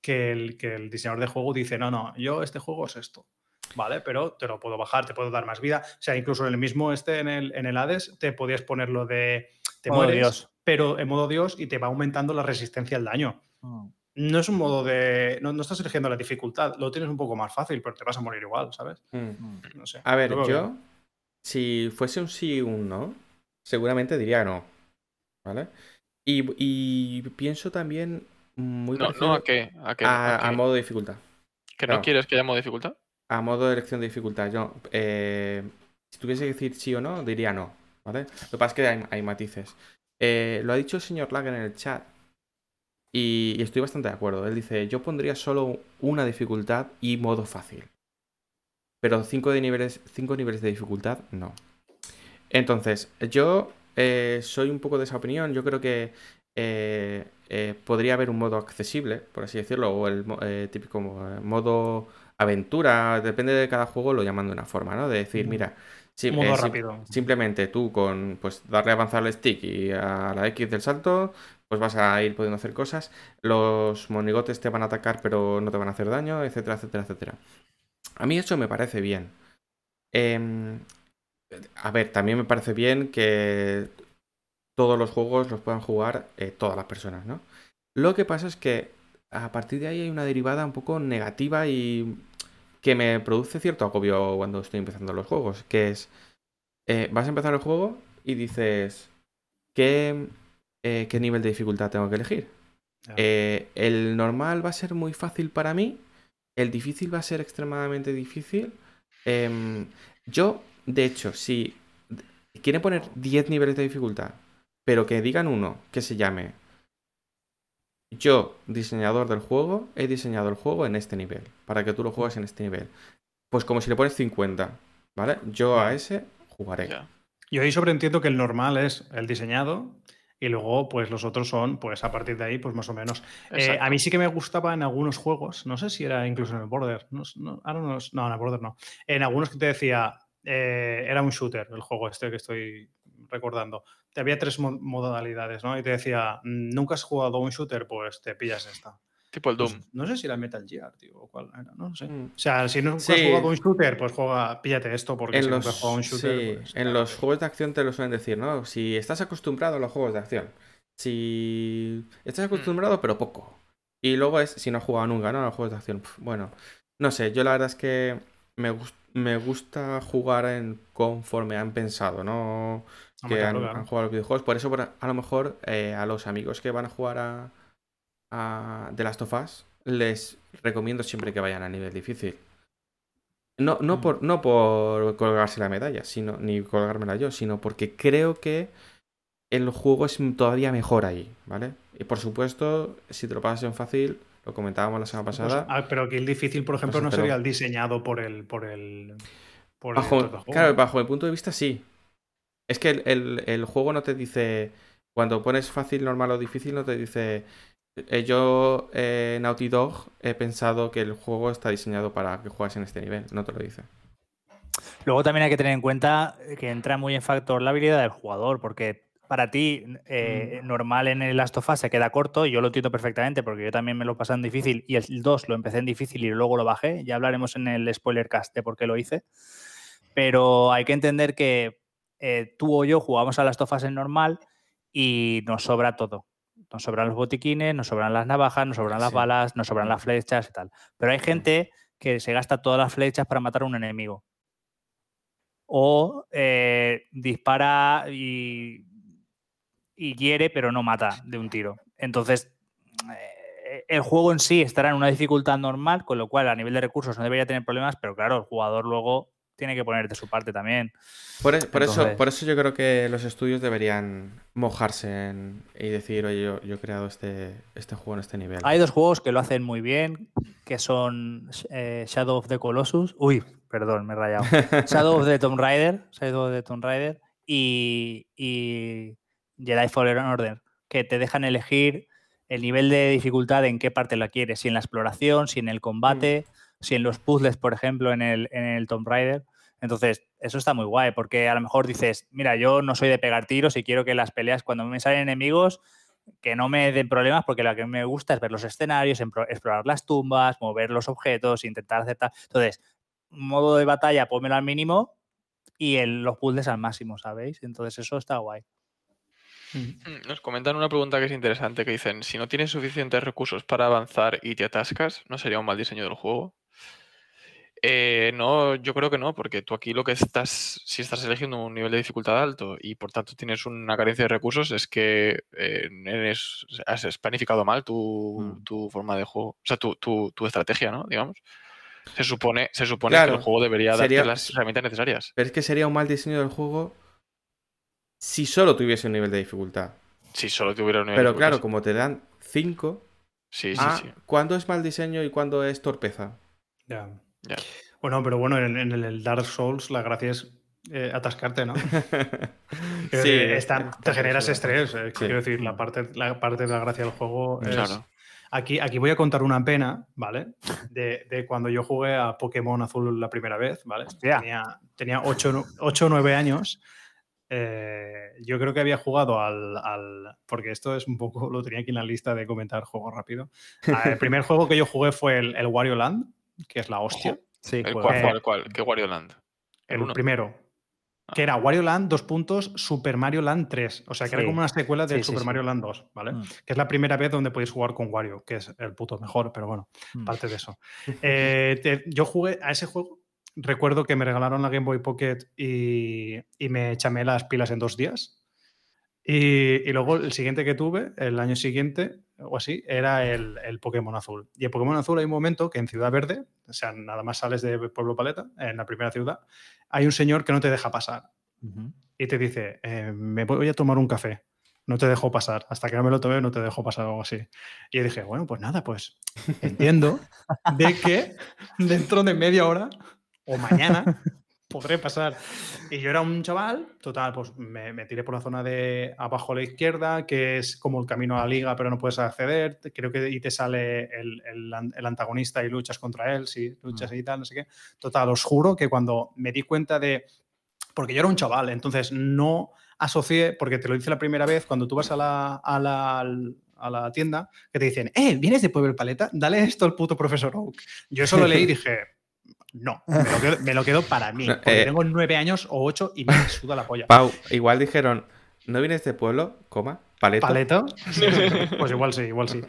que el, que el diseñador de juego dice, no, no, yo este juego es esto. ¿Vale? Pero te lo puedo bajar, te puedo dar más vida. O sea, incluso en el mismo este, en el, en el Hades, te podías ponerlo de. Te mueres, Dios. Pero en modo Dios y te va aumentando la resistencia al daño. Mm. No es un modo de. No, no estás eligiendo la dificultad, lo tienes un poco más fácil, pero te vas a morir igual, ¿sabes? Mm. No sé. A ver, yo, bien. si fuese un sí y un no, seguramente diría no. ¿Vale? Y, y pienso también muy No, no a qué, a qué, a, a a qué. modo de dificultad. ¿Que no no. quieres que haya modo dificultad? A modo de elección de dificultad. Yo, eh, si tuviese que decir sí o no, diría no. ¿Vale? Lo que pasa es que hay, hay matices. Eh, lo ha dicho el señor Lager en el chat. Y, y estoy bastante de acuerdo. Él dice: Yo pondría solo una dificultad y modo fácil. Pero cinco, de niveles, cinco niveles de dificultad, no. Entonces, yo eh, soy un poco de esa opinión. Yo creo que eh, podría haber un modo accesible, por así decirlo, o el típico mo- modo aventura, depende de cada juego, lo llaman de una forma, ¿no? De decir, mira, eh, rápido. simplemente tú con pues darle a avanzar al stick y a la X del salto, pues vas a ir pudiendo hacer cosas. Los monigotes te van a atacar, pero no te van a hacer daño, etcétera, etcétera, etcétera. A mí eso me parece bien. Em, a ver, también me parece bien que todos los juegos los puedan jugar eh, todas las personas, ¿no? Lo que pasa es que a partir de ahí hay una derivada un poco negativa y que me produce cierto agobio cuando estoy empezando los juegos, que es, eh, vas a empezar el juego y dices, ¿qué, eh, ¿qué nivel de dificultad tengo que elegir? Eh, el normal va a ser muy fácil para mí, el difícil va a ser extremadamente difícil. Em, yo, de hecho, si quieren poner 10 niveles de dificultad, pero que digan uno que se llame yo, diseñador del juego, he diseñado el juego en este nivel, para que tú lo juegues en este nivel. Pues como si le pones 50, ¿vale? Yo a ese jugaré. Ya. Yo ahí sobreentiendo que el normal es el diseñado y luego pues los otros son pues a partir de ahí pues más o menos. Eh, a mí sí que me gustaba en algunos juegos, no sé si era incluso en el Border, no, no, ahora no, no, en el Border no. En algunos que te decía, eh, era un shooter el juego este que estoy recordando. Te había tres mo- modalidades, ¿no? Y te decía, "Mm, nunca has jugado a un shooter, pues te pillas esta. Tipo el Pues, Doom. no sé si era Metal Gear, tío, o cuál era, no sé. Mm. O sea, si nunca Sí. has jugado a un shooter, pues juega, píllate esto, porque En si los, nunca has jugado a un shooter, sí, pues, en claro, los juegos de acción te lo suelen decir, ¿no? Si estás acostumbrado a los juegos de acción. Si estás acostumbrado, pero poco. Y luego es si no has jugado nunca, ¿no? A los juegos de acción. Bueno, no sé, yo la verdad es que me, gus- me gusta jugar en conforme han pensado, ¿no? Que claro, han, claro. han jugado a los videojuegos. Por eso, por- a lo mejor, eh, a los amigos que van a jugar a, a The Last of Us, les recomiendo siempre que vayan a nivel difícil. No, no, Mm. por, no por colgarse la medalla, sino, ni colgármela yo, sino porque creo que el juego es todavía mejor ahí, ¿vale? Y por supuesto, si te lo pasas en fácil, lo comentábamos la semana Pues, pasada. ah, pero que el difícil, por ejemplo, no pero- sería el diseñado por el. Por el, por el Bajo, claro, ¿no? bajo mi punto de vista sí. Es que el, el- el juego no te dice, cuando pones fácil, normal o difícil, no te dice, eh, yo, eh, Naughty Dog, he pensado que el juego está diseñado para que juegues en este nivel. No te lo dice. Luego también hay que tener en cuenta que entra muy en factor la habilidad del jugador, porque para ti, eh, normal en el Last of Us se queda corto, y yo lo entiendo perfectamente, porque yo también me lo pasé en difícil y el 2 lo empecé en difícil y luego lo bajé. Ya hablaremos en el spoiler cast de por qué lo hice. Pero hay que entender que eh, tú o yo jugamos a Last of Us en normal y nos sobra todo. Nos sobran los botiquines, nos sobran las navajas, nos sobran las balas, nos sobran las flechas y tal. Pero hay gente que se gasta todas las flechas para matar a un enemigo o eh, dispara y, y hiere, pero no mata de un tiro. Entonces, eh, el juego en sí estará en una dificultad normal, con lo cual a nivel de recursos no debería tener problemas, pero claro, el jugador luego tiene que poner de su parte también. Por, es- por eso, por eso yo creo que los estudios deberían mojarse en- y decir, oye, yo, yo he creado este, este juego en este nivel. Hay dos juegos que lo hacen muy bien, que son eh, Shadow of the Colossus. Uy, perdón, me he rayado. Shadow of the Tomb Raider, Shadow of the Tomb Raider y, y Jedi Fallen Order, que te dejan elegir el nivel de dificultad en qué parte la quieres, si en la exploración, si en el combate, si en los puzzles, por ejemplo, en el, en el Tomb Raider. Entonces, eso está muy guay, porque a lo mejor dices, mira, yo no soy de pegar tiros y quiero que las peleas, cuando me salen enemigos, que no me den problemas, porque lo que me gusta es ver los escenarios, explorar las tumbas, mover los objetos, intentar aceptar. Entonces, modo de batalla, pónmelo al mínimo y el- los puzzles al máximo, ¿sabéis? Entonces, eso está guay. Mm, Nos comentan una pregunta que es interesante, que dicen, si no tienes suficientes recursos para avanzar y te atascas, ¿no sería un mal diseño del juego? Eh, no, yo creo que no, porque tú aquí lo que estás, si estás eligiendo un nivel de dificultad alto y por tanto tienes una carencia de recursos, es que eh, eres, has planificado mal tu, Mm. tu forma de juego, o sea, tu, tu- tu estrategia, ¿no? Digamos. Se supone, se supone que el juego debería darte sería- las herramientas necesarias. Pero es que sería un mal diseño del juego si solo tuviese un nivel de dificultad. Si solo tuviera un nivel de Pero claro, como te dan 5, Sí, sí, ah, sí. ¿cuándo es mal diseño y cuándo es torpeza? Ya. Bueno, pero bueno, en, en el Dark Souls la gracia es eh, atascarte, ¿no? Sí, decir, está- está te generas estrés. eh, Sí. Quiero decir, la parte, la parte de la gracia del juego es. Claro. Aquí, aquí voy a contar una pena, ¿vale? De, de cuando yo jugué a Pokémon Azul la primera vez, ¿vale? Hostia. Tenía, tenía 8 o 9 años. Eh, yo creo que había jugado al, al- Porque esto es un poco. Lo tenía aquí en la lista de comentar juego rápido. Ah, El primer juego que yo jugué fue el, el Wario Land, que es la hostia. Ojo. Sí, ¿El cuál, Eh, cuál, cuál? ¿Qué Wario Land? El, el uno. primero. Ah. Que era Wario Land, dos puntos, Super Mario Land 3. O sea, que era como una secuela del Sí, Super sí. Mario Land 2, ¿vale? Mm. Que es la primera vez donde podéis jugar con Wario, que es el puto mejor, pero bueno, Mm. parte de eso. Eh, te- yo jugué a ese juego. Recuerdo que me regalaron la Game Boy Pocket y, y me chamé las pilas en dos días. Y, y luego el siguiente que tuve, el año siguiente o así, era el, el Pokémon Azul. Y en Pokémon Azul hay un momento que en Ciudad Verde, o sea, nada más sales de Pueblo Paleta, en la primera ciudad, hay un señor que no te deja pasar y te dice, eh, me voy a tomar un café. No te dejo pasar. Hasta que no me lo tome, no te dejo pasar o algo así. Y yo dije, bueno, pues nada, pues entiendo de que dentro de media hora o mañana podré pasar. Y yo era un chaval, total, pues me, me tiré por la zona de abajo a la izquierda, que es como el camino a la liga, pero no puedes acceder. Creo que y te sale el, el el antagonista y luchas contra él, si luchas y tal, no sé qué. Total, os juro que cuando me di cuenta de... Porque yo era un chaval, entonces no asocié, porque te lo hice la primera vez, cuando tú vas a la, a la, a la tienda, que te dicen, eh, ¿vienes de Pueblo Paleta? Dale esto al puto profesor Oak. Yo eso lo leí y dije, no, me lo quedo, me lo quedo para mí, porque eh, tengo nueve años o ocho y me suda la polla. Pau, igual dijeron, ¿no vienes de pueblo? Coma, paleto. ¿Paleto? Pues igual sí, igual sí.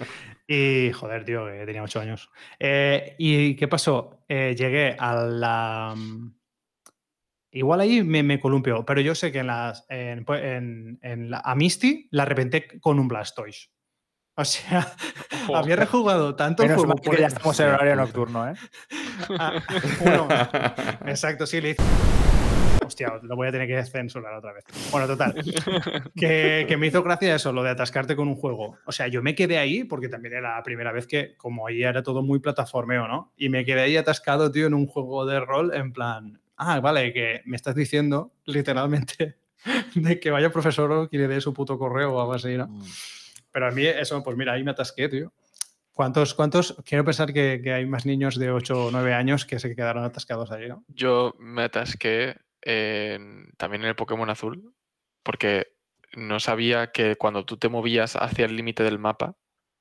Y joder, tío, que tenía ocho años. Eh, ¿Y qué pasó? Eh, llegué a la. mm, Igual ahí me, me columpió, pero yo sé que en las. En, pues, en- en la, a Misty la reventé con un Blastoise. O sea, Ojo. había rejugado tanto el Menos juego mal que por- ya estamos en horario nocturno, ¿eh? Ah, bueno, exacto, sí, le hice. Hostia, lo voy a tener que censurar otra vez. Bueno, total. Que, que me hizo gracia eso, lo de atascarte con un juego. O sea, yo me quedé ahí porque también era la primera vez que, como ahí era todo muy plataformeo, ¿no? Y me quedé ahí atascado, tío, en un juego de rol en plan, ah, vale, que me estás diciendo literalmente de que vaya profesor o que le dé su puto correo o algo así, ¿no? Mm. Pero a mí eso, pues mira, ahí me atasqué, tío. ¿Cuántos, cuántos? Quiero pensar que, que hay más niños de 8 o 9 años que se quedaron atascados ahí, ¿no? Yo me atasqué en- también en el Pokémon Azul, porque no sabía que cuando tú te movías hacia el límite del mapa,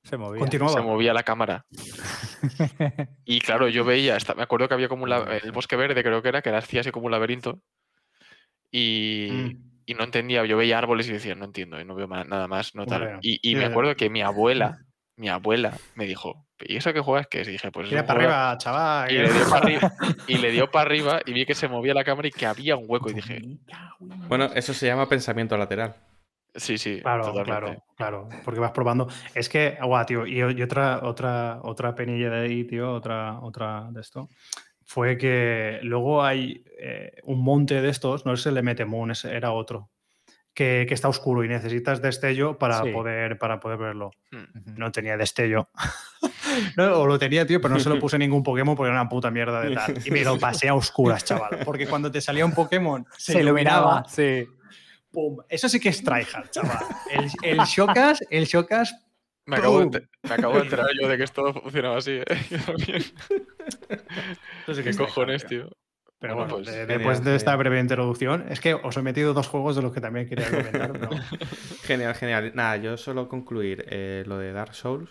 Se movía. Continuaba. se movía la cámara. Y claro, yo veía, me acuerdo que había como un el bosque verde, creo que era, que era así, así como un laberinto. Y, Mm. y no entendía, yo veía árboles y decía, no entiendo, y no veo nada más, no tal. Y, y me acuerdo que mi abuela, mi abuela me dijo, ¿y eso qué juegas qué es? Y dije, pues para arriba, chaval. Y que- le, dio para arriba, y le dio para arriba y vi que se movía la cámara y que había un hueco y dije, Bueno, eso se llama pensamiento lateral. sí, sí, Claro, totalmente. claro, claro, porque vas probando. Es que, guau, tío, y, y otra, otra, otra penilla de ahí, tío, otra, otra de esto, fue que luego hay eh, un monte de estos, no es el de Moon, ese era otro, que, que está oscuro y necesitas destello para, Sí. poder, para poder verlo. Ujú. No tenía destello. No, o lo tenía, tío, pero no se lo puse ningún Pokémon porque era una puta mierda de tal. Y me lo pasé a oscuras, chaval. Porque cuando te salía un Pokémon, se, Se iluminaba. iluminaba, sí. ¡Pum! Eso sí que es tryhard, chaval. El, el Shokas, el Shokas, Me acabo, de, me acabo de enterar yo de que esto funcionaba así, ¿eh? Yo también. ¿Qué cojones, tío. Pero Bueno, bueno, pues, genial, después de esta breve introducción, es que os he metido dos juegos de los que también quería comentar. pero- Genial, genial. Nada, yo solo concluir eh, lo de Dark Souls.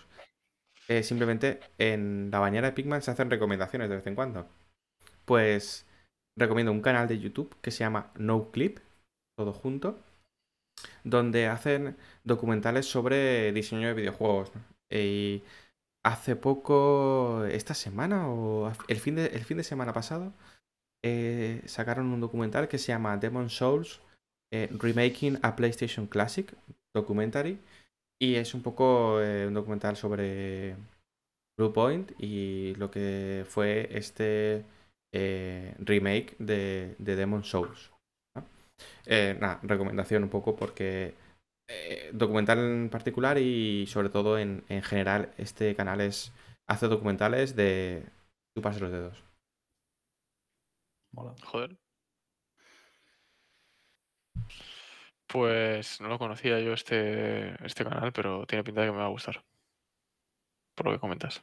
eh, simplemente en la bañera de Pigman se hacen recomendaciones de vez en cuando. Pues recomiendo un canal de YouTube que se llama No Clip, todo junto, donde hacen documentales sobre diseño de videojuegos. ¿no? Y hace poco, esta semana o el fin de, el fin de semana pasado, eh, sacaron un documental que se llama Demon Souls eh, Remaking a PlayStation Classic Documentary. Y es un poco eh, un documental sobre Blue Point y lo que fue este remake de, de Demon Souls. ¿no? Recomendación un poco porque documental en particular y sobre todo en, en general este canal es hace documentales de chuparse los dedos. Mola. Joder. Pues no lo conocía yo este, este canal, pero tiene pinta de que me va a gustar. Por lo que comentas.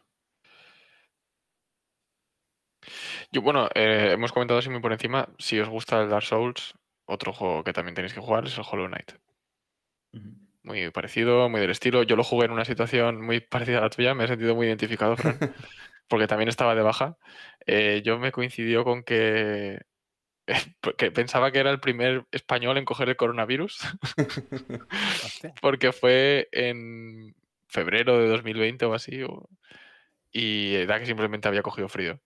Yo, bueno, eh, hemos comentado así muy por encima. Si os gusta el Dark Souls, otro juego que también tenéis que jugar es el Hollow Knight. Muy parecido, muy del estilo. Yo lo jugué en una situación muy parecida a la tuya, me he sentido muy identificado, Fran, porque también estaba de baja. Eh, yo me coincidió con que, que pensaba que era el primer español en coger el coronavirus, porque fue en febrero de 2020 o así, o- y era que simplemente había cogido frío.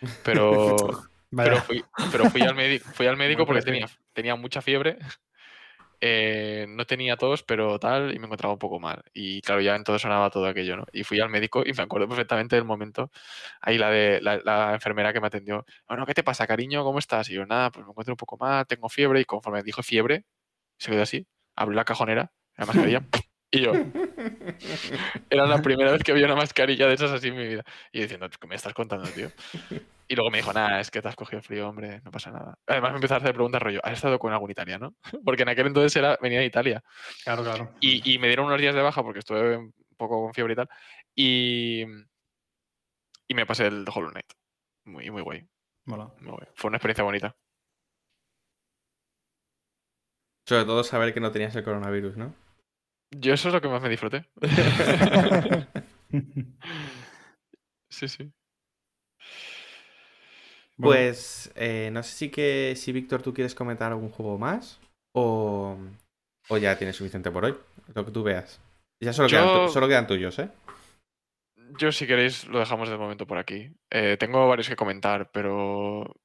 Pero, pero fui, pero fui al médico, fui al médico porque tenía, tenía mucha fiebre. Eh, no tenía tos, pero tal, y me encontraba un poco mal. Y claro, ya entonces sonaba todo aquello, ¿no? Y fui al médico y me acuerdo perfectamente del momento. Ahí la de la, la enfermera que me atendió. Bueno, ¿qué te pasa, cariño? ¿Cómo estás? Y yo, nada, pues me encuentro un poco mal, tengo fiebre. Y conforme dijo fiebre, se quedó así, abrió la cajonera, la mascarilla, y yo. Era la primera vez que había una mascarilla de esas así en mi vida. Y yo diciendo, ¿qué me estás contando, tío? Y luego me dijo, nada, es que te has cogido frío, hombre, no pasa nada. Además me empezó a hacer preguntas rollo, ¿has estado con algún italiano? Porque en aquel entonces era, venía de Italia. Claro, claro. Y, y me dieron unos días de baja porque estuve un poco con fiebre y tal. Y, y me pasé el Hollow Knight. Muy, muy guay, Mola. muy guay. Fue una experiencia bonita. Sobre todo saber que no tenías el coronavirus, ¿no? Yo eso es lo que más me disfruté. sí, sí. Bueno, Pues eh, no sé si que si Víctor tú quieres comentar algún juego más o, o ya tienes suficiente por hoy, lo que tú veas. Ya quedan, solo quedan tuyos, ¿eh? Yo, si queréis, lo dejamos de momento por aquí. Eh, tengo varios que comentar, pero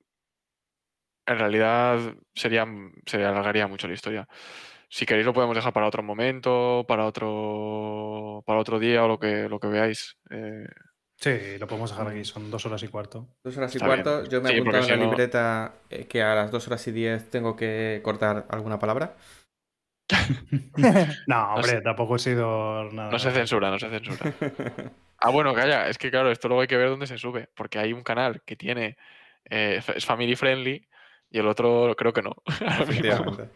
en realidad sería, se alargaría mucho la historia. Si queréis, lo podemos dejar para otro momento, para otro, para otro día o lo que, lo que veáis. Eh, Sí, lo podemos dejar aquí, son dos horas y cuarto. Dos horas y Está cuarto. bien. Yo me he Sí, apuntado en la si no- libreta eh, que a las dos horas y diez tengo que cortar alguna palabra. No, hombre, tampoco he sido nada. No se censura, no se censura. Ah, bueno, calla, es que claro, esto luego hay que ver dónde se sube, porque hay un canal que tiene, eh, es family friendly y el otro creo que no.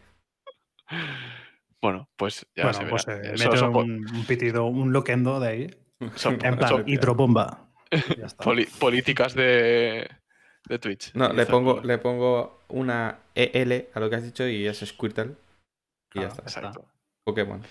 Bueno, pues ya Bueno, se pues verá. eh, Eso- meto son un, un pitido, un loquendo de ahí. son- En plan, son hidrobomba. Ya está. poli- políticas de, de Twitch. No, le pongo, le pongo una EL a lo que has dicho y es Squirtle. Y ya Ah, está. Exacto. Pokémon.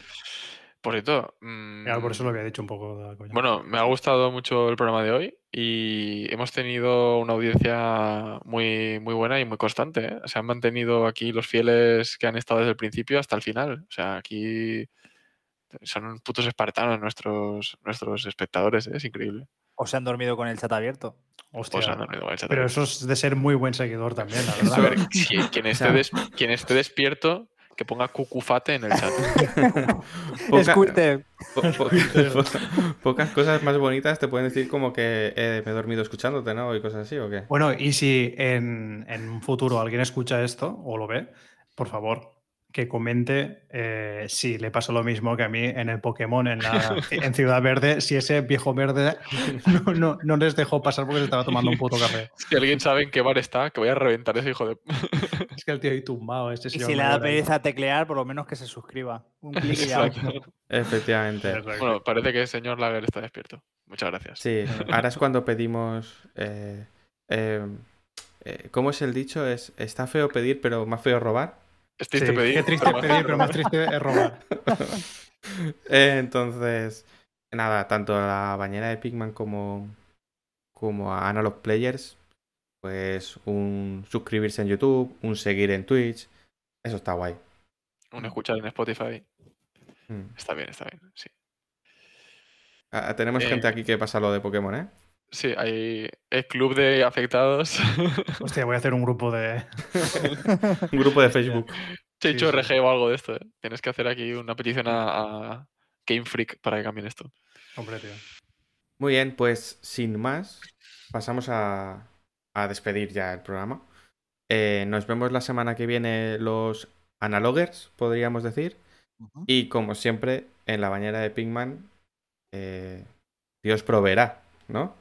Por cierto, Claro, por eso lo mm, había dicho un poco de la coña. Bueno, me ha gustado mucho el programa de hoy y hemos tenido una audiencia muy, muy buena y muy constante. ¿eh? Se han mantenido aquí los fieles que han estado desde el principio hasta el final. O sea, aquí son putos espartanos nuestros, nuestros espectadores, ¿eh? es increíble. ¿O se han dormido con el chat abierto? Hostia. O sea, no, no, no, el chat Pero abierto. eso es de ser muy buen seguidor también, la A verdad. ver, si- quien, esté des- quien esté despierto, que ponga cucufate en el chat. Poca- Squirtle. po- po- po- pocas cosas más bonitas te pueden decir como que eh, me he dormido escuchándote, ¿no? Y cosas así, ¿o qué? Bueno, y si en, en un futuro alguien escucha esto o lo ve, por favor, que comente eh, si le pasa lo mismo que a mí en el Pokémon en, la- en Ciudad Verde, si ese viejo verde no, no- no les dejó pasar porque se estaba tomando un puto café. Si alguien sabe en qué bar está, que voy a reventar ese hijo de... Es que el tío ahí tumbado, este Y si le da pereza teclear, por lo menos que se suscriba. Un clic y ya. Efectivamente. Exacto. Bueno, parece que el señor Lager está despierto. Muchas gracias. Sí, ahora es cuando pedimos. eh, eh, eh, ¿Cómo es el dicho? Es está feo pedir, pero más feo robar. Es triste Sí, pedir. Qué triste pero más- pedir, pero más triste es robar. Eh, entonces, nada, tanto a la bañera de Pigman como, como a Analog Players, pues un suscribirse en YouTube, un seguir en Twitch. Eso está guay. Un escuchar en Spotify. Mm. Está bien, está bien. Sí, Ah, tenemos Eh, gente aquí que pasa lo de Pokémon, ¿eh? Sí hay el club de afectados. Hostia, voy a hacer un grupo de. Un grupo de Facebook. Checho Sí, sí. RG o algo de esto. ¿eh? Tienes que hacer aquí una petición a, a Game Freak para que cambien esto. Hombre, tío. Muy bien, pues sin más, pasamos a, a despedir ya el programa. Eh, nos vemos la semana que viene los analogers, podríamos decir. Y como siempre, en la bañera de Pigman, eh, Dios proveerá, ¿no?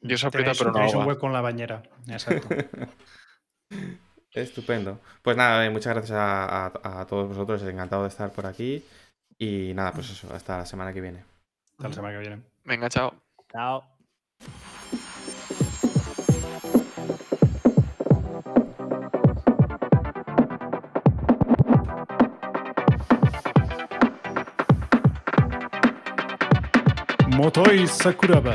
Dios aprieta, pero no tenéis un hueco en la bañera. Exacto. Estupendo. Pues nada, muchas gracias a, a- a todos vosotros, encantado de estar por aquí. Y nada, pues eso, hasta la semana que viene. Hasta la semana que viene. Venga, chao. Chao. Motoi Sakuraba.